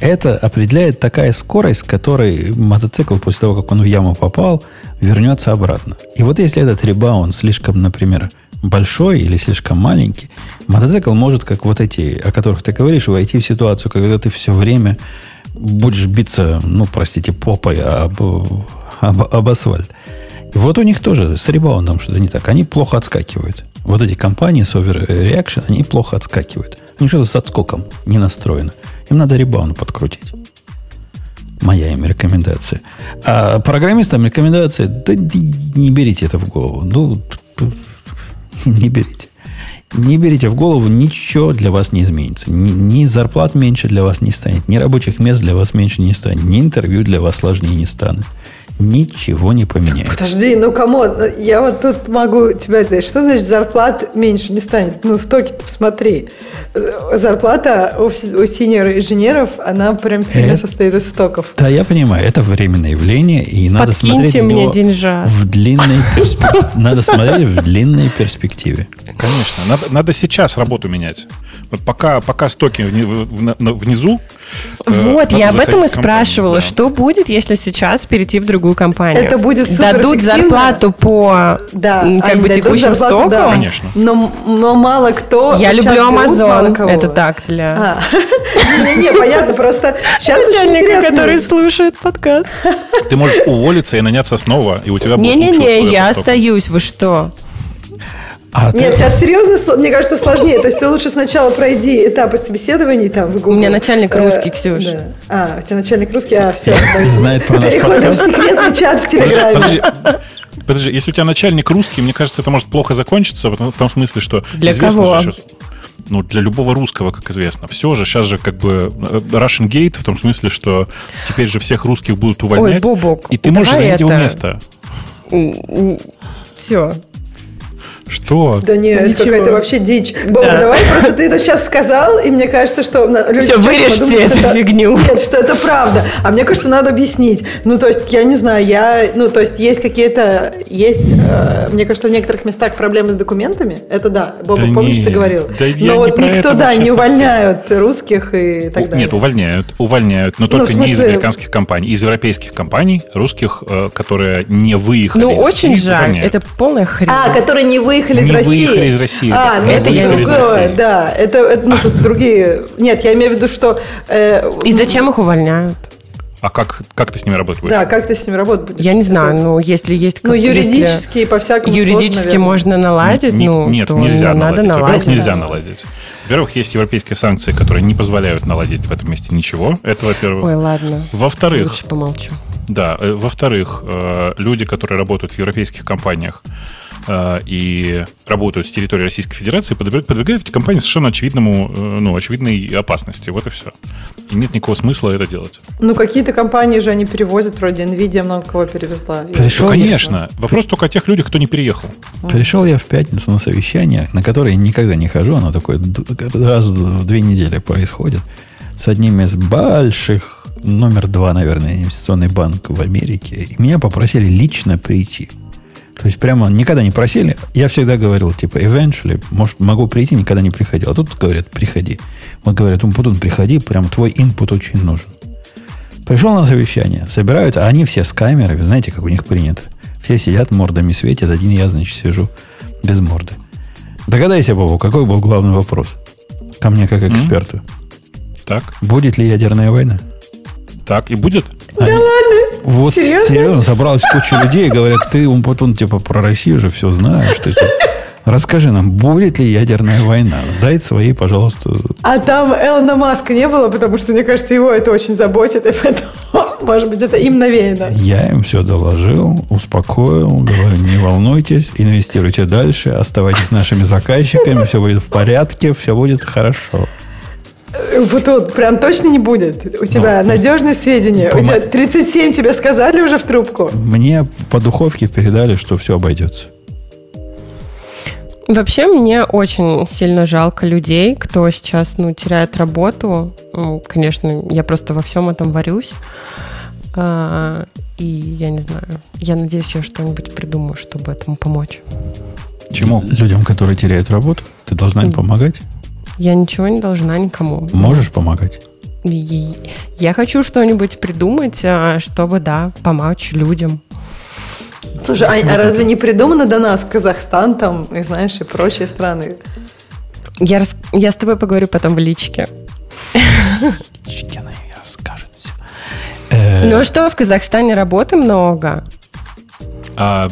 Это определяет такая скорость, с которой мотоцикл после того, как он в яму попал, вернется обратно. И вот если этот ребаунд слишком, например, большой или слишком маленький, мотоцикл может, как вот эти, о которых ты говоришь, войти в ситуацию, когда ты все время будешь биться, ну, простите, попой об, об, об асфальт. Вот у них тоже с ребаундом что-то не так. Они плохо отскакивают. Вот эти компании с overreaction, они плохо отскакивают. Они что-то с отскоком не настроены. Им надо ребаунд подкрутить. Моя им рекомендация. А программистам рекомендация, да не берите это в голову. Ну, не берите. Не берите в голову, ничего для вас не изменится. Ни, ни зарплат меньше для вас не станет, ни рабочих мест для вас меньше не станет, ни интервью для вас сложнее не станет. Ничего не поменяется. Подожди, ну кому? Я вот тут могу тебя сказать, что значит зарплат меньше не станет? Ну, стоки посмотри. Зарплата у, у синьор-инженеров, она прям сильно это, состоит из стоков. Да, я понимаю, это временное явление, и надо Подкиньте смотреть мне деньжат. в длинной перспективе. Надо смотреть в длинной перспективе. Конечно, надо, надо сейчас работу менять. Вот пока, пока стоки внизу, Э, вот, я об этом и спрашивала. Что будет, если сейчас перейти в другую компанию? Это будет Дадут зарплату по да, как бы текущим зарплату, стокам? Да. Конечно. Но, но мало кто... Я люблю Amazon. Это так для... А. Не, понятно, просто сейчас Начальник, который слушает подкаст. Ты можешь уволиться и наняться снова, и у тебя будет Не-не-не, я остаюсь. Вы что? А Нет, ты... сейчас серьезно, мне кажется, сложнее. То есть ты лучше сначала пройди этапы собеседований там в Google. У меня начальник русский, э, Ксюш. Да. А, у тебя начальник русский, а, все. Знает про наш подкаст. в секретный чат в Телеграме. Подожди, подожди, если у тебя начальник русский, мне кажется, это может плохо закончиться, в том смысле, что... Для кого? Сейчас, ну, для любого русского, как известно. Все же, сейчас же как бы э, Russian Gate, в том смысле, что теперь же всех русских будут увольнять. Ой, Бобок, и ты можешь занять это... его место. Все, что? Да нет, это какая-то вообще дичь. Боба, да. давай просто ты это сейчас сказал, и мне кажется, что... Люди Все, вырежьте подумают, эту это, фигню. Нет, что это правда. А мне кажется, надо объяснить. Ну, то есть, я не знаю, я... Ну, то есть, есть какие-то... Есть, э, мне кажется, в некоторых местах проблемы с документами. Это да. Боба, да помнишь, нет, ты говорил? Да Но вот никто, да, не увольняют совсем. русских и так далее. Нет, увольняют. Увольняют, но ну, только ну, смысле... не из американских компаний. Из европейских компаний русских, э, которые не выехали. Ну, очень жаль. Увольняют. Это полная хрень. А, которые не выехали выехали из России. выехали из России. А, ну это я другое, да. Это, это ну, тут другие... Нет, я имею в виду, что... Э, И зачем их увольняют? А как, как ты с ними работать будешь? Да, как ты с ними работать будешь? Я не знаю, ну, если есть... Ну, юридически и по-всякому Юридически сложно, можно наладить, не, ну, Нет, то нельзя надо наладить. Во-первых, нельзя наладить. Во-первых, есть европейские санкции, которые не позволяют наладить в этом месте ничего. Это, во-первых. Ой, ладно. Во-вторых... Лучше помолчу. Да. Э, во-вторых, э, люди, которые работают в европейских компаниях, и работают с территории Российской Федерации, подвергают эти компании совершенно очевидному, э, ну, очевидной опасности. Вот и все. И нет никакого смысла это делать. Ну, какие-то компании же они перевозят, вроде Nvidia много кого перевезла. Пришел ну, конечно. Я... Вопрос только о тех людях, кто не переехал. Пришел я в пятницу на совещание, на которое никогда не хожу, оно такое раз в две недели происходит, с одним из больших, номер два, наверное, инвестиционный банк в Америке. И меня попросили лично прийти. То есть прямо никогда не просили. Я всегда говорил, типа, eventually, может, могу прийти, никогда не приходил. А тут говорят, приходи. Вот говорят, Умпутун, приходи, прям твой инпут очень нужен. Пришел на совещание, собираются, а они все с камерами, знаете, как у них принято. Все сидят, мордами светят, один я, значит, сижу без морды. Догадайся, Бобу, какой был главный вопрос? Ко мне как эксперту. Mm-hmm. Так. Будет ли ядерная война? Так, и будет? Да Они... ладно? Вот серьезно? серьезно, собралась куча людей и говорят, ты, он потом типа про Россию же все знаешь. Ты, Расскажи нам, будет ли ядерная война? Дай свои, пожалуйста. А там Элона Маска не было, потому что, мне кажется, его это очень заботит, и поэтому, может быть, это им навеяно. Я им все доложил, успокоил, говорю, не волнуйтесь, инвестируйте дальше, оставайтесь нашими заказчиками, все будет в порядке, все будет хорошо. Вот тут прям точно не будет. У тебя ну, надежные сведения. У тебя 37 тебе сказали уже в трубку. Мне по духовке передали, что все обойдется. Вообще мне очень сильно жалко людей, кто сейчас ну, теряет работу. Ну, конечно, я просто во всем этом варюсь. А, и я не знаю. Я надеюсь, я что-нибудь придумаю, чтобы этому помочь. Чему? Людям, которые теряют работу, ты должна им помогать? Я ничего не должна никому. Можешь помогать? Я хочу что-нибудь придумать, а, чтобы, да, помочь людям. Слушай, а, а разве не придумано до нас Казахстан там, и знаешь, и прочие страны? Я, рас... я с тобой поговорю потом в личке. Личке она расскажет все. Ну а что, в Казахстане работы много. А,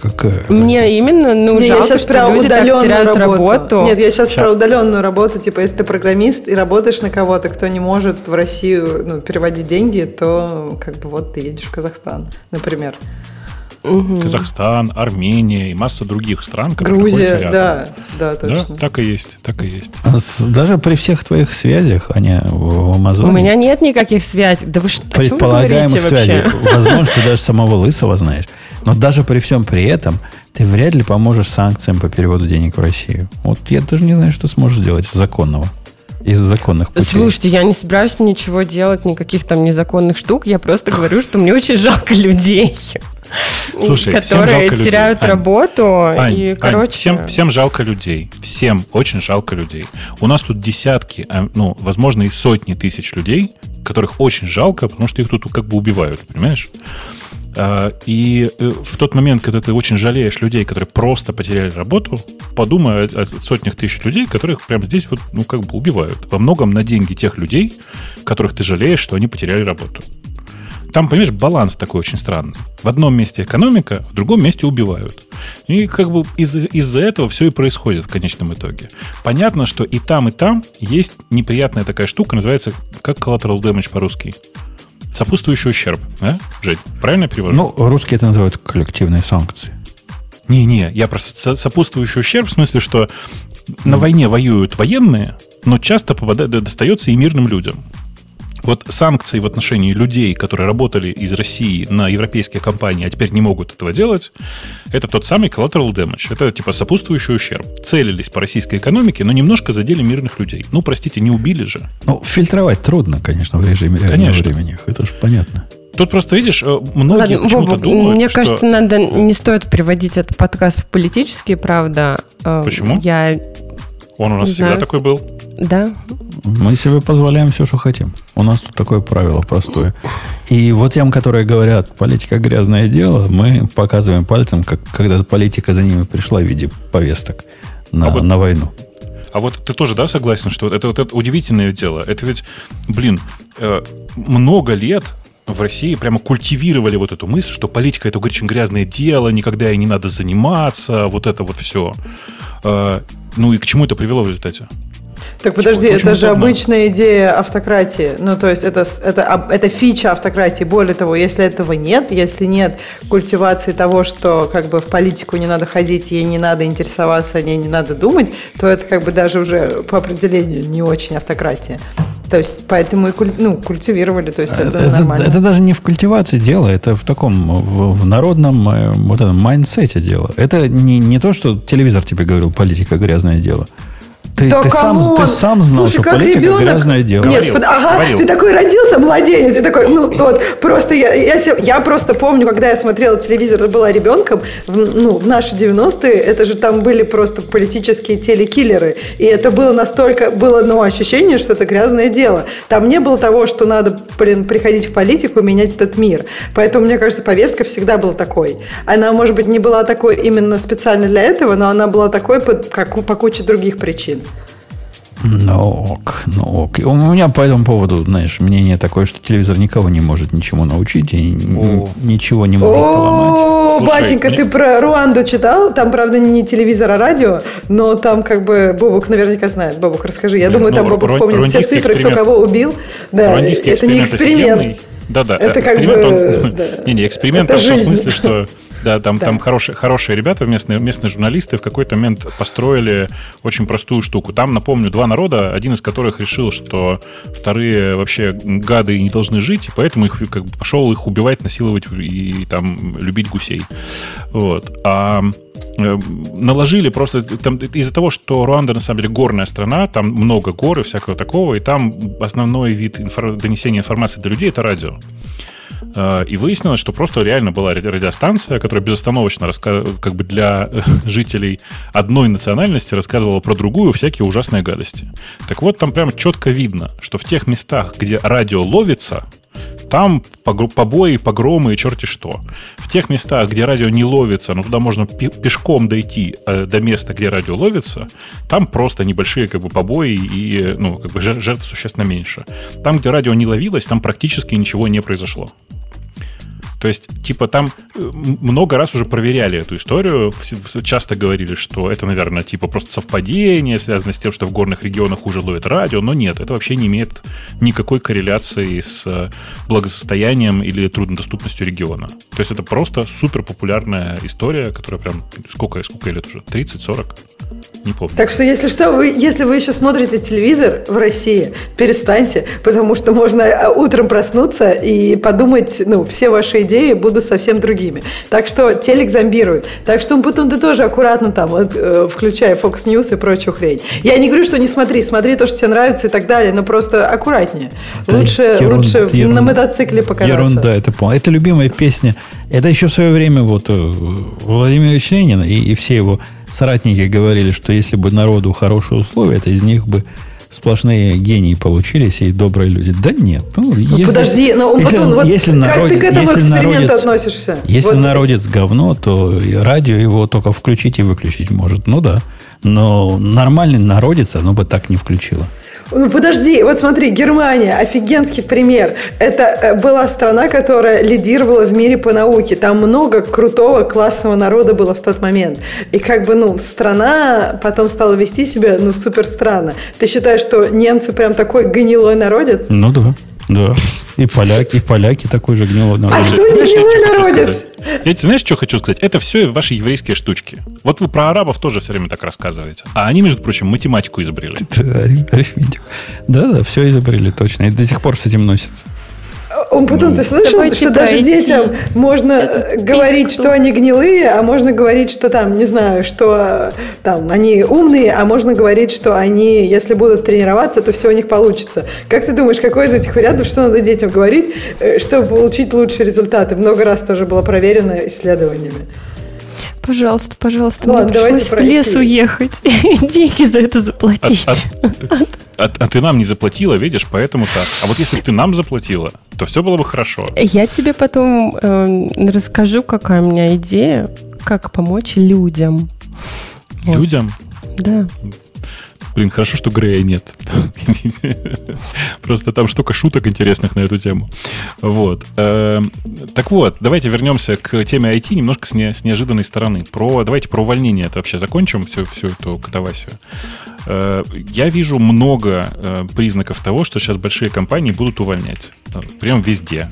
какая? Мне разница? именно, ну, Не, жалко, я сейчас что про люди удаленную так теряют работу. работу. Нет, я сейчас, сейчас про удаленную работу. Типа, если ты программист и работаешь на кого-то, кто не может в Россию ну, переводить деньги, то как бы вот ты едешь в Казахстан, например. Угу. Казахстан, Армения и масса других стран, которые Грузия, да, да, точно. Да, так и есть, так и есть. А даже при всех твоих связях, они в Амазоне... У меня нет никаких связей. Да вы что, Предполагаемых связей. Возможно, ты даже самого Лысого знаешь. Но даже при всем при этом ты вряд ли поможешь санкциям по переводу денег в Россию. Вот я даже не знаю, что сможешь сделать законного из законных путей. Слушайте, я не собираюсь ничего делать, никаких там незаконных штук. Я просто говорю, что мне очень жалко людей. Слушай, которые теряют людей. работу. Ань, и, Ань, короче... всем, всем жалко людей. Всем очень жалко людей. У нас тут десятки, а, ну, возможно, и сотни тысяч людей, которых очень жалко, потому что их тут как бы убивают, понимаешь? А, и э, в тот момент, когда ты очень жалеешь людей, которые просто потеряли работу, подумай о сотнях тысяч людей, которых прямо здесь вот, ну, как бы убивают. Во многом на деньги тех людей, которых ты жалеешь, что они потеряли работу. Там, понимаешь, баланс такой очень странный. В одном месте экономика, в другом месте убивают. И как бы из- из-за этого все и происходит в конечном итоге. Понятно, что и там, и там есть неприятная такая штука, называется как collateral damage по-русски. Сопутствующий ущерб, да, Жень? Правильно перевожу? Ну, русские это называют коллективные санкции. Не-не, я просто сопутствующий ущерб в смысле, что на войне воюют военные, но часто попадает, достается и мирным людям. Вот санкции в отношении людей, которые работали из России на европейские компании, а теперь не могут этого делать, это тот самый collateral damage. Это типа сопутствующий ущерб. Целились по российской экономике, но немножко задели мирных людей. Ну, простите, не убили же. Ну, фильтровать трудно, конечно, в режиме реального конечно. времени. Это же понятно. Тут просто, видишь, э, многие Ладно, почему-то думают, Мне что... кажется, надо, не стоит приводить этот подкаст в политические, правда. Э, Почему? Я он у нас не всегда знаю. такой был. Да. Мы себе позволяем все, что хотим. У нас тут такое правило простое. И вот тем, которые говорят, политика грязное дело, мы показываем пальцем, как когда политика за ними пришла в виде повесток на, а вот, на войну. А вот ты тоже, да, согласен, что это вот это удивительное дело. Это ведь, блин, э, много лет в России прямо культивировали вот эту мысль, что политика это очень грязное дело, никогда ей не надо заниматься, вот это вот все. Ну и к чему это привело в результате? Так подожди, Почему это же удобно? обычная идея автократии. Ну, то есть это, это, это фича автократии. Более того, если этого нет, если нет культивации того, что как бы в политику не надо ходить, ей не надо интересоваться, о ней не надо думать, то это как бы даже уже по определению не очень автократия. То есть поэтому и куль, ну, культивировали, то есть это, это нормально. Это даже не в культивации дело, это в таком, в, в народном э, вот этом mindset е дело. Это не, не то, что телевизор тебе говорил, политика грязное дело. Ты, ты, сам, ты сам знал, Слушай, что политика ребенок... грязное дело. Нет, Говорил, ага, говорил. ты такой родился младенец, ты такой, ну вот, просто я, я, я просто помню, когда я смотрела телевизор, я была ребенком, в, ну, в наши 90-е, это же там были просто политические телекиллеры, и это было настолько, было, ну, ощущение, что это грязное дело. Там не было того, что надо, блин, приходить в политику и менять этот мир. Поэтому, мне кажется, повестка всегда была такой. Она, может быть, не была такой именно специально для этого, но она была такой, по, как, по куче других причин. Ну ок, ну ок. У меня по этому поводу, знаешь, мнение такое, что телевизор никого не может ничему научить и О. ничего не может поломать. О, батенька, ты про Руанду читал? Там, правда, не телевизор, а радио, но там как бы Бобук наверняка знает. Бобук, расскажи. Я думаю, там Бобук помнит все цифры, кто кого убил. Да, это не эксперимент. Да-да, это как бы... Не-не, эксперимент в том смысле, что да, там, да. там хорошие, хорошие ребята, местные, местные журналисты в какой-то момент построили очень простую штуку. Там, напомню, два народа, один из которых решил, что вторые вообще гады не должны жить, и поэтому их как бы пошел их убивать, насиловать и, и там любить гусей. Вот. А э, наложили просто там, из-за того, что Руанда на самом деле горная страна, там много гор и всякого такого, и там основной вид инфор- донесения информации до людей это радио. Э, и выяснилось, что просто реально была радиостанция, которая безостановочно как бы для э, жителей одной национальности рассказывала про другую всякие ужасные гадости. Так вот, там прям четко видно, что в тех местах, где радио ловится, там побои, погромы и черти что. В тех местах, где радио не ловится, но туда можно пешком дойти э, до места, где радио ловится, там просто небольшие как бы побои и ну, как бы жертв существенно меньше. Там, где радио не ловилось, там практически ничего не произошло. То есть, типа, там э, много раз уже проверяли эту историю, часто говорили, что это, наверное, типа просто совпадение, связано с тем, что в горных регионах уже ловит радио, но нет, это вообще не имеет никакой корреляции с э, благосостоянием или труднодоступностью региона. То есть это просто супер популярная история, которая прям сколько, сколько лет уже? 30-40? Не помню. Так что, если что, вы, если вы еще смотрите телевизор в России, перестаньте, потому что можно э, утром проснуться и подумать, ну, все ваши идеи будут совсем другими. Так что телек зомбирует. Так что, потом ты тоже аккуратно там, э, включая Fox News и прочую хрень. Я не говорю, что не смотри, смотри то, что тебе нравится и так далее, но просто аккуратнее. Да лучше ерунда, лучше ерунда, на мотоцикле покататься. Ерунда, это помню. Это любимая песня. Это еще в свое время вот э, Владимир Ильич Ленин и, и все его соратники говорили, что если бы народу хорошие условия, то из них бы сплошные гении получились и добрые люди. Да нет. Ну, ну если, подожди, но если, потом, вот если как ты к этому если народец, относишься? Если вот. народец говно, то радио его только включить и выключить может. Ну да. Но нормальный народец оно бы так не включило. Ну, подожди, вот смотри, Германия, офигенский пример. Это э, была страна, которая лидировала в мире по науке. Там много крутого, классного народа было в тот момент. И как бы, ну, страна потом стала вести себя, ну, супер странно. Ты считаешь, что немцы прям такой гнилой народец? Ну да. Да. И поляки, и поляки такой же гнилой. А кто не гнилой народец? Я, знаешь, что хочу сказать? Это все ваши еврейские штучки. Вот вы про арабов тоже все время так рассказываете. А они, между прочим, математику изобрели. Арифметику. Да-да, все изобрели точно. И до сих пор с этим носятся. Он потом, ты слышал, что даже детям можно Это говорить, что они гнилые, а можно говорить, что там, не знаю, что там они умные, а можно говорить, что они, если будут тренироваться, то все у них получится. Как ты думаешь, какой из этих вариантов, что надо детям говорить, э, чтобы получить лучшие результаты? Много раз тоже было проверено исследованиями. Пожалуйста, пожалуйста, ну, мне пришлось в лес уехать и деньги за это заплатить. А, а, а, а ты нам не заплатила, видишь, поэтому так. А вот если бы ты нам заплатила, то все было бы хорошо. Я тебе потом э, расскажу, какая у меня идея, как помочь людям. Людям? Вот. Да. Блин, хорошо, что Грея нет. Просто там штука шуток интересных на эту тему. Вот. Эм, так вот, давайте вернемся к теме IT немножко с, не, с неожиданной стороны. Про, давайте про увольнение это вообще закончим, всю, всю эту катавасию. Э, я вижу много э, признаков того, что сейчас большие компании будут увольнять. Э, прям везде.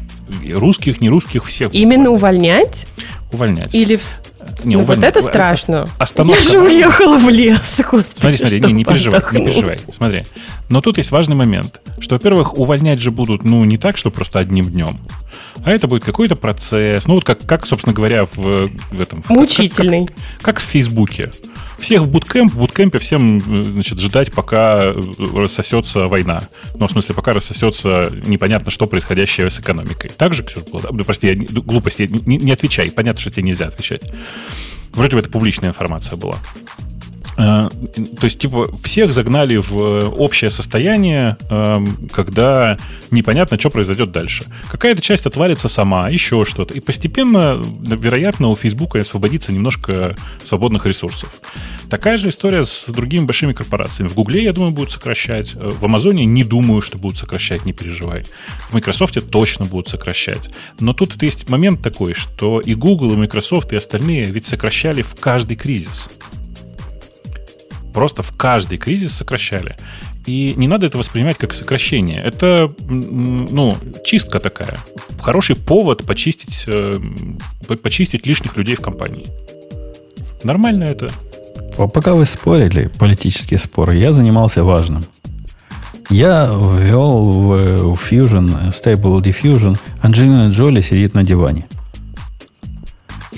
Русских, не русских, всех. Именно увольнять? Увольнять. Или не, ну, вот это э, страшно. Остановка. Я же уехала в лес. Господи, смотри, смотри, не, не переживай, не переживай. Смотри. Но тут есть важный момент, что, во-первых, увольнять же будут, ну, не так, что просто одним днем, а это будет какой-то процесс. Ну, вот как, как собственно говоря, в, в этом... Мучительный. Как, как, как в Фейсбуке. Всех в буткемп, в буткемпе всем, значит, ждать, пока рассосется война. Ну, в смысле, пока рассосется непонятно что происходящее с экономикой. Так же, Ксюша, было? Да? Ну, прости, я, глупости, не, не отвечай. Понятно, что тебе нельзя отвечать. Вроде бы это публичная информация была. Э, то есть, типа, всех загнали в общее состояние, эм, когда непонятно, что произойдет дальше. Какая-то часть отвалится сама, еще что-то. И постепенно, вероятно, у Фейсбука освободится немножко свободных ресурсов. Такая же история с другими большими корпорациями. В Гугле, я думаю, будут сокращать. Э, в Амазоне не думаю, что будут сокращать, не переживай. В Microsoft точно будут сокращать. Но тут есть момент такой, что и Google, и Microsoft, и остальные ведь сокращали в каждый кризис просто в каждый кризис сокращали. И не надо это воспринимать как сокращение. Это, ну, чистка такая. Хороший повод почистить, э, почистить лишних людей в компании. Нормально это. Пока вы спорили, политические споры, я занимался важным. Я ввел в Fusion, Stable Diffusion, Анджелина Джоли сидит на диване.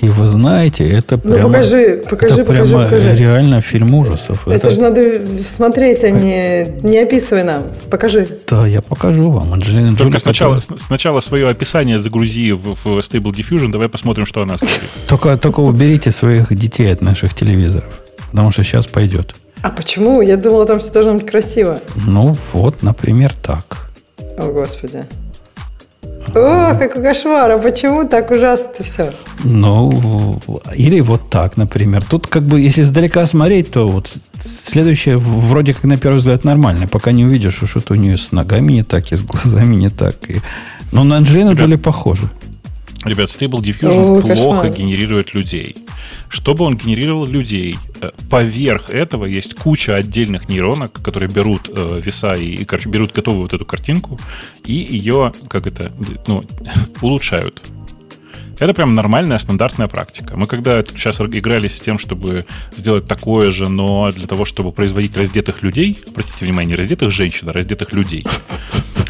И вы знаете, это ну, прямо, покажи, покажи, это покажи, прямо покажи. реально фильм ужасов. Это, это же надо смотреть, а не, не описывай нам. Покажи. Да, я покажу вам. Анджелина Только Джоли, сначала, которая... сначала свое описание загрузи в, в Stable Diffusion. Давай посмотрим, что она скажет. Только, только уберите своих детей от наших телевизоров. Потому что сейчас пойдет. А почему? Я думала, там все должно быть красиво. Ну, вот, например, так. О, Господи. О, какой кошмар, а почему так ужасно-то все? Ну, или вот так, например. Тут как бы, если издалека смотреть, то вот следующее вроде как на первый взгляд нормально, пока не увидишь, что что-то у нее с ногами не так, и с глазами не так. И... Но на Анджелину Джоли похоже. Ребят, Stable Diffusion О, плохо кошмар. генерирует людей. Чтобы он генерировал людей, э, поверх этого есть куча отдельных нейронок, которые берут э, веса и, и короче, берут готовую вот эту картинку и ее, как это, ну, улучшают. Это прям нормальная стандартная практика. Мы когда сейчас игрались с тем, чтобы сделать такое же, но для того, чтобы производить раздетых людей, обратите внимание, не раздетых женщин, а раздетых людей.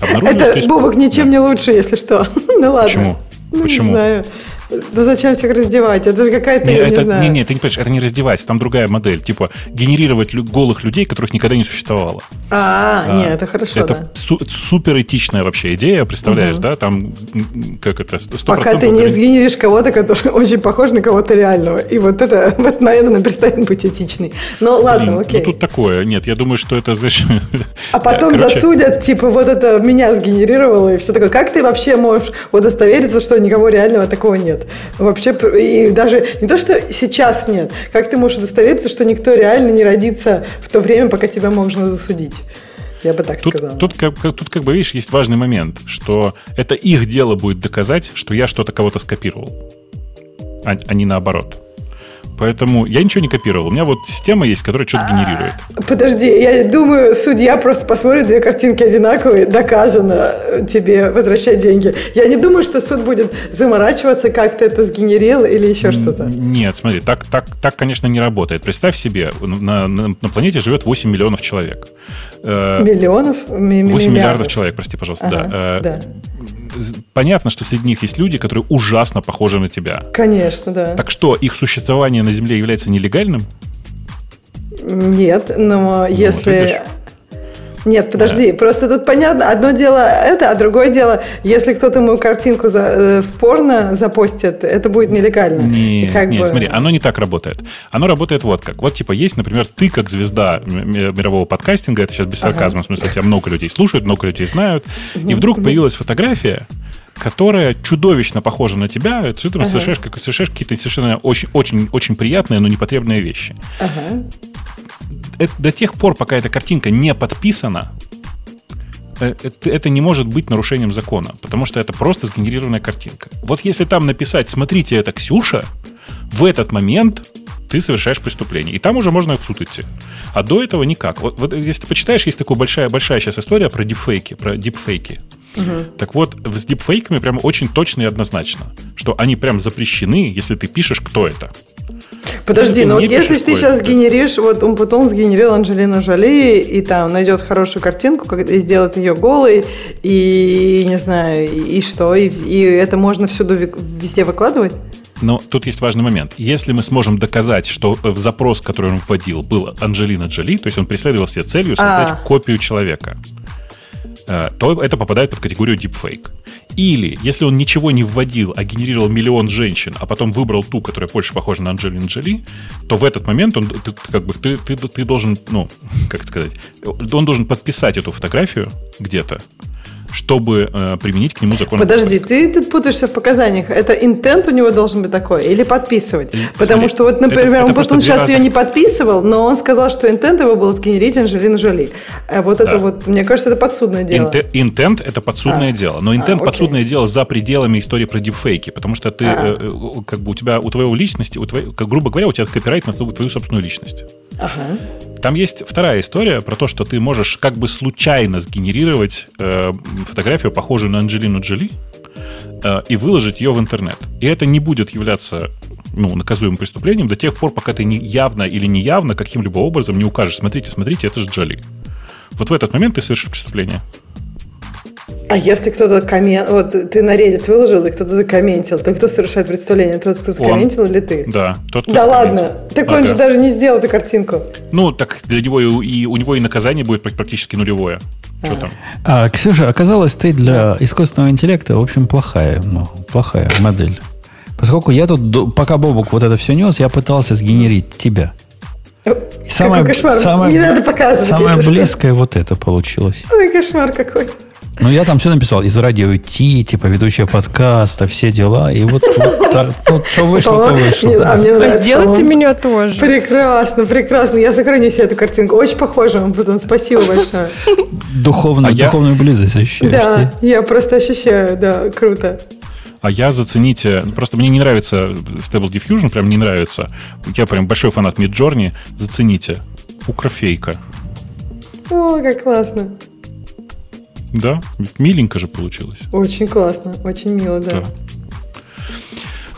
Это, Бобок, ничем не лучше, если что. Ну ладно. Почему? Ну, Почему? Не знаю. Да зачем всех раздевать? Это же какая-то, не, я это, не знаю. Не, не, ты не понимаешь, это не раздевать, там другая модель. Типа генерировать лю- голых людей, которых никогда не существовало. А, а нет, это хорошо, Это да. су- супер этичная вообще идея, представляешь, угу. да? Там, как это, 100% Пока ты не сгенеришь кого-то, который очень похож на кого-то реального. И вот это в этот момент она перестанет быть этичной. Ну, ладно, Блин, окей. Ну, тут такое. Нет, я думаю, что это, знаешь... А потом Короче... засудят, типа, вот это меня сгенерировало, и все такое. Как ты вообще можешь удостовериться, что никого реального такого нет? Вообще и даже не то, что сейчас нет, как ты можешь удостовериться, что никто реально не родится в то время, пока тебя можно засудить? Я бы так тут, сказал. Тут как, тут, как бы, видишь, есть важный момент, что это их дело будет доказать, что я что-то кого-то скопировал, а, а не наоборот. Поэтому я ничего не копировал. У меня вот система есть, которая что-то генерирует. Подожди, я думаю, судья просто посмотрит, две картинки одинаковые, доказано тебе возвращать деньги. Я не думаю, что суд будет заморачиваться, как ты это сгенерил или еще что-то. Нет, смотри, так, так, так конечно, не работает. Представь себе, на, на, на планете живет 8 миллионов человек. Э, миллионов? 8 миллиардов. миллиардов человек, прости, пожалуйста, ага, да. Э, да понятно, что среди них есть люди, которые ужасно похожи на тебя. Конечно, да. Так что, их существование на Земле является нелегальным? Нет, но ну, если... Нет, подожди, да. просто тут понятно, одно дело это, а другое дело, если кто-то мою картинку за, э, в порно запостит, это будет нелегально. Нет, нет бы... смотри, оно не так работает. Оно работает вот как. Вот типа есть, например, ты как звезда мирового подкастинга, это сейчас без сарказма, ага. в смысле, тебя много людей слушают, много людей знают, и вдруг появилась фотография, которая чудовищно похожа на тебя, ты ага. совершаешь, как, совершаешь какие-то совершенно очень, очень, очень приятные, но непотребные вещи. Ага это, до тех пор, пока эта картинка не подписана, э, это, это не может быть нарушением закона, потому что это просто сгенерированная картинка. Вот если там написать «смотрите, это Ксюша», в этот момент ты совершаешь преступление. И там уже можно в суд идти. А до этого никак. Вот, вот если ты почитаешь, есть такая большая, большая сейчас история про дипфейки, про дипфейки. Угу. Так вот, с дипфейками прямо очень точно и однозначно, что они прям запрещены, если ты пишешь, кто это. Подожди, но ну вот если ты сейчас генеришь, вот он потом сгенерил Анджелину Жоли, и там найдет хорошую картинку, как, и сделает ее голой, и не знаю, и, и что, и, и это можно всюду везде выкладывать? Но тут есть важный момент. Если мы сможем доказать, что в запрос, который он вводил, был Анджелина Джоли, то есть он преследовал себе целью создать а. копию человека, э, то это попадает под категорию deepfake. Или, если он ничего не вводил, а генерировал миллион женщин, а потом выбрал ту, которая больше похожа на Анджелину Джоли, то в этот момент он, ты, как бы, ты, ты, ты должен, ну, как сказать, он должен подписать эту фотографию где-то, чтобы э, применить к нему закон. Подожди, ты тут путаешься в показаниях. Это интент у него должен быть такой или подписывать? Смотри, Потому что вот, например, это, он, это он сейчас разных... ее не подписывал, но он сказал, что интент его был сгенерить Анжелину Жоли. А вот да. это вот, мне кажется, это подсудное дело. Интент это подсудное а. дело, но интент а, подсудное дело за пределами истории про дипфейки, потому что ты, а. э, э как бы у тебя, у твоего личности, у твоей, как, грубо говоря, у тебя копирайт на твою, твою собственную личность. Ага. Там есть вторая история про то, что ты можешь как бы случайно сгенерировать э, фотографию, похожую на Анджелину Джоли, э, и выложить ее в интернет. И это не будет являться ну, наказуемым преступлением до тех пор, пока ты не явно или неявно каким-либо образом не укажешь, смотрите, смотрите, это же Джоли. Вот в этот момент ты совершишь преступление. А если кто-то коммент... Вот ты на Reddit выложил, и кто-то закомментил, то кто совершает представление? Тот, кто закомментил Он. или ты? Да, тот, кто Да ладно? Так ага. он же даже не сделал эту картинку. Ну, так для него и, и у него и наказание будет практически нулевое. Что а. там? А, Ксюша, оказалось, ты для искусственного интеллекта, в общем, плохая, ну, плохая модель. Поскольку я тут, пока Бобук вот это все нес, я пытался сгенерить тебя. Самое, кошмар. Самое, не надо показывать. Самое близкое что. вот это получилось. Ой, кошмар какой. Ну, я там все написал. Из радио Ти, типа ведущая подкаста, все дела. И вот, вот так, ну, что вышло, то вышло. Нет, а нравится, Сделайте меня тоже. Прекрасно, прекрасно. Я сохраню себе эту картинку. Очень похоже вам потом. Спасибо большое. Духовную, а духовную я... близость ощущаешь. Да, я просто ощущаю, да, круто. А я зацените, просто мне не нравится Stable Diffusion, прям не нравится. Я прям большой фанат Midjourney. Зацените. Укрофейка. О, как классно. Да, миленько же получилось. Очень классно, очень мило, да. да.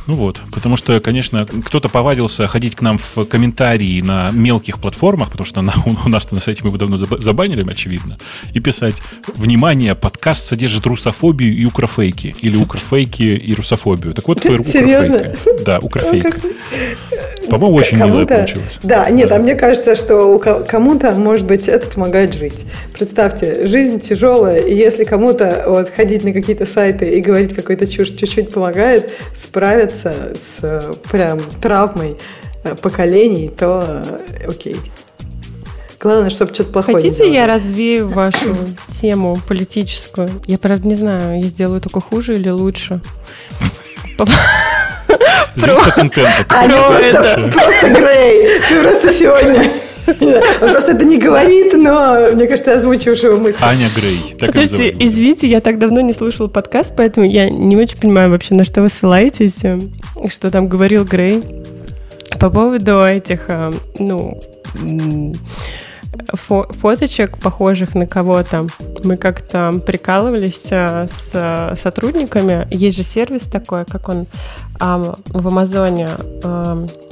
Ну вот, потому что, конечно, кто-то повадился ходить к нам в комментарии на мелких платформах, потому что на, у нас на сайте мы его давно забанили, очевидно, и писать «Внимание, подкаст содержит русофобию и укрофейки» или «Укрофейки и русофобию». Так вот, твой укрофейка. Да, укрофейка. По-моему, очень мило получилось. Да, нет, а мне кажется, что кому-то, может быть, это помогает жить. Представьте, жизнь тяжелая, и если кому-то вот, ходить на какие-то сайты и говорить какую-то чушь чуть-чуть помогает справиться справиться с прям травмой э, поколений, то э, окей. Главное, чтобы что-то плохое Хотите, я развею вашу тему политическую? Я, правда, не знаю, я сделаю только хуже или лучше. От контента. А, просто, просто Грей, ты просто сегодня он просто это не говорит, но мне кажется, ты озвучиваешь его мысль. Аня Грей. Слушайте, извините, я так давно не слушала подкаст, поэтому я не очень понимаю вообще, на что вы ссылаетесь, э, что там говорил Грей. По поводу этих, э, ну, фо фоточек, похожих на кого-то. Мы как-то прикалывались э, с сотрудниками. Есть же сервис такой, как он в Амазоне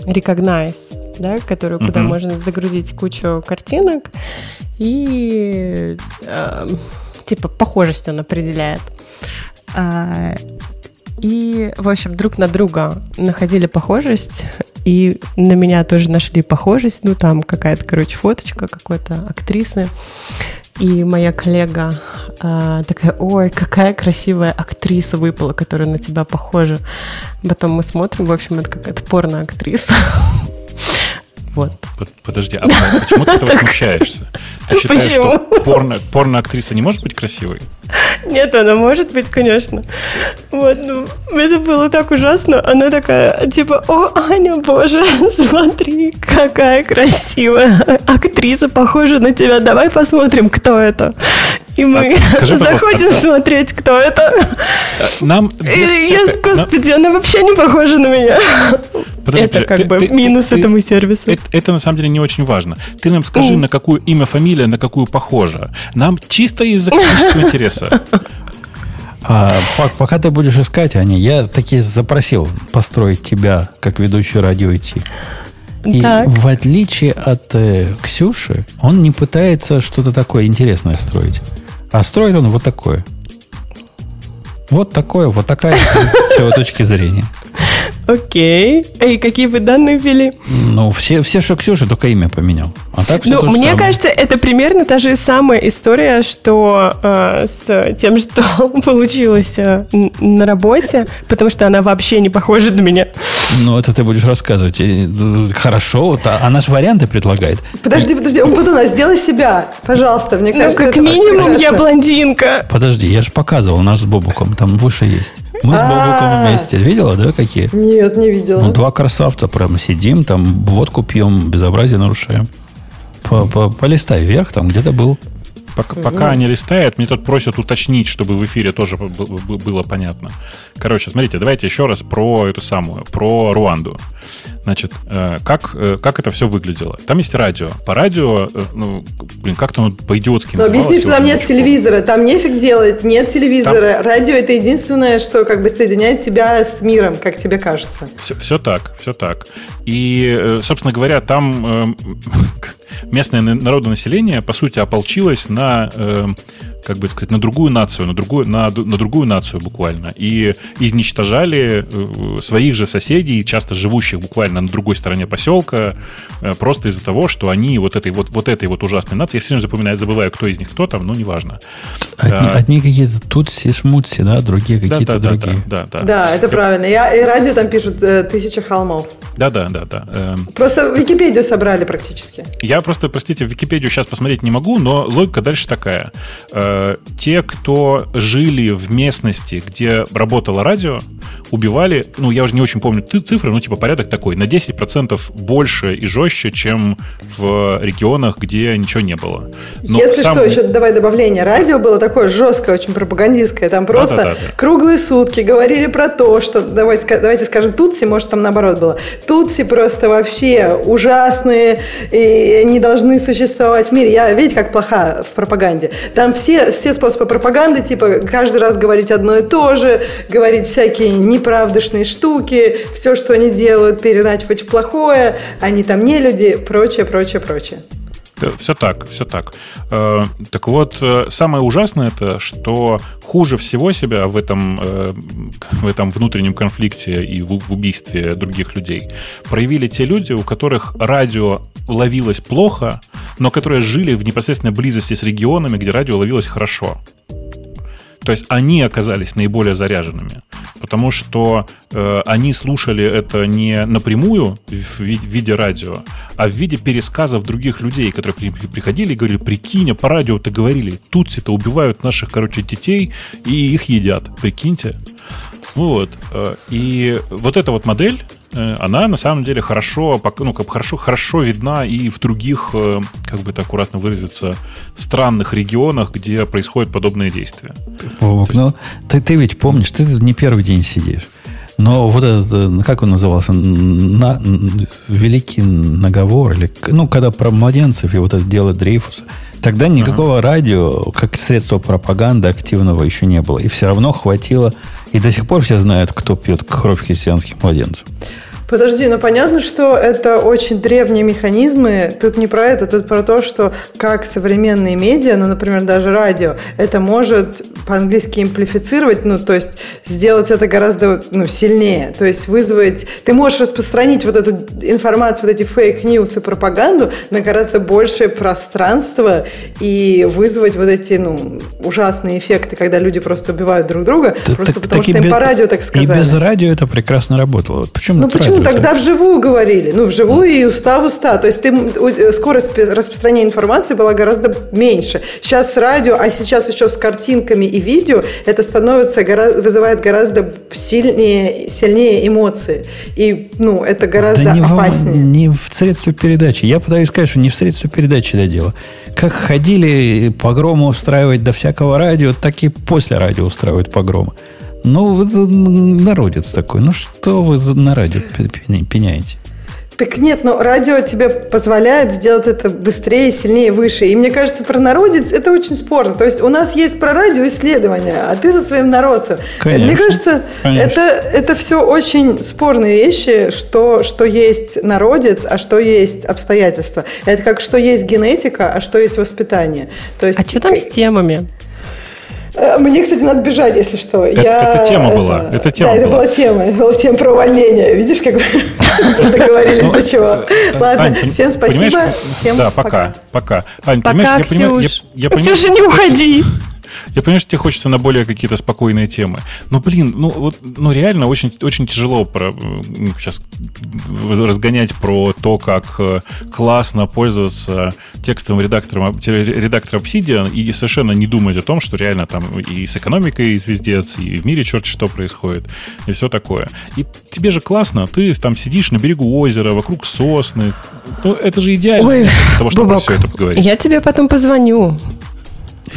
Recognize да, которую, куда uh-huh. можно загрузить кучу картинок, и э, типа похожесть он определяет. И, в общем, друг на друга находили похожесть, и на меня тоже нашли похожесть. Ну, там какая-то, короче, фоточка какой-то актрисы. И моя коллега э, такая, ой, какая красивая актриса выпала, которая на тебя похожа. Потом мы смотрим, в общем, это какая-то порно-актриса. Вот. Подожди, а почему ты этого смущаешься? Ты считаешь, что порно, порно-актриса не может быть красивой? Нет, она может быть, конечно. Вот, ну, это было так ужасно. Она такая, типа, о, Аня, боже, смотри, какая красивая актриса, похожа на тебя. Давай посмотрим, кто это. И мы а, скажи, заходим а, смотреть, кто это. Нам и я, господи, нам... она вообще не похожа на меня. Подожди, это как ты, бы ты, минус ты, этому сервису. Это, это на самом деле не очень важно. Ты нам скажи, mm. на какую имя, фамилия, на какую похожа. Нам чисто из-за коммерческого интереса. А, пока ты будешь искать, Аня, я таки запросил построить тебя как ведущую радио идти. И так. в отличие от э, Ксюши, он не пытается что-то такое интересное строить. А строит он вот такое. Вот такое, вот такая с его точки зрения. Окей. Эй, какие вы данные ввели? Ну, все, все что Ксюша, только имя поменял. А так все ну, мне самое. кажется, это примерно та же самая история, что э, с тем, что получилось э, на работе, потому что она вообще не похожа на меня. Ну, это ты будешь рассказывать. Хорошо, она же варианты предлагает. Подожди, подожди, Умпутуна, сделай себя, пожалуйста. Мне кажется, ну, как минимум, я блондинка. Подожди, я же показывал наш с Бобуком, там выше есть. Мы с Бобуком вместе. Видела, да, какие? Нет, не видела. Ну, два красавца прямо сидим, там водку пьем, безобразие нарушаем. По -по Полистай вверх, там где-то был. Пока, пока они листают, мне тут просят уточнить, чтобы в эфире тоже было понятно. Короче, смотрите, давайте еще раз про эту самую, про Руанду. Значит, э, как, э, как это все выглядело? Там есть радио. По радио, э, ну, блин, как-то оно по-идиотски Но объясни, что там нет телевизора, там нефиг делать, нет телевизора. Там... Радио – это единственное, что как бы соединяет тебя с миром, как тебе кажется. Все, все так, все так. И, собственно говоря, там местное народонаселение, по сути, ополчилось на как бы сказать, на другую нацию, на другую, на, на другую нацию буквально. И изничтожали э, своих же соседей, часто живущих буквально на другой стороне поселка, э, просто из-за того, что они вот этой вот, вот этой вот ужасной нации, я все время запоминаю, забываю, кто из них кто там, но неважно. Одни, а, одни какие-то тутси, шмутси, да, другие какие-то да, да, другие. Да, да, да. Да, это правильно. Я, и радио там пишут э, «Тысяча холмов». Да, да, да, да. Эм. Просто Википедию собрали практически. Я просто, простите, в Википедию сейчас посмотреть не могу, но логика дальше такая Э, те, кто жили в местности, где работало радио, убивали, ну, я уже не очень помню цифры, но типа порядок такой, на 10% больше и жестче, чем в регионах, где ничего не было. Но Если сам... что, еще давай добавление. Радио было такое жесткое, очень пропагандистское. Там просто да, да, да, да. круглые сутки говорили про то, что, давай, давайте скажем, Тутси, может, там наоборот было. Тутси просто вообще ужасные и не должны существовать в мире. Я, видите, как плоха в пропаганде. Там все, все способы пропаганды, типа, каждый раз говорить одно и то же, говорить всякие неправдышные штуки, все, что они делают, переначивать в плохое, они там не люди, прочее, прочее, прочее. Все так, все так. Э, так вот, э, самое ужасное это, что хуже всего себя в этом, э, в этом внутреннем конфликте и в убийстве других людей проявили те люди, у которых радио ловилось плохо, но которые жили в непосредственной близости с регионами, где радио ловилось хорошо. То есть они оказались наиболее заряженными, потому что э, они слушали это не напрямую в, виде радио, а в виде пересказов других людей, которые при, приходили и говорили, прикинь, а по радио-то говорили, тутси-то убивают наших, короче, детей и их едят, прикиньте. Вот. Э, и вот эта вот модель, она на самом деле хорошо, ну, как хорошо, хорошо видна и в других, э, как бы это аккуратно выразиться, странных регионах, где происходят подобные действия. Вовок, есть... ну, ты, ты ведь помнишь, ты не первый день сидишь. Но вот этот, как он назывался, на, великий наговор, или, ну, когда про младенцев и вот это дело Дрейфуса, тогда никакого uh-huh. радио, как средство пропаганды активного еще не было. И все равно хватило и до сих пор все знают, кто пьет кровь христианских младенцев. Подожди, ну понятно, что это очень древние механизмы. Тут не про это, тут про то, что как современные медиа, ну, например, даже радио, это может по-английски имплифицировать, ну, то есть сделать это гораздо ну, сильнее. То есть вызвать... Ты можешь распространить вот эту информацию, вот эти fake news и пропаганду на гораздо большее пространство и вызвать вот эти, ну, ужасные эффекты, когда люди просто убивают друг друга, да, просто так, потому так что им без, по радио так сказали. И без радио это прекрасно работало. Почему ну, почему ну, тогда вживую говорили. Ну, вживую и уста в уста. То есть ты, э, скорость распространения информации была гораздо меньше. Сейчас с радио, а сейчас еще с картинками и видео, это становится, вызывает гораздо сильнее, сильнее эмоции. И, ну, это гораздо да не опаснее. В, не в средстве передачи. Я пытаюсь сказать, что не в средстве передачи это дело. Как ходили погромы устраивать до всякого радио, так и после радио устраивают погромы. Ну, народец такой. Ну, что вы на радио пеняете? Так нет, но радио тебе позволяет сделать это быстрее, сильнее, выше. И мне кажется, про народец это очень спорно. То есть у нас есть про радио исследования, а ты за своим народцем. Конечно, мне кажется, конечно. это, это все очень спорные вещи, что, что есть народец, а что есть обстоятельства. Это как что есть генетика, а что есть воспитание. То есть, а что там с темами? Э, мне, кстати, надо бежать, если что. Это, я, это тема это, была. Это тема да, была. это была тема. Это была тема про увольнение. Видишь, как мы договорились до чего. Ну, Ладно, всем спасибо. Всем да, пока. Пока. Ань, пока, Ксюш. Ксюша, не уходи. Я понимаю, что тебе хочется на более какие-то спокойные темы. Но, блин, ну вот, ну реально очень, очень тяжело про, сейчас разгонять про то, как э, классно пользоваться текстовым редактором, редактором Obsidian и совершенно не думать о том, что реально там и с экономикой звездец, и в мире черт что происходит, и все такое. И тебе же классно, ты там сидишь на берегу озера, вокруг сосны. Ну, это же идеально Ой, для того, чтобы Бубок, все это поговорить. Я тебе потом позвоню.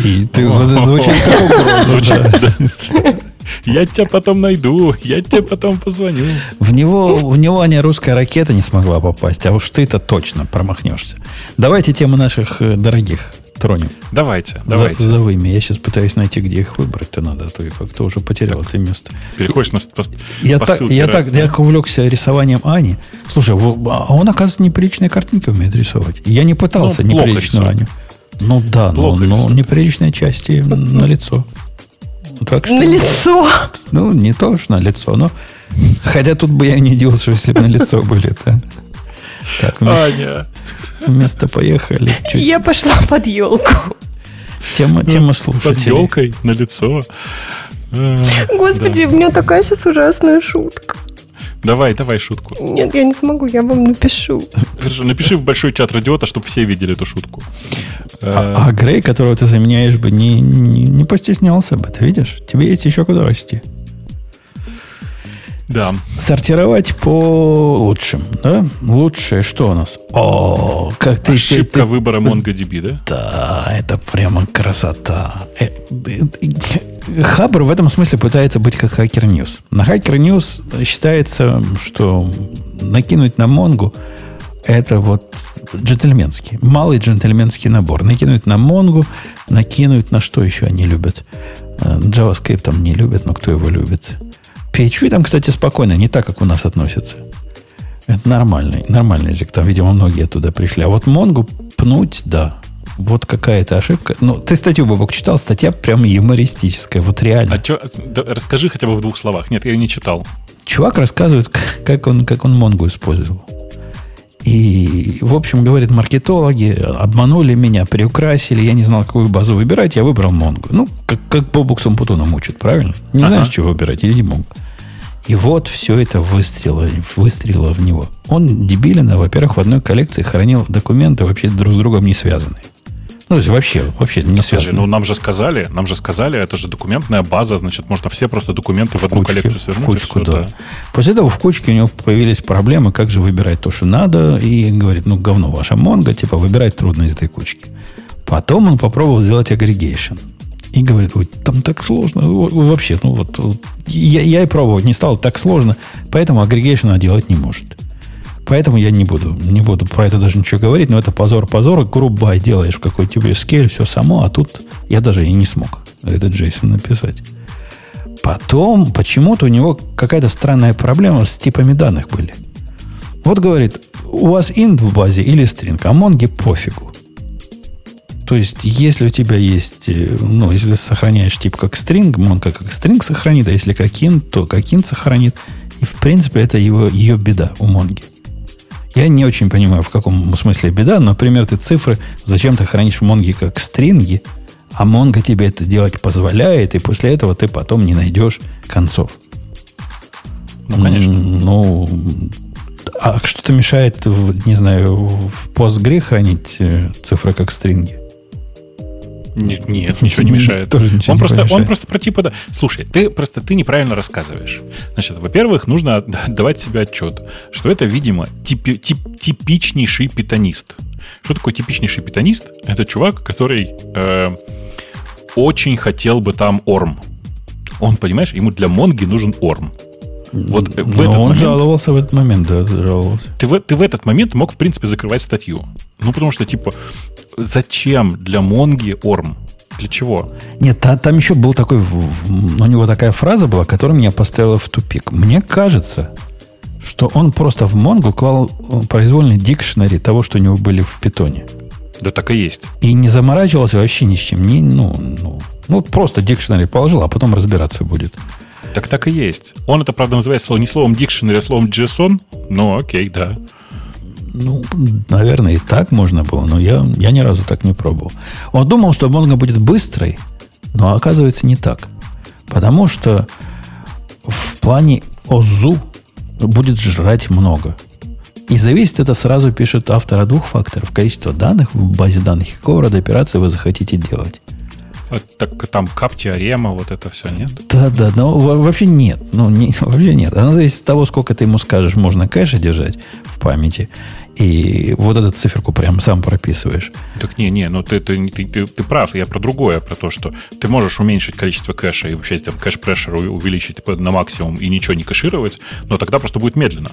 И ты звучит как угроза. Я тебя потом найду, я тебе потом позвоню. В него, в него не русская ракета не смогла попасть, а уж ты-то точно промахнешься. Давайте тему наших э, дорогих тронем. Давайте, давайте. За, зовыми. Я сейчас пытаюсь найти, где их выбрать-то надо, а то я как-то уже потерял так, это место. Переходишь на по, я по так, я так, я увлекся рисованием Ани. Слушай, а он, оказывается, неприличные картинки умеет рисовать. Я не пытался ну, неприличную Аню. Ну да, но, но неприличные части на лицо. Ну, так что, на лицо. Ну, не то уж на лицо, но хотя тут бы я не удивился, если бы на лицо были. -то. Так, вместо, Аня. вместо поехали. Чуть... Я пошла под елку. Тема, тема слушателей. Под елкой на лицо. Господи, да. у меня такая сейчас ужасная шутка. Давай, давай шутку. Нет, я не смогу, я вам напишу. Хорошо, напиши в большой чат радиота, чтобы все видели эту шутку. А, а Грей, которого ты заменяешь бы, не, не, не постеснялся бы, ты видишь? Тебе есть еще куда расти. Да. Сортировать по лучшим, да? Лучшее что у нас? О, как ты... Ошибка ты, выбора MongoDB, да? Да, это прямо красота. Э, Хабр в этом смысле пытается быть как Hacker News. На Hacker News считается, что накинуть на Монгу это вот джентльменский, малый джентльменский набор. Накинуть на Монгу, накинуть на что еще они любят. Э, JavaScript там не любят, но кто его любит? PHP там, кстати, спокойно, не так, как у нас относятся. Это нормальный, нормальный язык. Там, видимо, многие оттуда пришли. А вот Монгу пнуть, да. Вот какая-то ошибка. Ну, ты статью, Бабок, читал? Статья прям юмористическая. Вот реально. А чё, да, расскажи хотя бы в двух словах. Нет, я ее не читал. Чувак рассказывает, как он, как он Монгу использовал. И, в общем, говорит, маркетологи обманули меня, приукрасили, я не знал, какую базу выбирать, я выбрал Монгу. Ну, как, как Бобуксом Путуном учат, правильно? Не ага. знаешь, чего выбирать, иди Монгу. И вот все это выстрелило, выстрелило в него. Он дебиленно, во-первых, в одной коллекции хранил документы вообще друг с другом не связанные. Ну, то есть вообще, вообще не связано. Ну, нам же сказали, нам же сказали, это же документная база, значит, можно все просто документы в, в одну кучке, коллекцию свернуть. В кучку, да. да. После этого в кучке у него появились проблемы, как же выбирать то, что надо, и говорит, ну, говно ваша Монго, типа, выбирать трудно из этой кучки. Потом он попробовал сделать агрегейшн. И говорит, ой, там так сложно. Вообще, ну вот, я, я и пробовать не стал, так сложно, поэтому агрегейшн делать не может. Поэтому я не буду, не буду про это даже ничего говорить, но это позор позор. Грубай делаешь в какой тебе скель, все само, а тут я даже и не смог этот Джейсон написать. Потом почему-то у него какая-то странная проблема с типами данных были. Вот говорит, у вас int в базе или string, а монги пофигу. То есть, если у тебя есть, э, ну, если ты сохраняешь тип как string, монка как string сохранит, а если как int, то как int сохранит. И, в принципе, это его, ее беда у монги. Я не очень понимаю, в каком смысле беда. Например, ты цифры зачем ты хранишь в Монге как стринги, а Монго тебе это делать позволяет, и после этого ты потом не найдешь концов. Ну, конечно. Ну, а что-то мешает, не знаю, в Postgre хранить э, цифры как стринги? Нет, нет ничего не мешает. Тоже ничего он, не просто, он просто про типа... Да. Слушай, ты просто ты неправильно рассказываешь. Значит, во-первых, нужно давать себе отчет, что это, видимо, типи, тип, типичнейший питонист. Что такое типичнейший питонист? Это чувак, который э, очень хотел бы там орм. Он, понимаешь, ему для Монги нужен орм. Вот в Но этот он момент, жаловался в этот момент, да, жаловался. Ты в, ты в этот момент мог, в принципе, закрывать статью. Ну, потому что, типа, зачем для Монги Орм? Для чего? Нет, та, там еще был такой, у него такая фраза была, которая меня поставила в тупик. Мне кажется, что он просто в Монгу клал э, произвольный дикшнери того, что у него были в питоне. Да так и есть. И не заморачивался вообще ни с чем. Не, ну, ну, ну, просто дикшнери положил, а потом разбираться будет. Так так и есть. Он это, правда, называет слово, не словом дикшнери, а словом JSON. Ну, окей, да. Ну, наверное, и так можно было, но я, я ни разу так не пробовал. Он думал, что Монго будет быстрой, но оказывается не так. Потому что в плане ОЗУ будет жрать много. И зависит это сразу пишет автор от двух факторов. Количество данных в базе данных какого рода операции вы захотите делать. Так там кап теорема, вот это все, нет? Да, да, но вообще нет. Ну, не, вообще нет. Она зависит от того, сколько ты ему скажешь, можно кэша держать в памяти. И вот эту циферку прям сам прописываешь. Так не, не, ну ты, ты, ты, ты, ты прав, я про другое, про то, что ты можешь уменьшить количество кэша и вообще там кэш-прешер увеличить на максимум и ничего не кэшировать, но тогда просто будет медленно.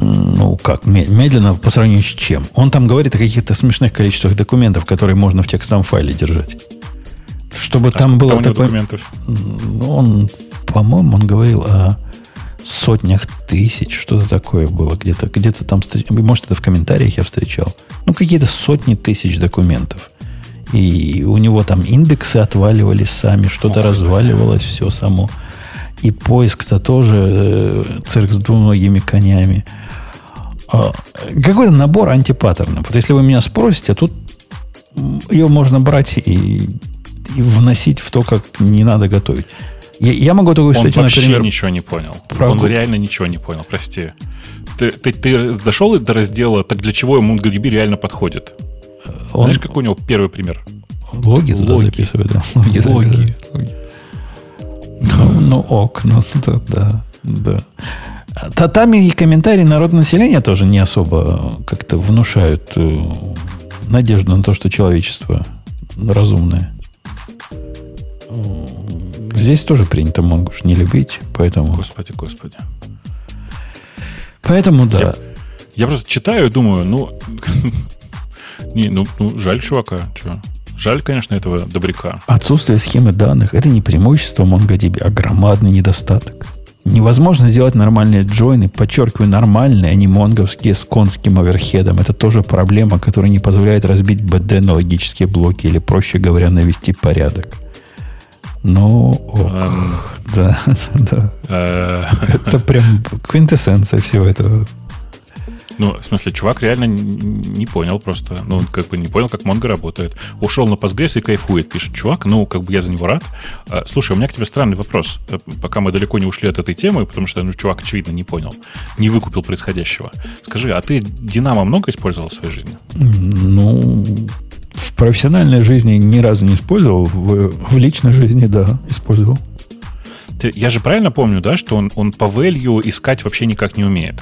Ну, как медленно по сравнению с чем? Он там говорит о каких-то смешных количествах документов, которые можно в текстовом файле держать. Чтобы а там было такое... документов? Он, по-моему, он говорил о сотнях тысяч, что-то такое было где-то. Где-то там, может, это в комментариях я встречал. Ну, какие-то сотни тысяч документов. И у него там индексы отваливались сами, что-то разваливалось все само. И поиск-то тоже э, цирк с двуногими конями. А, какой-то набор антипаттернов. Вот если вы меня спросите, тут ее можно брать и, и вносить в то, как не надо готовить. Я, я могу такую статью, Он вообще например... ничего не понял. Про... Он реально ничего не понял, прости. Ты, ты, ты дошел до раздела, так для чего ему MongoDB реально подходит? Он... Знаешь, какой у него первый пример? Логи туда Логи. записывают, да. Логи. Логи. Ну, Ну, ок, ну, да, да, да. Татами и комментарии народного населения тоже не особо как-то внушают э, надежду на то, что человечество разумное. Здесь тоже принято Монгуш не любить, поэтому... Господи, господи. Поэтому да. Я, я просто читаю и думаю, ну, не, ну, ну, жаль чувака, что. Жаль, конечно, этого добряка. Отсутствие схемы данных – это не преимущество MongoDB, а громадный недостаток. Невозможно сделать нормальные джойны, подчеркиваю, нормальные, а не монговские с конским оверхедом. Это тоже проблема, которая не позволяет разбить BD на логические блоки или, проще говоря, навести порядок. Ну, ок, эм, да, да. Э. Это прям квинтэссенция всего этого. Ну, в смысле, чувак реально не понял просто. Ну, он как бы не понял, как Mongo работает. Ушел на Postgres и кайфует, пишет чувак. Ну, как бы я за него рад. А, слушай, у меня к тебе странный вопрос. Э, пока мы далеко не ушли от этой темы, потому что, ну, чувак, очевидно, не понял. Не выкупил происходящего. Скажи, а ты Динамо много использовал в своей жизни? Ну, в профессиональной жизни ни разу не использовал. В, в личной жизни, да, использовал. Ты, я же правильно помню, да, что он, он по value искать вообще никак не умеет?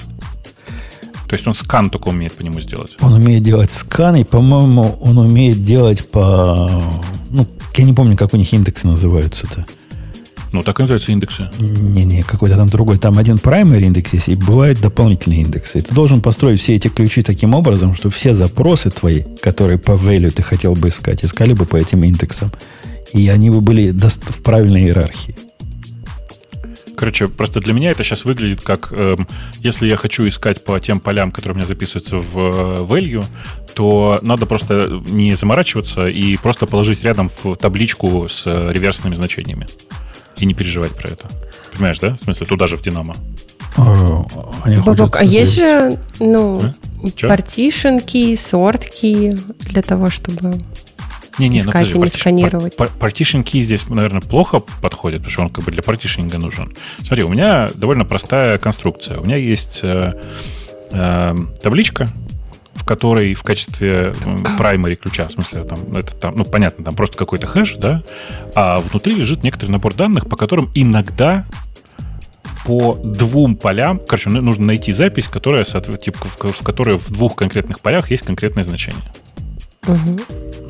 То есть он скан только умеет по нему сделать. Он умеет делать скан, и, по-моему, он умеет делать по... Ну, я не помню, как у них индексы называются-то. Ну, так и называются индексы. Не-не, какой-то там другой. Там один primary индекс есть, и бывают дополнительные индексы. И ты должен построить все эти ключи таким образом, что все запросы твои, которые по value ты хотел бы искать, искали бы по этим индексам. И они бы были в правильной иерархии. Короче, просто для меня это сейчас выглядит как, э, если я хочу искать по тем полям, которые у меня записываются в э, value, то надо просто не заморачиваться и просто положить рядом в табличку с э, реверсными значениями. И не переживать про это. Понимаешь, да? В смысле, туда же в Динамо. Бабок, а есть же, ну, а? sort key для того, чтобы не, не, искать ну, подожди, и не сканировать. Partition key здесь, наверное, плохо подходит, потому что он как бы для партишнинга нужен. Смотри, у меня довольно простая конструкция. У меня есть э, э, табличка, в которой в качестве primary ключа, в смысле, там, это там, ну, понятно, там просто какой-то хэш, да, а внутри лежит некоторый набор данных, по которым иногда по двум полям, короче, нужно найти запись, которая, типа, в которой в двух конкретных полях есть конкретное значение. Угу.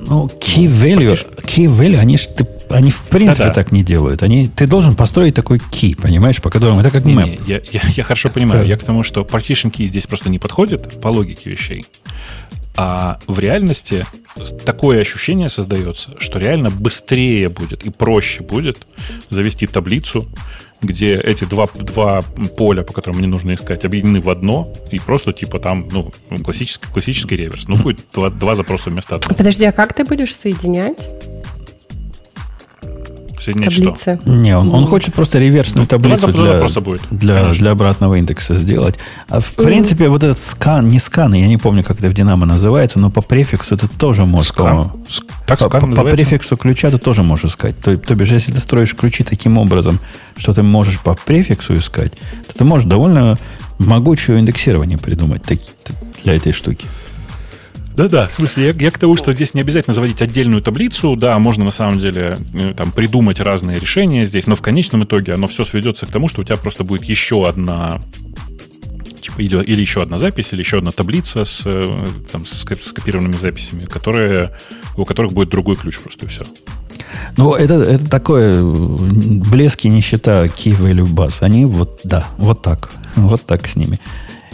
Ну, key value, key value, они же они в принципе Да-да. так не делают. Они, ты должен построить такой key, понимаешь, по которому это как не. Не, я, я, я хорошо понимаю. Да. Я к тому, что partition key здесь просто не подходит по логике вещей. А в реальности такое ощущение создается, что реально быстрее будет и проще будет завести таблицу, где эти два, два поля, по которым мне нужно искать, объединены в одно, и просто типа там, ну, классический, классический реверс. Ну, будет два, два запроса вместо одного. Подожди, а как ты будешь соединять? Соединять таблицы. что? Не, он, он хочет просто реверсную ну, таблицу для, будет, для, для обратного индекса сделать. А в mm-hmm. принципе, вот этот скан, не скан, я не помню, как это в Динамо называется, но по префиксу ты тоже можешь... Скан? Так по, скан по, по префиксу ключа ты тоже можешь искать. То, то бишь, если ты строишь ключи таким образом, что ты можешь по префиксу искать, то ты можешь довольно могучее индексирование придумать так, для этой штуки. Да-да, в смысле, я, я к тому, что здесь не обязательно заводить отдельную таблицу, да, можно на самом деле э, там придумать разные решения здесь, но в конечном итоге оно все сведется к тому, что у тебя просто будет еще одна типа, или, или еще одна запись, или еще одна таблица с, э, там, с скопированными записями, которые, у которых будет другой ключ просто и все. Ну, это, это такое блески нищета key value bus. Они вот, да, вот так. Вот так с ними.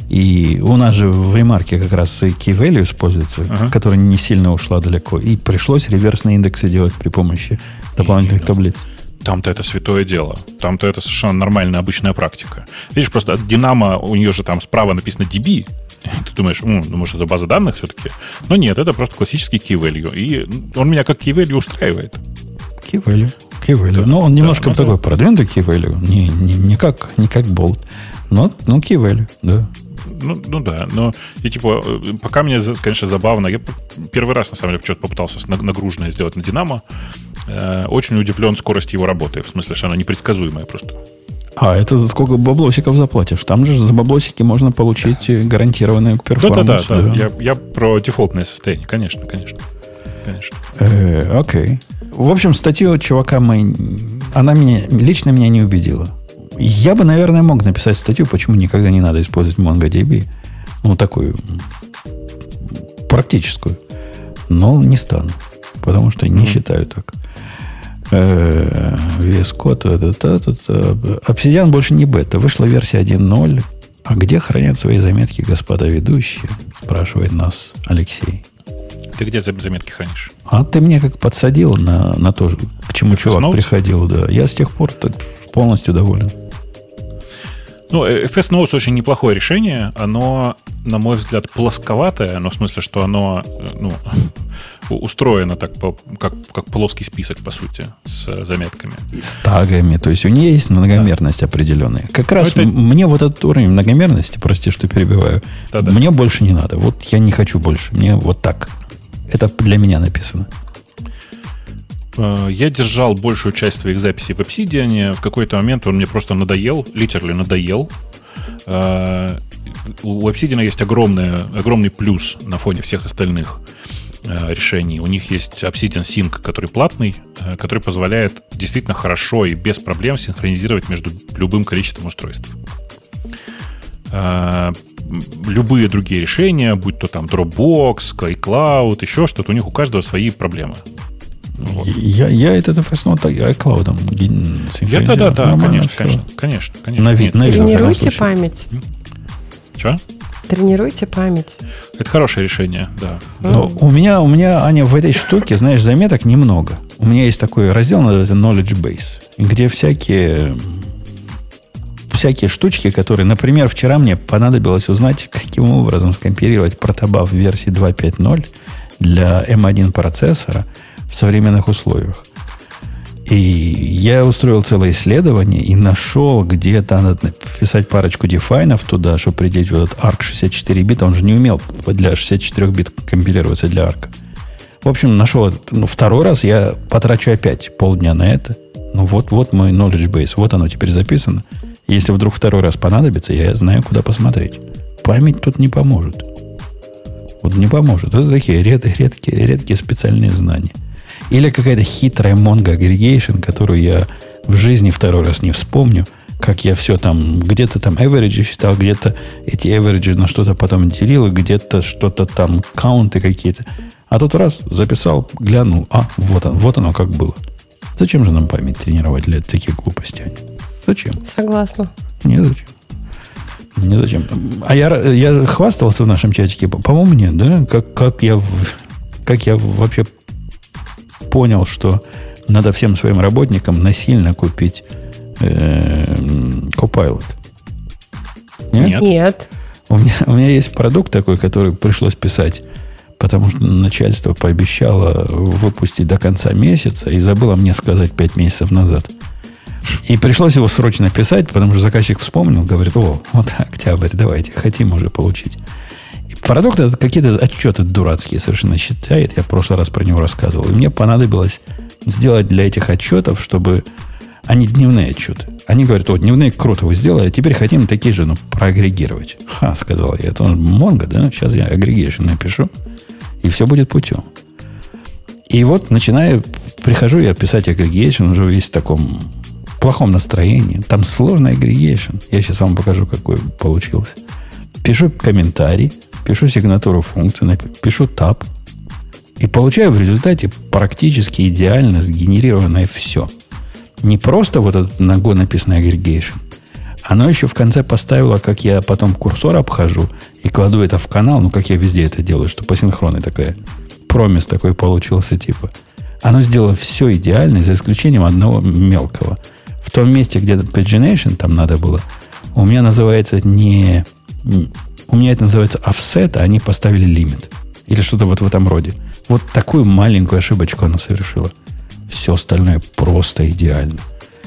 И у нас же в ремарке как раз и key value используется, uh-huh. которая не сильно ушла далеко. И пришлось реверсные индексы делать при помощи дополнительных и, таблиц. Там-то это святое дело. Там-то это совершенно нормальная, обычная практика. Видишь, просто от Динамо у нее же там справа написано DB. Ты думаешь, ну, может, это база данных все-таки? Но нет, это просто классический key value. И он меня как key value устраивает. Key value. Key value. Да, Но он немножко да, такой продвинутый key value. Не, не, не, как, не как болт. Но, но key value, да. Ну, ну да, но и типа, э, пока мне, конечно, забавно. Я первый раз, на самом деле, что-то попытался нагруженное сделать на Динамо. Э, очень удивлен скорости его работы. В смысле, что она непредсказуемая просто. А это за сколько баблосиков заплатишь? Там же за баблосики можно получить гарантированную перформанс. Да-да-да. да. Я, я про дефолтное состояние, конечно, конечно. Конечно. Э, окей. В общем, статью чувака мы, она меня, лично меня не убедила. Я бы, наверное, мог написать статью, почему никогда не надо использовать MongoDB. Ну, такую практическую. Но не стану. Потому что не считаю так. Вес код. Обсидиан больше не бета. Вышла версия 1.0. А где хранят свои заметки господа ведущие? Спрашивает нас Алексей. Ты где заметки хранишь? А ты мне как подсадил на, на то, к чему чувак приходил, да. Я с тех пор полностью доволен. Ну, FS Notes очень неплохое решение. Оно, на мой взгляд, плосковатое, но в смысле, что оно э, ну, устроено так, как, как плоский список, по сути, с заметками. И с тагами. То есть у нее есть многомерность да. определенная. Как раз это... мне вот этот уровень многомерности, прости, что перебиваю, Да-да. мне больше не надо. Вот я не хочу больше. Мне вот так. Это для меня написано. Э, я держал большую часть своих записей в Obsidian. В какой-то момент он мне просто надоел, литерально надоел. Э, у Obsidian есть огромный, огромный плюс на фоне всех остальных э, решений. У них есть Obsidian Sync, который платный, который позволяет действительно хорошо и без проблем синхронизировать между любым количеством устройств любые другие решения, будь то там Dropbox, iCloud, еще что-то, у них у каждого свои проблемы. Вот. Я, я этот FS Note iCloud Я, да, да, да, конечно, конечно, конечно, конечно. На вид, на вид, Тренируйте память. Что? Тренируйте память. Это хорошее решение, да. Но mm. у меня, у меня, Аня, в этой штуке, знаешь, заметок немного. У меня есть такой раздел, называется Knowledge Base, где всякие всякие штучки, которые, например, вчера мне понадобилось узнать, каким образом скомпилировать протобаф версии 2.5.0 для M1 процессора в современных условиях. И я устроил целое исследование и нашел, где то надо вписать парочку дефайнов туда, чтобы определить вот этот ARC 64 бита. Он же не умел для 64 бит компилироваться для ARC. В общем, нашел ну, второй раз, я потрачу опять полдня на это. Ну вот, вот мой knowledge base, вот оно теперь записано. Если вдруг второй раз понадобится, я знаю, куда посмотреть. Память тут не поможет. Вот не поможет. Это такие ред, редкие, редкие специальные знания. Или какая-то хитрая Mongo Aggregation, которую я в жизни второй раз не вспомню, как я все там, где-то там average считал, где-то эти average на что-то потом делил, где-то что-то там, каунты какие-то. А тут раз записал, глянул, а, вот, он, вот оно как было. Зачем же нам память тренировать для таких глупостей? Зачем? Согласна. Не зачем. Не зачем. А я, я хвастался в нашем чатике, по-моему, нет, да? Как, как, я, как я вообще понял, что надо всем своим работникам насильно купить э, Copilot. Нет? Нет. У меня, у меня есть продукт такой, который пришлось писать, потому что начальство пообещало выпустить до конца месяца и забыло мне сказать 5 месяцев назад. И пришлось его срочно писать, потому что заказчик вспомнил, говорит, о, вот октябрь, давайте, хотим уже получить. Продукт это какие-то отчеты дурацкие совершенно считает. Я в прошлый раз про него рассказывал. И мне понадобилось сделать для этих отчетов, чтобы они дневные отчеты. Они говорят, о, дневные круто вы сделали, теперь хотим такие же, ну, проагрегировать. Ха, сказал я, это Монго, да? Сейчас я агрегейшн напишу, и все будет путем. И вот начинаю, прихожу я писать агрегейшн уже весь в таком плохом настроении. Там сложный агрегейшн. Я сейчас вам покажу, какой получился. Пишу комментарий, пишу сигнатуру функции, пишу таб. И получаю в результате практически идеально сгенерированное все. Не просто вот этот Go написанный агрегейшн. Оно еще в конце поставило, как я потом курсор обхожу и кладу это в канал, ну, как я везде это делаю, что посинхронный такая. Промис такой получился типа. Оно сделало все идеально, за исключением одного мелкого – в том месте, где pagination там надо было, у меня называется не... У меня это называется offset, а они поставили лимит. Или что-то вот в этом роде. Вот такую маленькую ошибочку оно совершило. Все остальное просто идеально.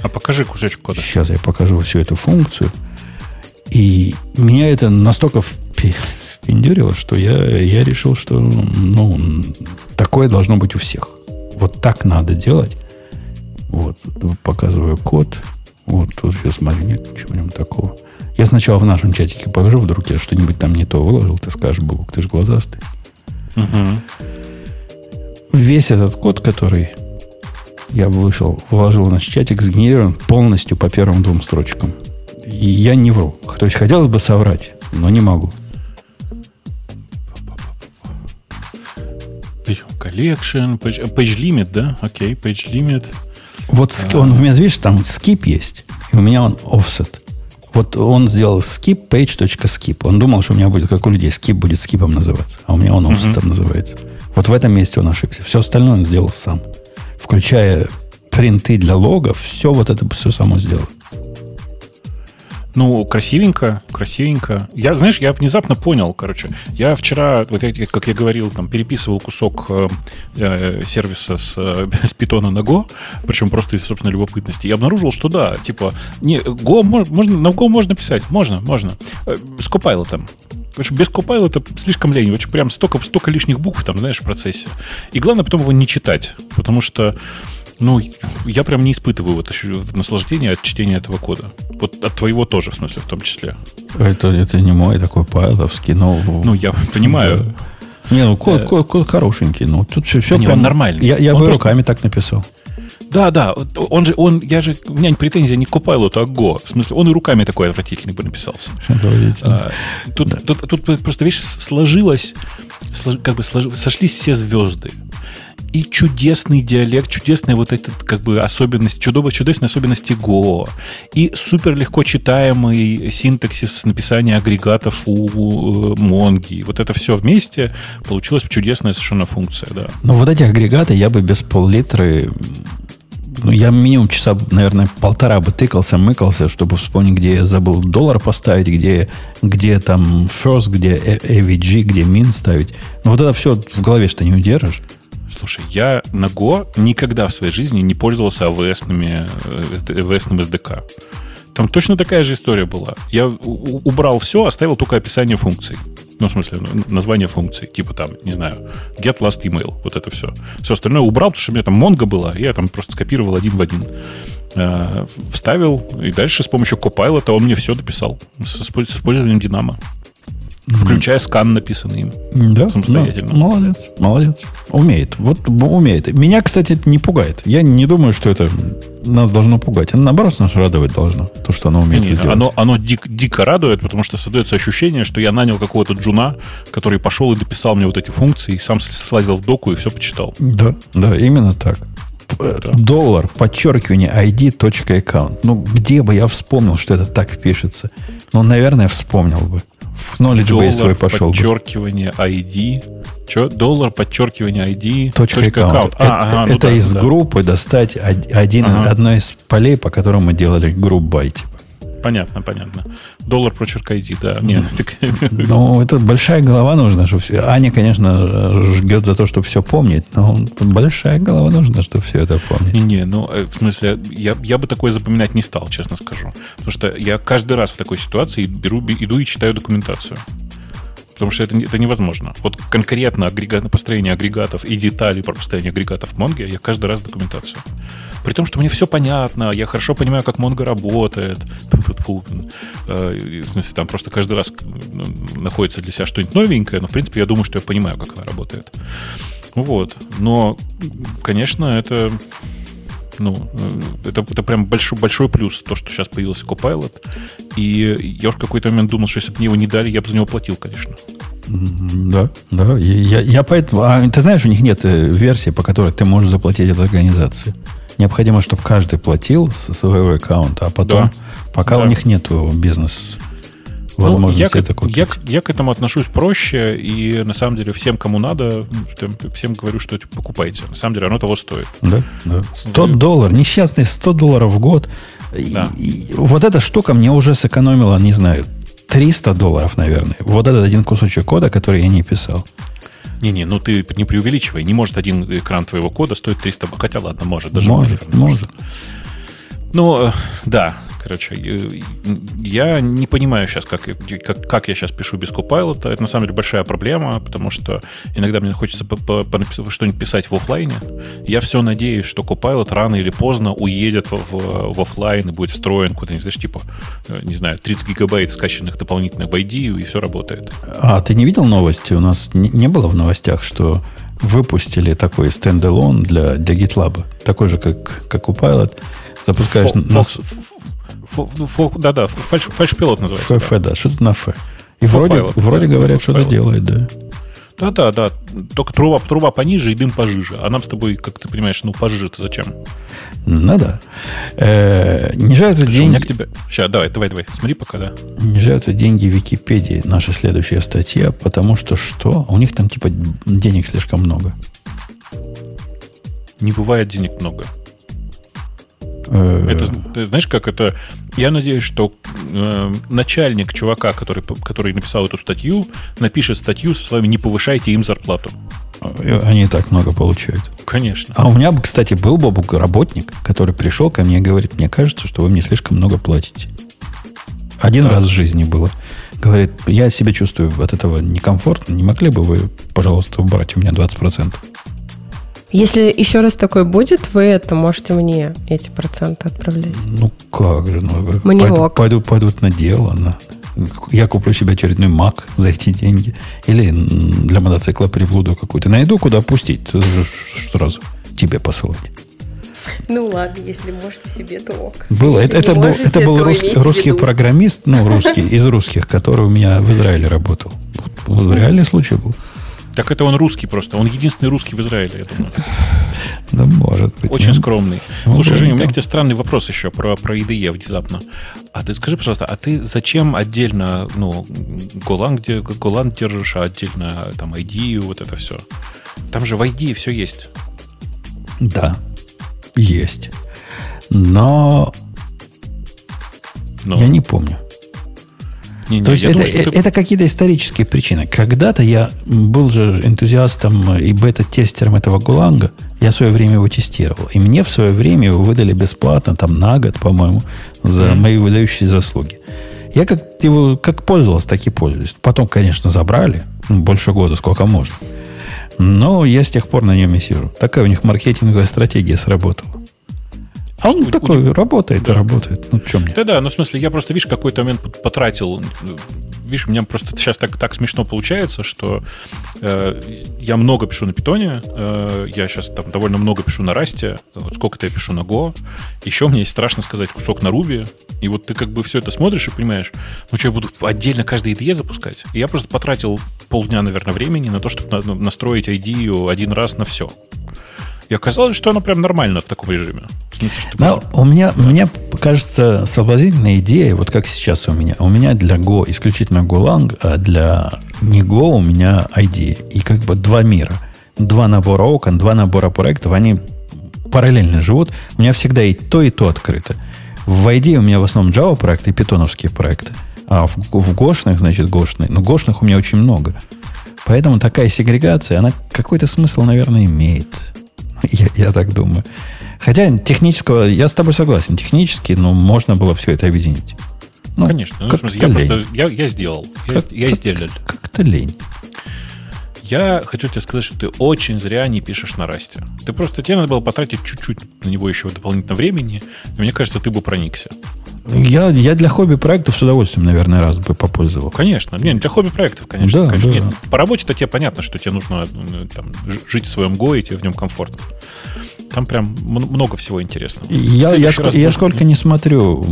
А покажи кусочек кода. Сейчас я покажу всю эту функцию. И меня это настолько впендюрило, что я, я решил, что ну, такое должно быть у всех. Вот так надо делать. Вот, показываю код. Вот тут сейчас нет ничего в нем такого. Я сначала в нашем чатике покажу, вдруг я что-нибудь там не то выложил, ты скажешь, Бог, ты же глазастый. Угу. Весь этот код, который Я вышел, вложил в наш чатик, сгенерирован полностью по первым двум строчкам. И я не вру. То есть хотелось бы соврать, но не могу. Collection, page, page limit, да? Окей, okay, page limit. Вот а. он у меня, видишь, там skip есть, и у меня он offset. Вот он сделал skip page.skip. Он думал, что у меня будет, как у людей, skip будет скипом называться. А у меня он offset uh-huh. называется. Вот в этом месте он ошибся. Все остальное он сделал сам. Включая принты для логов, все вот это все само сделал. Ну, красивенько, красивенько. Я, знаешь, я внезапно понял, короче. Я вчера, вот как я говорил, там переписывал кусок э, э сервиса с, э, с питона на Go, причем просто из собственной любопытности. Я обнаружил, что да, типа, не, Go можно, на Go можно писать, можно, можно. Э, с Copilot. Короче, без Copilot слишком лень. Очень прям столько, столько лишних букв там, знаешь, в процессе. И главное потом его не читать, потому что ну, я прям не испытываю вот наслаждение от чтения этого кода. Вот от твоего тоже, в смысле, в том числе. Это, это не мой такой пайловский, но... Ну, я понимаю. Не, ну, код, код, код хорошенький. Ну, тут все, все да прям... нормальный. Я, я бы просто... руками так написал. Да, да, он же, он, я же, у меня претензия не к Copilot, а к Go. В смысле, он и руками такой отвратительный бы написался. А, тут, да. тут, тут просто, видишь, сложилось, слож, как бы слож, сошлись все звезды и чудесный диалект, чудесная вот эта как бы особенность, чудово, чудесные особенности Go, и супер легко читаемый синтаксис написания агрегатов у Монги. Вот это все вместе получилась чудесная совершенно функция, да. Но вот эти агрегаты я бы без пол-литры ну, я минимум часа, наверное, полтора бы тыкался, мыкался, чтобы вспомнить, где я забыл доллар поставить, где, где там first, где AVG, где min ставить. Но вот это все в голове что не удержишь. Слушай, я на Go никогда в своей жизни не пользовался AWS-ным SDK. Там точно такая же история была. Я убрал все, оставил только описание функций. Ну, в смысле, название функций. Типа там, не знаю, get last email. Вот это все. Все остальное убрал, потому что у меня там Mongo была. Я там просто скопировал один в один. Э, вставил, и дальше с помощью Copilot он мне все дописал. С использованием Динамо. Включая скан, написанный им. Да, самостоятельно. Да, молодец, молодец. Умеет. Вот умеет. Меня, кстати, это не пугает. Я не думаю, что это нас должно пугать. Оно, наоборот, нас радовать должно. То, что оно умеет не, делать. Оно, оно дик, дико радует, потому что создается ощущение, что я нанял какого-то джуна, который пошел и дописал мне вот эти функции, и сам слазил в доку и все почитал. Да, да, именно так. Да. Доллар, подчеркивание, id.account. Ну, где бы я вспомнил, что это так пишется? Ну, наверное, вспомнил бы в knowledge Доллар, base свой пошел. подчеркивание ID. Что? Доллар, подчеркивание ID. Точка аккаунт. А, это ага, ну это да, из да. группы достать один, ага. одно из полей, по которым мы делали групп бай, типа. Понятно, понятно. Доллар прочерк ID, да. Нет, ну, это большая голова нужна, чтобы все. Аня, конечно, жгет за то, чтобы все помнить, но большая голова нужна, чтобы все это помнить. Не, не, ну, э, в смысле, я, я бы такое запоминать не стал, честно скажу. Потому что я каждый раз в такой ситуации беру, иду и читаю документацию потому что это, это невозможно. Вот конкретно агрегат, построение агрегатов и детали про построение агрегатов в Mongo я каждый раз документацию. При том, что мне все понятно, я хорошо понимаю, как Mongo работает. Э, там просто каждый раз находится для себя что-нибудь новенькое, но, в принципе, я думаю, что я понимаю, как она работает. Вот. Но, конечно, это ну, э, это, это прям большой, большой плюс, то, что сейчас появился Copilot. И я уж какой-то момент думал, что если бы мне его не дали, я бы за него платил, конечно. Да, да. Я, я поэтому... А ты знаешь, у них нет э, версии, по которой ты можешь заплатить этой организации необходимо, чтобы каждый платил со своего аккаунта, а потом, да. пока да. у них нет бизнес возможности ну, я, это Я, я к этому отношусь проще, и на самом деле всем, кому надо, всем говорю, что типа, покупайте. На самом деле оно того стоит. Да, да. 100 долларов, несчастные 100 долларов в год. Да. И, и вот эта штука мне уже сэкономила, не знаю, 300 долларов, наверное. Вот этот один кусочек кода, который я не писал. Не-не, ну ты не преувеличивай. Не может один экран твоего кода стоить 300... Хотя, ладно, может. Даже может, может. может. Ну, э, да, короче, я не понимаю сейчас, как, как, как я сейчас пишу без Copilot. Это на самом деле большая проблема, потому что иногда мне хочется что-нибудь писать в офлайне. Я все надеюсь, что Copilot рано или поздно уедет в, в, в офлайн и будет встроен куда-нибудь, знаешь, типа, э, не знаю, 30 гигабайт скачанных дополнительных в ID, и все работает. А ты не видел новости? У нас не, не было в новостях, что выпустили такой стендалон для, для GitLab. Такой же, как, как у Pilot. Запускаешь... Фо, нас... фо, фо, да-да, фальш, фальшпилот называется. ФФ, да, что-то на Ф. И вроде, вроде да, говорят, что-то делает, да. Да, да, да. Только труба, труба пониже и дым пожиже. А нам с тобой, как ты понимаешь, ну пожиже-то зачем? Ну да. Э, не жертвы деньги. К тебе... Сейчас, давай, давай, давай. Смотри пока, да. Не жертвы деньги Википедии. Наша следующая статья, потому что что? У них там типа денег слишком много. Не бывает денег много. Э, это, знаешь, как это... Я надеюсь, что э, начальник чувака, который, который написал эту статью, напишет статью со словами «Не повышайте им зарплату». Э, они и так много получают. Конечно. А у меня, кстати, был Бобук работник, который пришел ко мне и говорит, мне кажется, что вы мне слишком много платите. Один да. раз в жизни было. Говорит, я себя чувствую от этого некомфортно. Не могли бы вы, пожалуйста, убрать у меня 20%? Если еще раз такой будет, вы это можете мне эти проценты отправлять. Ну как же, ну, мне пойдут, пойдут, пойдут на дело. На... Я куплю себе очередной Mac за эти деньги. Или для мотоцикла приблуду какую-то. Найду, куда пустить. Сразу тебе посылать. Ну ладно, если можете себе, то ок. Было. это, это был, это был рус, русский программист, ну, русский, из русских, который у меня в Израиле работал. Реальный случай был. Так это он русский просто. Он единственный русский в Израиле, я думаю. Да, может быть. Очень скромный. Ну, Слушай, Женя, у меня к тебе странный вопрос еще про, про IDE внезапно. А ты скажи, пожалуйста, а ты зачем отдельно, ну, Голан, где Голан держишь, а отдельно там ID, вот это все? Там же в ID все есть. Да, есть. Но, Но... я не помню. Не, не, То есть это, думаю, это, ты... это какие-то исторические причины. Когда-то я был же энтузиастом и бета-тестером этого Гуланга. Я в свое время его тестировал. И мне в свое время его выдали бесплатно, там на год, по-моему, за mm. мои выдающие заслуги. Я как его как пользовался, так и пользуюсь. Потом, конечно, забрали. Ну, больше года, сколько можно. Но я с тех пор на нем и сижу. Такая у них маркетинговая стратегия сработала. А он такой у... работает да. работает. Ну, чем мне? Да-да, ну, в смысле, я просто, видишь, какой-то момент потратил. Видишь, у меня просто сейчас так, так смешно получается, что э, я много пишу на питоне, э, я сейчас там довольно много пишу на расте, вот сколько-то я пишу на Go, еще мне есть страшно сказать кусок на Руби, и вот ты как бы все это смотришь и понимаешь, ну что, я буду отдельно каждый IDE запускать? И я просто потратил полдня, наверное, времени на то, чтобы на, настроить ID один раз на все. И оказалось, что оно прям нормально в таком режиме. В смысле, что Но у меня, да. мне кажется, соблазнительная идея, вот как сейчас у меня. У меня для Go исключительно GoLang, а для не Go у меня ID. И как бы два мира. Два набора окон, два набора проектов, они параллельно живут. У меня всегда и то, и то открыто. В ID у меня в основном Java проекты и питоновские проекты. А в, в гошных, значит, гошные. Но гошных у меня очень много. Поэтому такая сегрегация, она какой-то смысл, наверное, имеет. Я, я так думаю. Хотя технического, я с тобой согласен, технически, ну, можно было все это объединить. Ну, Конечно. Ну, в смысле, я, лень. просто, я, я сделал. Как, я, я как, сделал. Как-то лень. Я хочу тебе сказать, что ты очень зря не пишешь на расте. Ты просто, тебе надо было потратить чуть-чуть на него еще дополнительного времени, и мне кажется, ты бы проникся. Я, я для хобби-проектов с удовольствием, наверное, раз бы попользовал. Конечно. Не, для хобби-проектов, конечно. Да, конечно. Да. Нет, по работе-то тебе понятно, что тебе нужно ну, там, жить в своем Go, и тебе в нем комфортно. Там прям много всего интересного. Я, я, я, я сколько не смотрю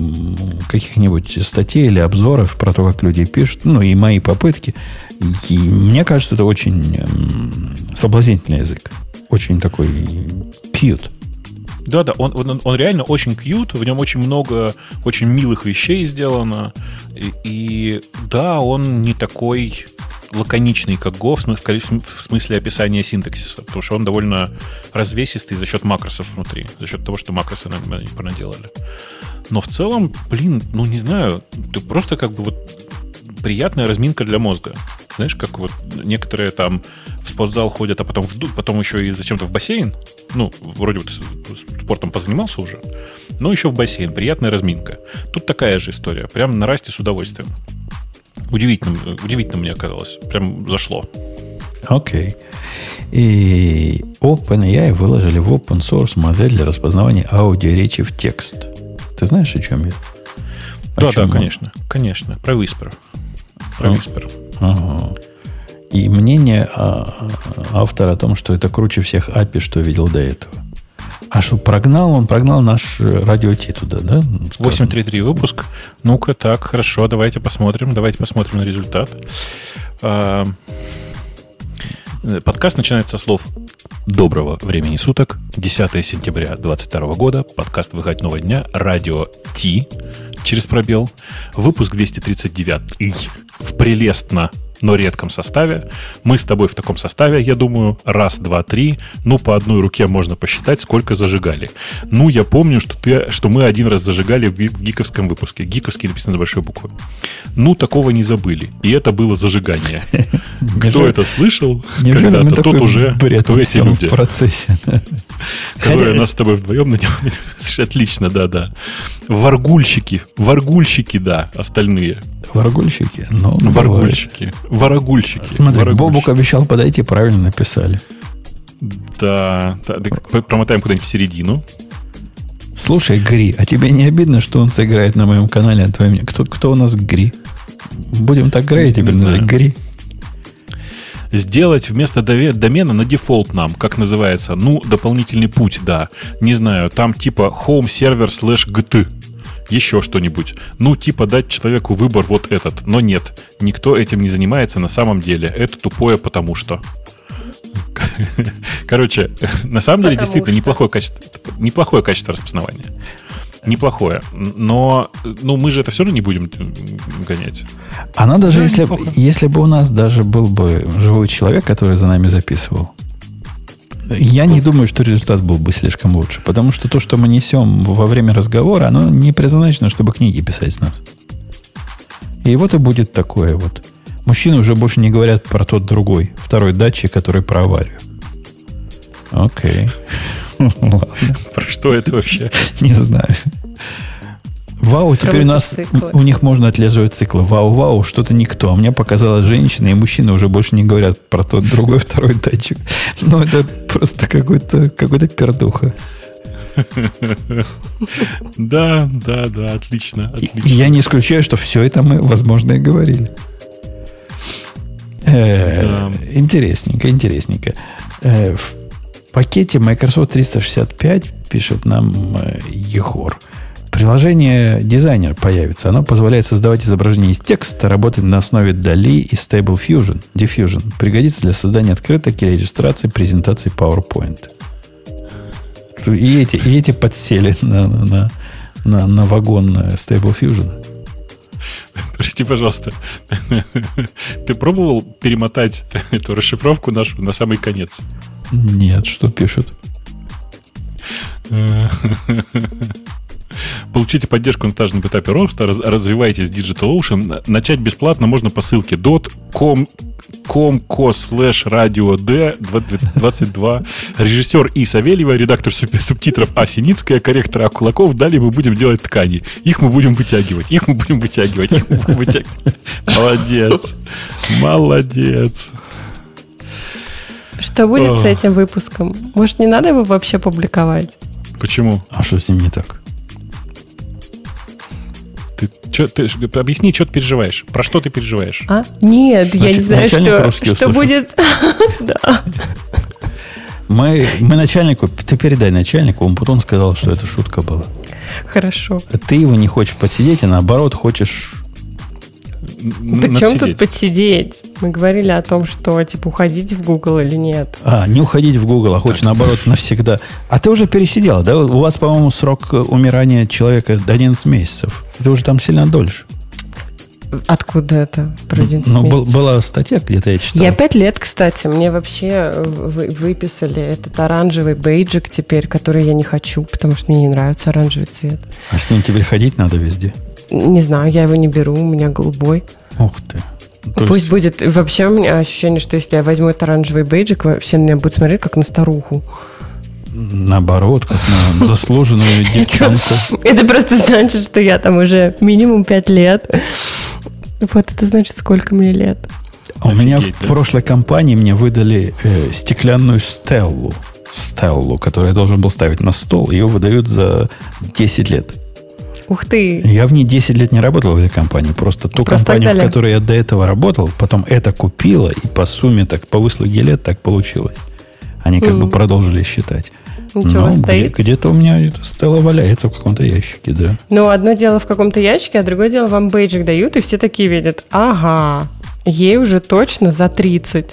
каких-нибудь статей или обзоров про то, как люди пишут, ну и мои попытки, и мне кажется, это очень соблазнительный язык. Очень такой пьют. Да, да, он, он, он реально очень кьют, в нем очень много очень милых вещей сделано. И, и да, он не такой лаконичный, как Go, в смысле, описания синтаксиса, потому что он довольно развесистый за счет макросов внутри, за счет того, что макросы они понаделали. Но в целом, блин, ну не знаю, ты просто как бы вот приятная разминка для мозга. Знаешь, как вот некоторые там в спортзал ходят, а потом, в, потом еще и зачем-то в бассейн. Ну, вроде вот спортом позанимался уже, но еще в бассейн. Приятная разминка. Тут такая же история. Прям на расте с удовольствием. Удивительно, удивительно мне оказалось. Прям зашло. Окей. Okay. И OpenAI выложили в open source модель для распознавания аудиоречи в текст. Ты знаешь, о чем я? О да, чем да, он? конечно. Конечно. Про Whisper. Про Whisper. Ага. И мнение а, автора о том, что это круче всех API, что видел до этого. А что, прогнал? Он прогнал наш э, радио Ти туда, да? 833 выпуск. Ну-ка, так, хорошо, давайте посмотрим. Давайте посмотрим на результат. А, подкаст начинается со слов Доброго времени суток. 10 сентября 2022 года. Подкаст «Выходного дня». Радио Ти через пробел. Выпуск 239 в прелестно но редком составе. Мы с тобой в таком составе, я думаю, раз, два, три. Ну, по одной руке можно посчитать, сколько зажигали. Ну, я помню, что, ты, что мы один раз зажигали в гиковском выпуске. Гиковский написано на большой буквы. Ну, такого не забыли. И это было зажигание. Кто это слышал когда-то, тот уже, кто эти люди. в процессе. Которые нас с тобой вдвоем на него... Отлично, да-да. Варгульщики. Варгульщики, да, остальные. Варгульщики? Ну, Варгульщики. Варагульщики. Смотри, Варагульщики. Бобук обещал подойти, правильно написали. Да, да промотаем куда-нибудь в середину. Слушай, Гри, а тебе не обидно, что он сыграет на моем канале, а твоем... Кто, кто у нас Гри? Будем так грей теперь. Гри. Сделать вместо домена на дефолт нам, как называется, ну, дополнительный путь, да. Не знаю, там типа home server slash gt еще что-нибудь. Ну, типа дать человеку выбор вот этот. Но нет, никто этим не занимается на самом деле. Это тупое потому что. Короче, на самом деле действительно неплохое качество, неплохое качество распознавания. Неплохое. Но ну, мы же это все равно не будем гонять. Оно даже, если, если бы у нас даже был бы живой человек, который за нами записывал, я не думаю, что результат был бы слишком лучше, потому что то, что мы несем во время разговора, оно не предназначено, чтобы книги писать с нас. И вот и будет такое вот. Мужчины уже больше не говорят про тот другой, второй датчик, который про аварию. Окей. Ладно. Про что это вообще? Не знаю. Вау, теперь у нас циклы. у них можно отслеживать циклы. Вау, вау, что-то никто. А мне показалось, женщины и мужчины уже больше не говорят про тот другой второй датчик. Ну, это просто какой-то какой пердуха. Да, да, да, отлично, отлично. Я не исключаю, что все это мы, возможно, и говорили. Э, интересненько, интересненько. Э, в пакете Microsoft 365 пишет нам э, Егор. Приложение дизайнер появится. Оно позволяет создавать изображения из текста, работать на основе DALI и Stable Fusion, Diffusion. Пригодится для создания открыток или иллюстрации презентации PowerPoint. И эти, и эти подсели на, на, на, на вагон Stable Fusion. Прости, пожалуйста. Ты пробовал перемотать эту расшифровку нашу на самый конец? Нет, что пишут? Получите поддержку на этажном этапе роста, раз, развивайтесь в DigitalOcean. Начать бесплатно можно по ссылке dot.com com.co slash radio d 22 режиссер И. Савельева, редактор субтитров А. Синицкая, корректор А. Кулаков. Далее мы будем делать ткани. Их мы будем вытягивать. Их мы будем вытягивать. Их мы будем вытягивать. Молодец. Молодец. Что будет с этим выпуском? Может, не надо его вообще публиковать? Почему? А что с ним не так? Ты, чё, ты объясни, что ты переживаешь? Про что ты переживаешь? А? Нет, Нач, я не знаю, что, что будет. да. Мы, мы начальнику, ты передай начальнику, он потом сказал, что это шутка была. Хорошо. Ты его не хочешь подсидеть, а наоборот хочешь причем тут подсидеть? Мы говорили о том, что типа уходить в Google или нет. А, не уходить в Google, а хочешь наоборот навсегда. А ты уже пересидела, да? У вас, по-моему, срок умирания человека до 11 месяцев. Это уже там сильно дольше. Откуда это про 11 Ну, был, была статья где-то, я читал. Я пять лет, кстати. Мне вообще вы, выписали этот оранжевый бейджик теперь, который я не хочу, потому что мне не нравится оранжевый цвет. А с ним теперь ходить надо везде? Не знаю, я его не беру, у меня голубой. Ух ты. То Пусть есть... будет. Вообще у меня ощущение, что если я возьму этот оранжевый бейджик, все на меня будут смотреть как на старуху. Наоборот, как на заслуженную девчонку. Это просто значит, что я там уже минимум пять лет. Вот это значит, сколько мне лет. У меня в прошлой компании мне выдали э, стеклянную стеллу. Стеллу, которую я должен был ставить на стол. Ее выдают за 10 лет. Ух ты! Я в ней 10 лет не работал в этой компании. Просто ту Просто компанию, в которой я до этого работал, потом это купила, и по сумме, так по выслуге лет так получилось. Они как mm. бы продолжили считать. Ничего, ну, стоит? Где- где-то у меня это стелла валяется в каком-то ящике, да. Ну, одно дело в каком-то ящике, а другое дело вам бейджик дают, и все такие видят. Ага, ей уже точно за 30.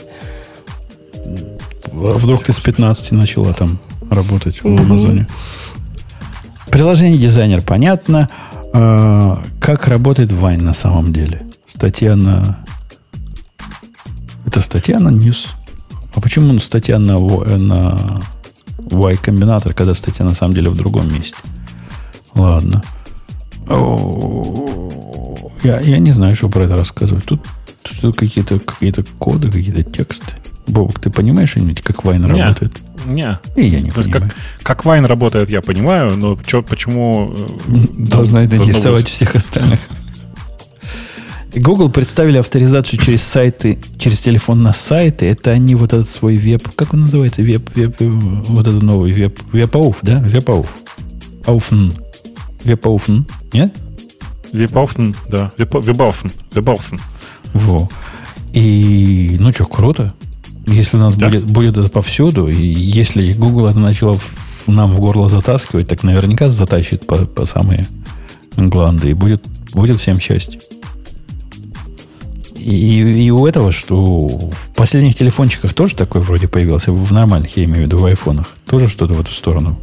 А вдруг ты с 15 начала там работать в Амазоне? Приложение дизайнер, понятно. А, как работает Вайн на самом деле? Статья на... Это статья на News. А почему статья на, на Y-комбинатор, когда статья на самом деле в другом месте? Ладно. Я, я не знаю, что про это рассказывать. Тут, тут какие-то какие коды, какие-то тексты. Бобук, ты понимаешь что-нибудь, как Wine работает? Не. И я не То понимаю. Как, как Wine работает, я понимаю, но чё, почему... Э, Должна это интересовать всех остальных. Google представили авторизацию через сайты, через телефон на сайты. Это они вот этот свой веб, как он называется, web, web вот этот новый web, WebAuth, да? WebAuth. Authn. WebAuthn, нет? WebAuthn, да. WebAuthn. WebAuthn. Во. И, ну что, круто. Если у нас да. будет, будет это повсюду, и если Google это начало в, нам в горло затаскивать, так наверняка затащит по, по самые гланды, и будет, будет всем счастье. И, и у этого, что в последних телефончиках тоже такой вроде появился, в нормальных, я имею в виду, в айфонах, тоже что-то в эту сторону.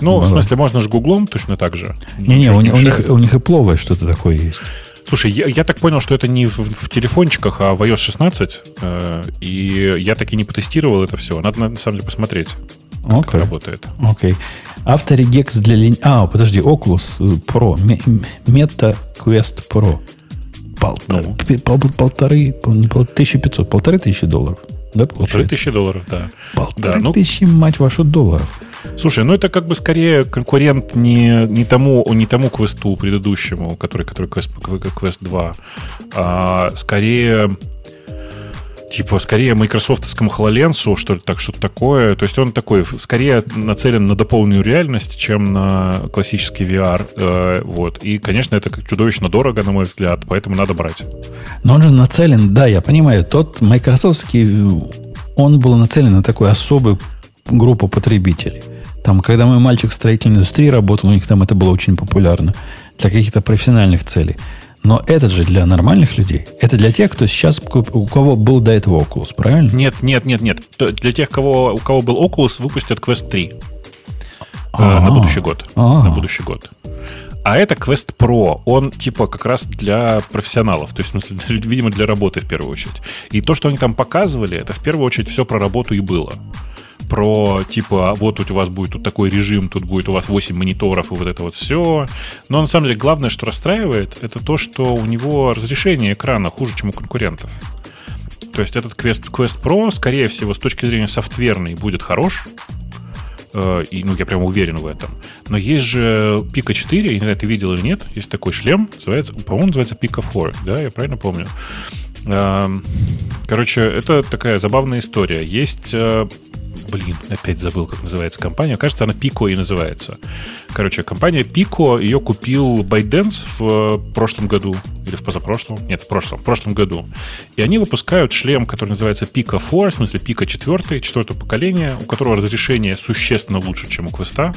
Ну, Было. в смысле, можно же гуглом точно так же. Не-не, у, не у, них, у них и пловое что-то такое есть. Слушай, я, я так понял, что это не в, в телефончиках, а в iOS 16. Э, и я так и не потестировал это все. Надо, на самом деле, посмотреть, как okay. это работает. Окей. Okay. Авторегекс для линь... А, подожди, Oculus Pro. Meta Quest Pro. Пол... Ну. Пол... Полторы... Не пол... 1500. Полторы тысячи долларов. Да, Полторы тысячи долларов, да. Полторы да, ну... тысячи, мать вашу, долларов. Слушай, ну это как бы скорее конкурент не, не, тому, не тому квесту предыдущему, который, который квест, квест 2, а скорее типа скорее майкрософтовскому HoloLens, что ли, так, что-то такое. То есть он такой, скорее нацелен на дополненную реальность, чем на классический VR. Э, вот. И, конечно, это чудовищно дорого, на мой взгляд, поэтому надо брать. Но он же нацелен, да, я понимаю, тот майкрософтский, он был нацелен на такую особую группу потребителей. Там, когда мой мальчик в строительной индустрии работал, у них там это было очень популярно для каких-то профессиональных целей. Но это же для нормальных людей. Это для тех, кто сейчас, у кого был до этого Oculus, правильно? Нет, нет, нет, нет. Для тех, кого, у кого был Oculus, выпустят Quest 3 А-а-а. на будущий год. А-а-а. На будущий год. А это Quest Pro. Он типа как раз для профессионалов. То есть, в смысле, видимо, для работы в первую очередь. И то, что они там показывали, это в первую очередь все про работу и было про типа, вот у вас будет тут такой режим, тут будет у вас 8 мониторов и вот это вот все. Но на самом деле главное, что расстраивает, это то, что у него разрешение экрана хуже, чем у конкурентов. То есть этот Quest, Quest Pro, скорее всего, с точки зрения софтверной будет хорош, э, и, ну, я прям уверен в этом. Но есть же Pico 4, я не знаю, ты видел или нет, есть такой шлем, называется, по-моему, называется Pico 4, да, я правильно помню. Эм, короче, это такая забавная история. Есть э, блин, опять забыл, как называется компания. Кажется, она Pico и называется. Короче, компания Pico, ее купил ByteDance в прошлом году. Или в позапрошлом? Нет, в прошлом. В прошлом году. И они выпускают шлем, который называется Pico 4, в смысле Pico 4, четвертого поколения, у которого разрешение существенно лучше, чем у Квеста,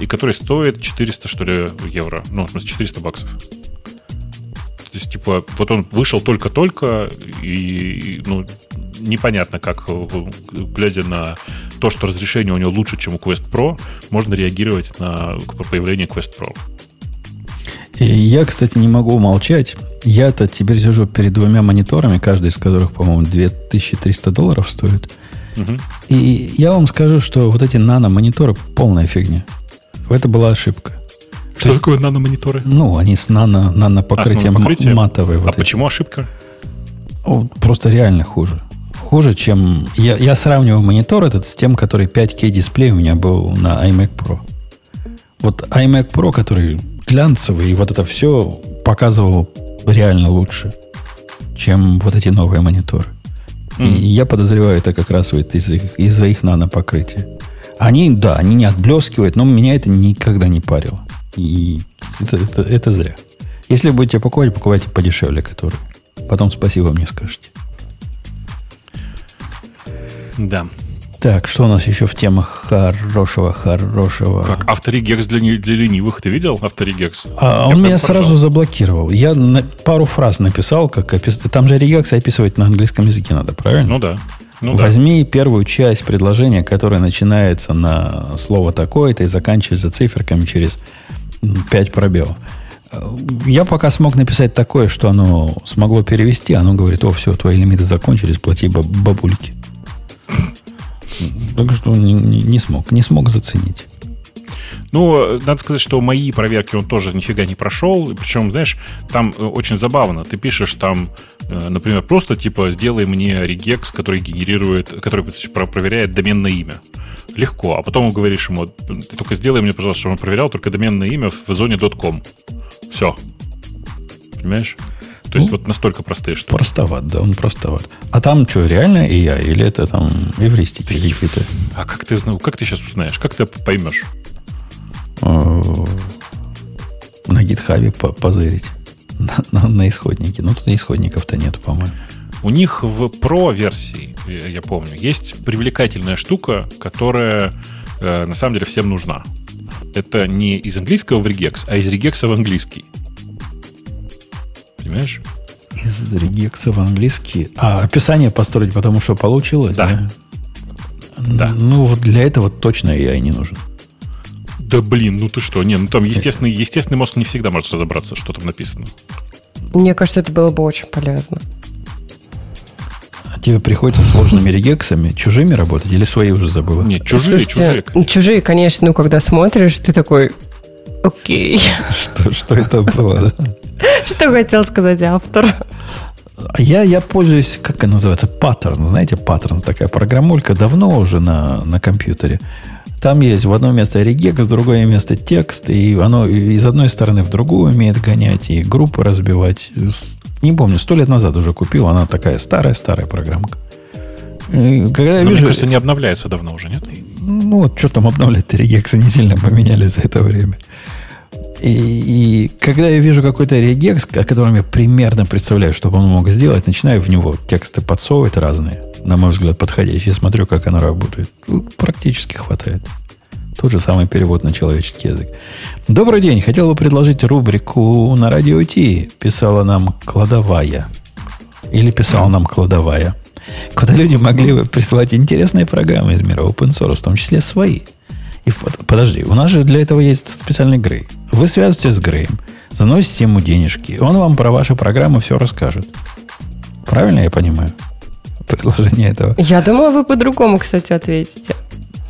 и который стоит 400, что ли, евро. Ну, в смысле, 400 баксов. То есть, типа, вот он вышел только-только, и, ну, непонятно, как, глядя на то, что разрешение у него лучше, чем у Quest Pro, можно реагировать на появление Quest Pro. И я, кстати, не могу умолчать. Я-то теперь сижу перед двумя мониторами, каждый из которых, по-моему, 2300 долларов стоит. Угу. И я вам скажу, что вот эти нано-мониторы полная фигня. Это была ошибка. Что есть, такое нано-мониторы? Ну, они с нано, нано-покрытием а, матовые. Вот а эти. почему ошибка? Просто реально хуже хуже, чем... Я, я сравниваю монитор этот с тем, который 5К дисплей у меня был на iMac Pro. Вот iMac Pro, который глянцевый, и вот это все показывал реально лучше, чем вот эти новые мониторы. Mm. И я подозреваю это как раз вот из-за их, из их нанопокрытия. Они, да, они не отблескивают, но меня это никогда не парило. И это, это, это зря. Если будете покупать, покупайте подешевле, который. Потом спасибо мне скажете. Да. Так, что у нас еще в темах хорошего, хорошего? Как авторегекс для, для ленивых. Ты видел авторегекс? А, он меня поржал. сразу заблокировал. Я на, пару фраз написал, как опис... Там же регекс описывать на английском языке надо, правильно? Ну да. Ну, Возьми да. первую часть предложения, которое начинается на слово такое-то и заканчивается циферками через 5 пробелов. Я пока смог написать такое, что оно смогло перевести, оно говорит, о, все, твои лимиты закончились, плати бабульки. Так что не, не, не смог, не смог заценить. Ну, надо сказать, что мои проверки он тоже нифига не прошел. Причем, знаешь, там э, очень забавно. Ты пишешь там, э, например, просто типа сделай мне регекс, который генерирует, который проверяет доменное имя. Легко. А потом говоришь ему, ты только сделай мне, пожалуйста, чтобы он проверял только доменное имя в зоне .com. Все. Понимаешь? То ну, есть вот настолько простые что Простоват, да, он простоват. А там что, реально и я? Или это там эвристики какие-то? А как ты, как ты сейчас узнаешь? Как ты поймешь? На гитхабе позырить. На, на, на исходнике. Ну, тут исходников-то нет, по-моему. У них в Pro версии, я помню, есть привлекательная штука, которая э, на самом деле всем нужна. Это не из английского в регекс, а из регекса в английский. Понимаешь? Из регекса в английский. А описание построить, потому что получилось? Да. Да. Ну, вот для этого точно AI не нужен. Да блин, ну ты что? Не, ну там естественный, естественный мозг не всегда может разобраться, что там написано. Мне кажется, это было бы очень полезно. А тебе приходится сложными регексами, чужими работать или свои уже забыла? Нет, чужие, Слушайте, чужие. Конечно. Чужие, конечно, ну когда смотришь, ты такой, окей. Что, что это было, да? Что хотел сказать автор? Я, я пользуюсь, как это называется, паттерн. Знаете, паттерн, такая программулька, давно уже на, на компьютере. Там есть в одно место регекс, в другое место текст, и оно из одной стороны в другую умеет гонять, и группы разбивать. Не помню, сто лет назад уже купил, она такая старая-старая программка. Когда я вижу... Мне кажется, не обновляется давно уже, нет? Ну, что там обновлять, регексы не сильно поменялись за это время. И, и когда я вижу какой-то регекс, о котором я примерно представляю, что он мог сделать, начинаю в него тексты подсовывать разные, на мой взгляд, подходящие, смотрю, как оно работает. Тут практически хватает. Тот же самый перевод на человеческий язык. Добрый день. Хотел бы предложить рубрику на радио Ти. Писала нам кладовая. Или писала нам кладовая. Куда люди могли бы присылать интересные программы из мира open source, в том числе свои. И подожди, у нас же для этого есть специальный Грей. Вы связываетесь с Греем, заносите ему денежки, он вам про ваши программы все расскажет. Правильно я понимаю? Предложение этого. Я думала, вы по-другому, кстати, ответите.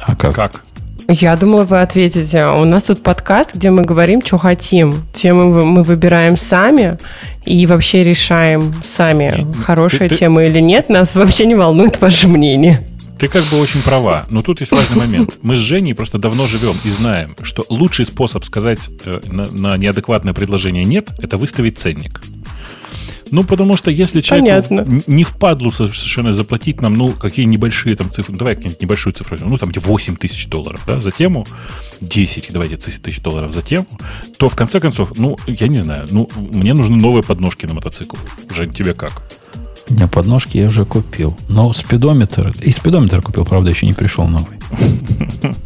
А как? Как? Я думала, вы ответите. У нас тут подкаст, где мы говорим, что хотим. Темы мы выбираем сами и вообще решаем сами, хорошая ты, тема или нет. Нас вообще не волнует ваше мнение. Ты как бы очень права, но тут есть важный момент. Мы с Женей просто давно живем и знаем, что лучший способ сказать э, на, на неадекватное предложение «нет» — это выставить ценник. Ну, потому что если человек не впадлу совершенно заплатить нам, ну, какие небольшие там цифры, ну, давай какие-нибудь небольшую цифру, ну, там, где 8 тысяч долларов, да, за тему, 10, давайте 10 тысяч долларов за тему, то, в конце концов, ну, я не знаю, ну, мне нужны новые подножки на мотоцикл. Жень, тебе как? У меня подножки я уже купил. Но спидометр... И спидометр купил, правда, еще не пришел новый.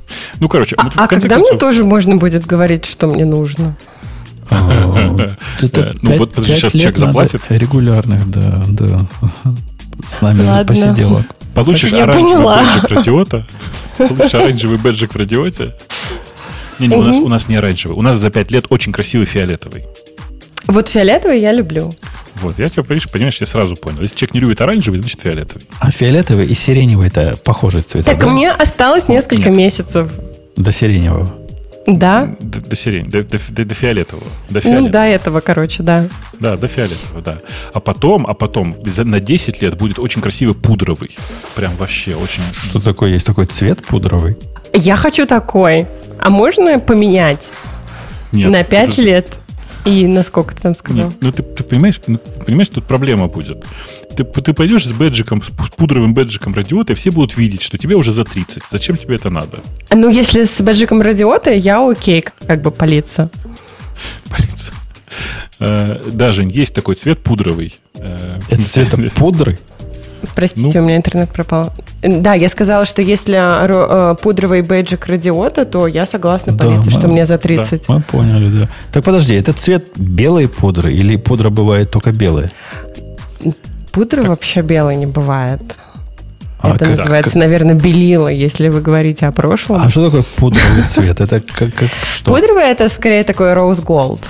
Ну, короче... А, а когда мне тоже можно будет говорить, что мне нужно? А, ну, вот сейчас человек заплатит. Регулярных, да, да. С нами посиделок. Получишь оранжевый бэджик радиота. Получишь оранжевый бэджик в радиоте. Не, не, у нас, у нас не оранжевый. У нас за 5 лет очень красивый фиолетовый. Вот фиолетовый я люблю. Вот, я тебя, понимаешь, я сразу понял. Если человек не любит оранжевый, значит фиолетовый. А фиолетовый и сиреневый это похожие цвета. Так да? мне осталось несколько Нет. месяцев. До сиреневого. Да. До, до сирени, до, до, до, до фиолетового. До фиолетового. Ну, до этого, короче, да. Да, до фиолетового, да. А потом, а потом на 10 лет будет очень красивый пудровый. Прям вообще очень... Что такое? Есть такой цвет пудровый? Я хочу такой. А можно поменять? Нет. На 5 подожди. лет? И на сколько ты там сказал? Нет, ну, ты, ты понимаешь, ну, понимаешь, тут проблема будет. Ты, ты пойдешь с бэджиком, с пудровым бэджиком радиота, и все будут видеть, что тебе уже за 30. Зачем тебе это надо? Ну, если с бэджиком радиота, я окей, как бы палиться. Э, даже есть такой цвет пудровый. Э, Это цвет пудры? Простите, ну, у меня интернет пропал. Да, я сказала, что если э, пудровый бейджик радиота, то я согласна да, полиции, что мне за 30. Да, мы поняли, да. Так подожди, это цвет белой пудры или пудра бывает только белая? Пудры так. вообще белой не бывает. А это как, называется, как... наверное, белила, если вы говорите о прошлом. А что такое пудровый цвет? Это как, как что? Пудровый это скорее такой rose gold.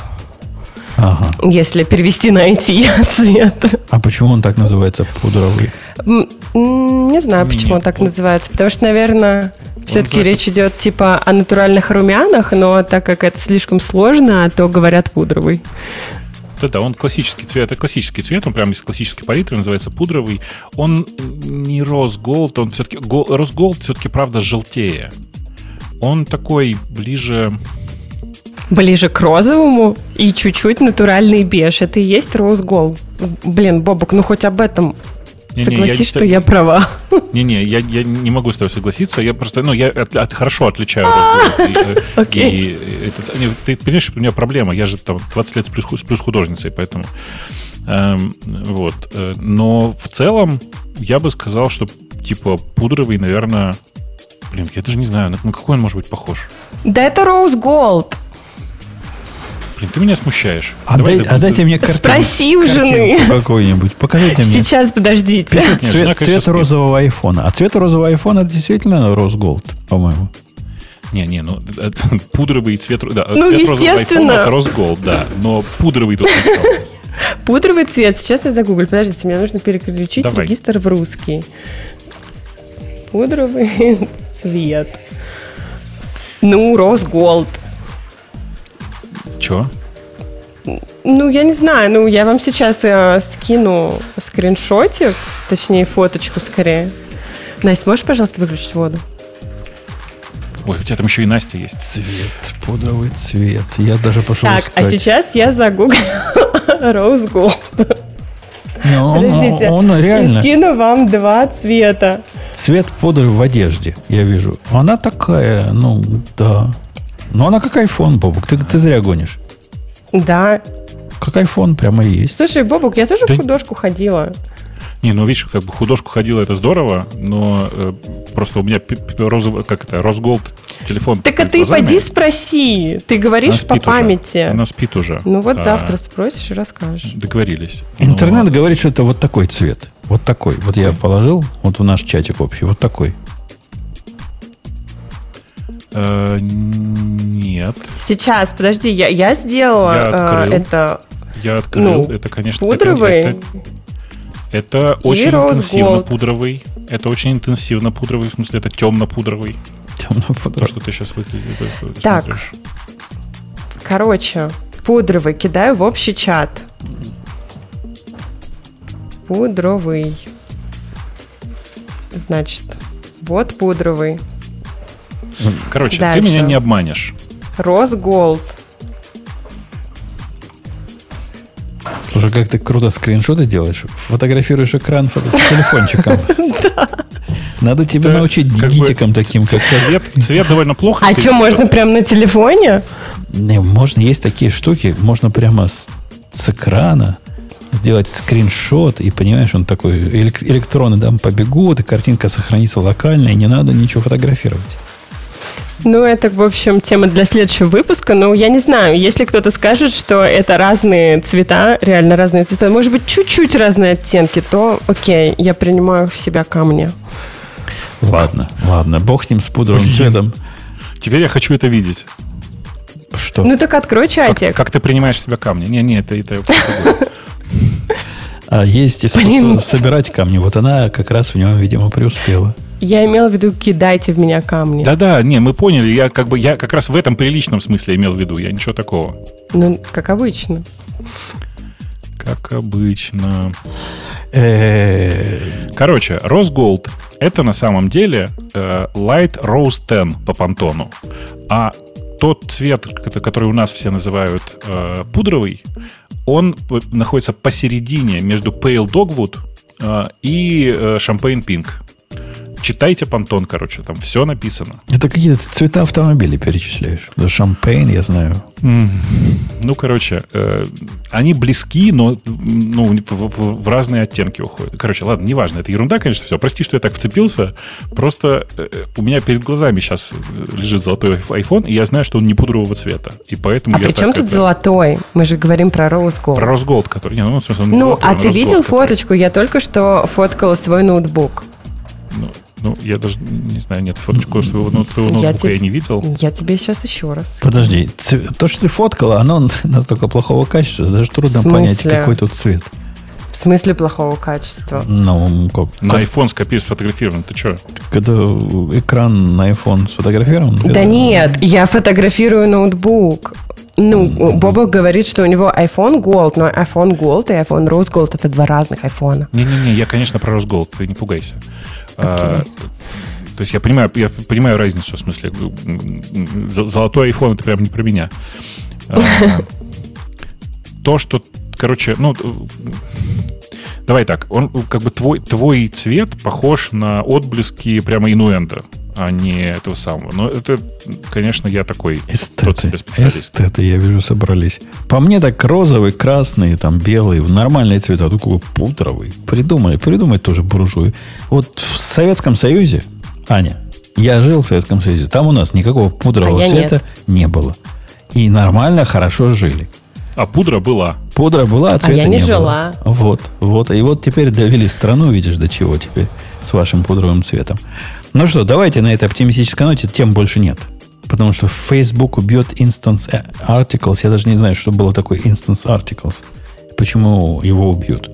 Ага. Если перевести на IT цвет. А почему он так называется пудровый? Не знаю, почему он так называется. Потому что, наверное, все-таки речь идет типа о натуральных румянах, но так как это слишком сложно, то говорят пудровый. Да, он классический цвет, это классический цвет, он прям из классической палитры, называется пудровый. Он не роз голд, он все-таки роз голд все-таки правда желтее. Он такой ближе ближе к розовому и чуть-чуть натуральный беж. Это и есть роуз гол. Блин, Бобок, ну хоть об этом не, Согласись, я, что я права. Не-не, я, я не могу с тобой согласиться. Я просто, ну, я от, от, хорошо отличаю Окей. Ты понимаешь, у меня проблема. Я же там 20 лет с плюс, плюс художницей, поэтому... Эм, вот. Э, но в целом я бы сказал, что типа пудровый, наверное... Блин, я даже не знаю, на, на какой он может быть похож. Да это Rose Gold. Блин, ты меня смущаешь. Отдай, Давай, отдайте мне картинку. Спроси у жены. какой-нибудь. Покажите мне. Сейчас, подождите. Пишет Нет, цвет, жена, цвет розового айфона. А цвет розового айфона это действительно роз голд, по-моему. Не, не, ну это, пудровый цвет, да, ну, цвет естественно. это розголд, да, но пудровый тут Пудровый цвет. Сейчас я загуглю. Подождите, мне нужно переключить Давай. регистр в русский. Пудровый цвет. Ну, Росголд. Чего? Ну, я не знаю. Ну, я вам сейчас э, скину скриншотик, точнее, фоточку скорее. Настя, можешь, пожалуйста, выключить воду? Ой, у тебя там еще и Настя есть. Цвет, пудровый цвет. Я даже пошел Так, искать. а сейчас я загуглю Rose Gold. Не, он, Подождите, он, он реально... скину вам два цвета. Цвет пудры в одежде, я вижу. Она такая, ну, да. Ну, она как iPhone, Бобук. Ты, ты зря гонишь. Да. Как iPhone прямо и есть. Слушай, Бобук, я тоже да... в художку ходила. Не, ну видишь, как бы художку ходила, это здорово, но э, просто у меня розовый, как это, Росголд телефон. Так а ты глазами. поди спроси. Ты говоришь по памяти. Уже. Она спит уже. Ну вот а, завтра спросишь и расскажешь. Договорились. Интернет но... говорит, что это вот такой цвет. Вот такой. Вот я положил, вот в наш чатик общий, вот такой. Э, нет. Сейчас, подожди, я, я сделала я э, открыл, это. Я открыл. Ну, это, конечно, пудровый. Это, это очень интенсивно Gold. пудровый. Это очень интенсивно пудровый, в смысле, это темно-пудровый. Темно-пудровый. То, что ты сейчас выглядишь. Так. Смотришь. Короче, пудровый кидаю в общий чат. Пудровый. Значит, вот пудровый. Короче, Дальше. ты меня не обманешь. Росголд. Слушай, как ты круто скриншоты делаешь. Фотографируешь экран телефончиком. Надо тебе научить гитикам таким, как цвет. Цвет довольно плохо. А что, можно прямо на телефоне? Не, можно, есть такие штуки, можно прямо с, с экрана сделать скриншот, и понимаешь, он такой, электроны там побегут, и картинка сохранится локально, и не надо ничего фотографировать. Ну, это, в общем, тема для следующего выпуска. Но я не знаю, если кто-то скажет, что это разные цвета, реально разные цвета, может быть, чуть-чуть разные оттенки, то окей, я принимаю в себя камни. Ладно, ладно, бог с ним, с пудровым цветом. Теперь я хочу это видеть. Что? Ну так открой чатик. Как, как ты принимаешь в себя камни? Не, не, это... это а есть искусство собирать камни. Вот она как раз в нем, видимо, преуспела. Я имел в виду, кидайте в меня камни. Да-да, не, мы поняли. Я как бы я как раз в этом приличном смысле имел в виду. Я ничего такого. Ну, как обычно. Как обычно. Э, короче, Rose Gold это на самом деле э, Light Rose 10 по пантону. А тот цвет, который у нас все называют э, пудровый, он находится посередине между Pale Dogwood и Champagne Pink. Читайте понтон, короче, там все написано. Это какие-то цвета автомобилей перечисляешь. Шампейн, я знаю. Mm. Ну, короче, э, они близки, но ну, в, в, в разные оттенки уходят. Короче, ладно, неважно, это ерунда, конечно, все. Прости, что я так вцепился. Просто э, у меня перед глазами сейчас лежит золотой iPhone, и я знаю, что он не пудрового цвета. И поэтому а я при чем тут это... золотой? Мы же говорим про Rose Gold. Про Rose Gold, который... Не, ну, в смысле, ну золотой, а ты видел Gold, фоточку? Который... Я только что фоткала свой ноутбук. Ну, ну, я даже не знаю, нет, фоточку своего, ну, твоего я ноутбука я не видел. Я тебе сейчас еще раз. Подожди, то, что ты фоткала, оно настолько плохого качества, даже трудно понять, какой тут цвет. В смысле плохого качества? Ну, как? На iPhone скопирован, сфотографирован. Ты что? Когда экран на iPhone сфотографирован? Да нет, я фотографирую ноутбук. Ну, Боба говорит, что у него iPhone Gold, но iPhone Gold и iPhone Rose Gold это два разных iPhone. Не-не-не, я, конечно, про Rose Gold, ты не пугайся. А, то есть я понимаю, я понимаю разницу, в смысле, золотой iPhone это прям не про меня. А, то, что, короче, ну, давай так, он как бы твой, твой цвет похож на отблески прямо инуэнда а не этого самого. Но это, конечно, я такой эстеты, эстеты, я вижу, собрались. По мне так розовый, красный, там белый, нормальные цвета, такой пудровый. Придумали, придумай тоже буржуи. Вот в Советском Союзе, Аня, я жил в Советском Союзе, там у нас никакого пудрового а цвета нет. не было. И нормально, хорошо жили. А пудра была. Пудра была, а цвета а я не, не жила. было. Вот, вот. И вот теперь довели страну, видишь, до чего теперь с вашим пудровым цветом. Ну что, давайте на этой оптимистической ноте тем больше нет. Потому что Facebook убьет Instance Articles. Я даже не знаю, что было такое Instance Articles. Почему его убьют.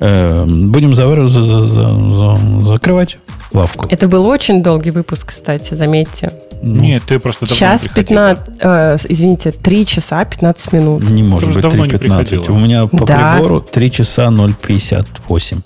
Эм, будем за, за, за, за, закрывать лавку. Это был очень долгий выпуск, кстати, заметьте. Ну, Нет, ты просто давно Час 15, э, извините, 3 часа 15 минут. Не может быть 3.15. У меня по да. прибору 3 часа 0.58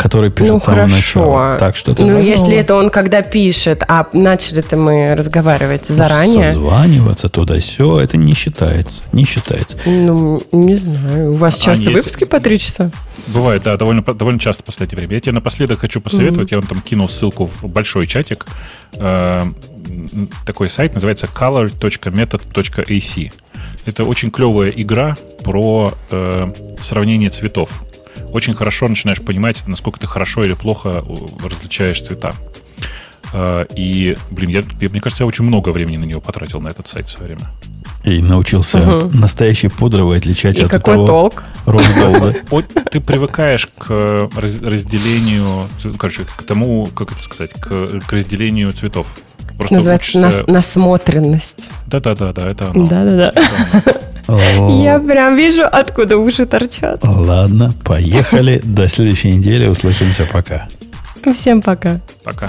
который пишет ну, с самого хорошо. начала. Так что ты Ну, загнула. если это он когда пишет, а начали-то мы разговаривать заранее. Созваниваться туда все это не считается. Не считается. Ну, не знаю. У вас а, часто нет, выпуски по три часа? Бывает, да, довольно, довольно часто в последнее время. Я тебе напоследок хочу посоветовать, mm-hmm. я вам там кинул ссылку в большой чатик. Э, такой сайт называется color.method.ac. Это очень клевая игра про э, сравнение цветов очень хорошо начинаешь понимать, насколько ты хорошо или плохо э, различаешь цвета. А, и, блин, я, я, мне кажется, я очень много времени на него потратил, на этот сайт в свое время. И научился угу. настоящий пудровый отличать и от какой того толк? розголда. Ты привыкаешь к разделению, короче, к тому, как это сказать, к разделению цветов. Просто Называется учишься... насмотренность. Да-да-да, да, это оно. Да-да-да. Я прям вижу, откуда уши торчат. Ладно, поехали. До следующей недели. Услышимся. Пока. Всем пока. Пока.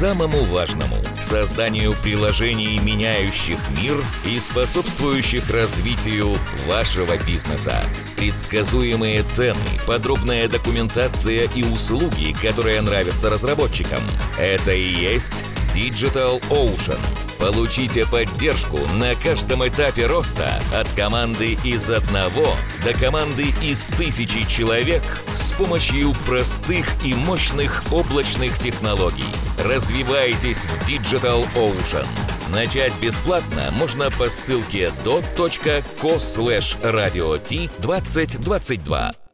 самому важному – созданию приложений, меняющих мир и способствующих развитию вашего бизнеса. Предсказуемые цены, подробная документация и услуги, которые нравятся разработчикам – это и есть Digital Ocean. Получите поддержку на каждом этапе роста от команды из одного до команды из тысячи человек с помощью простых и мощных облачных технологий. Развивайтесь в Digital Ocean. Начать бесплатно можно по ссылке dot.co/radio.t2022.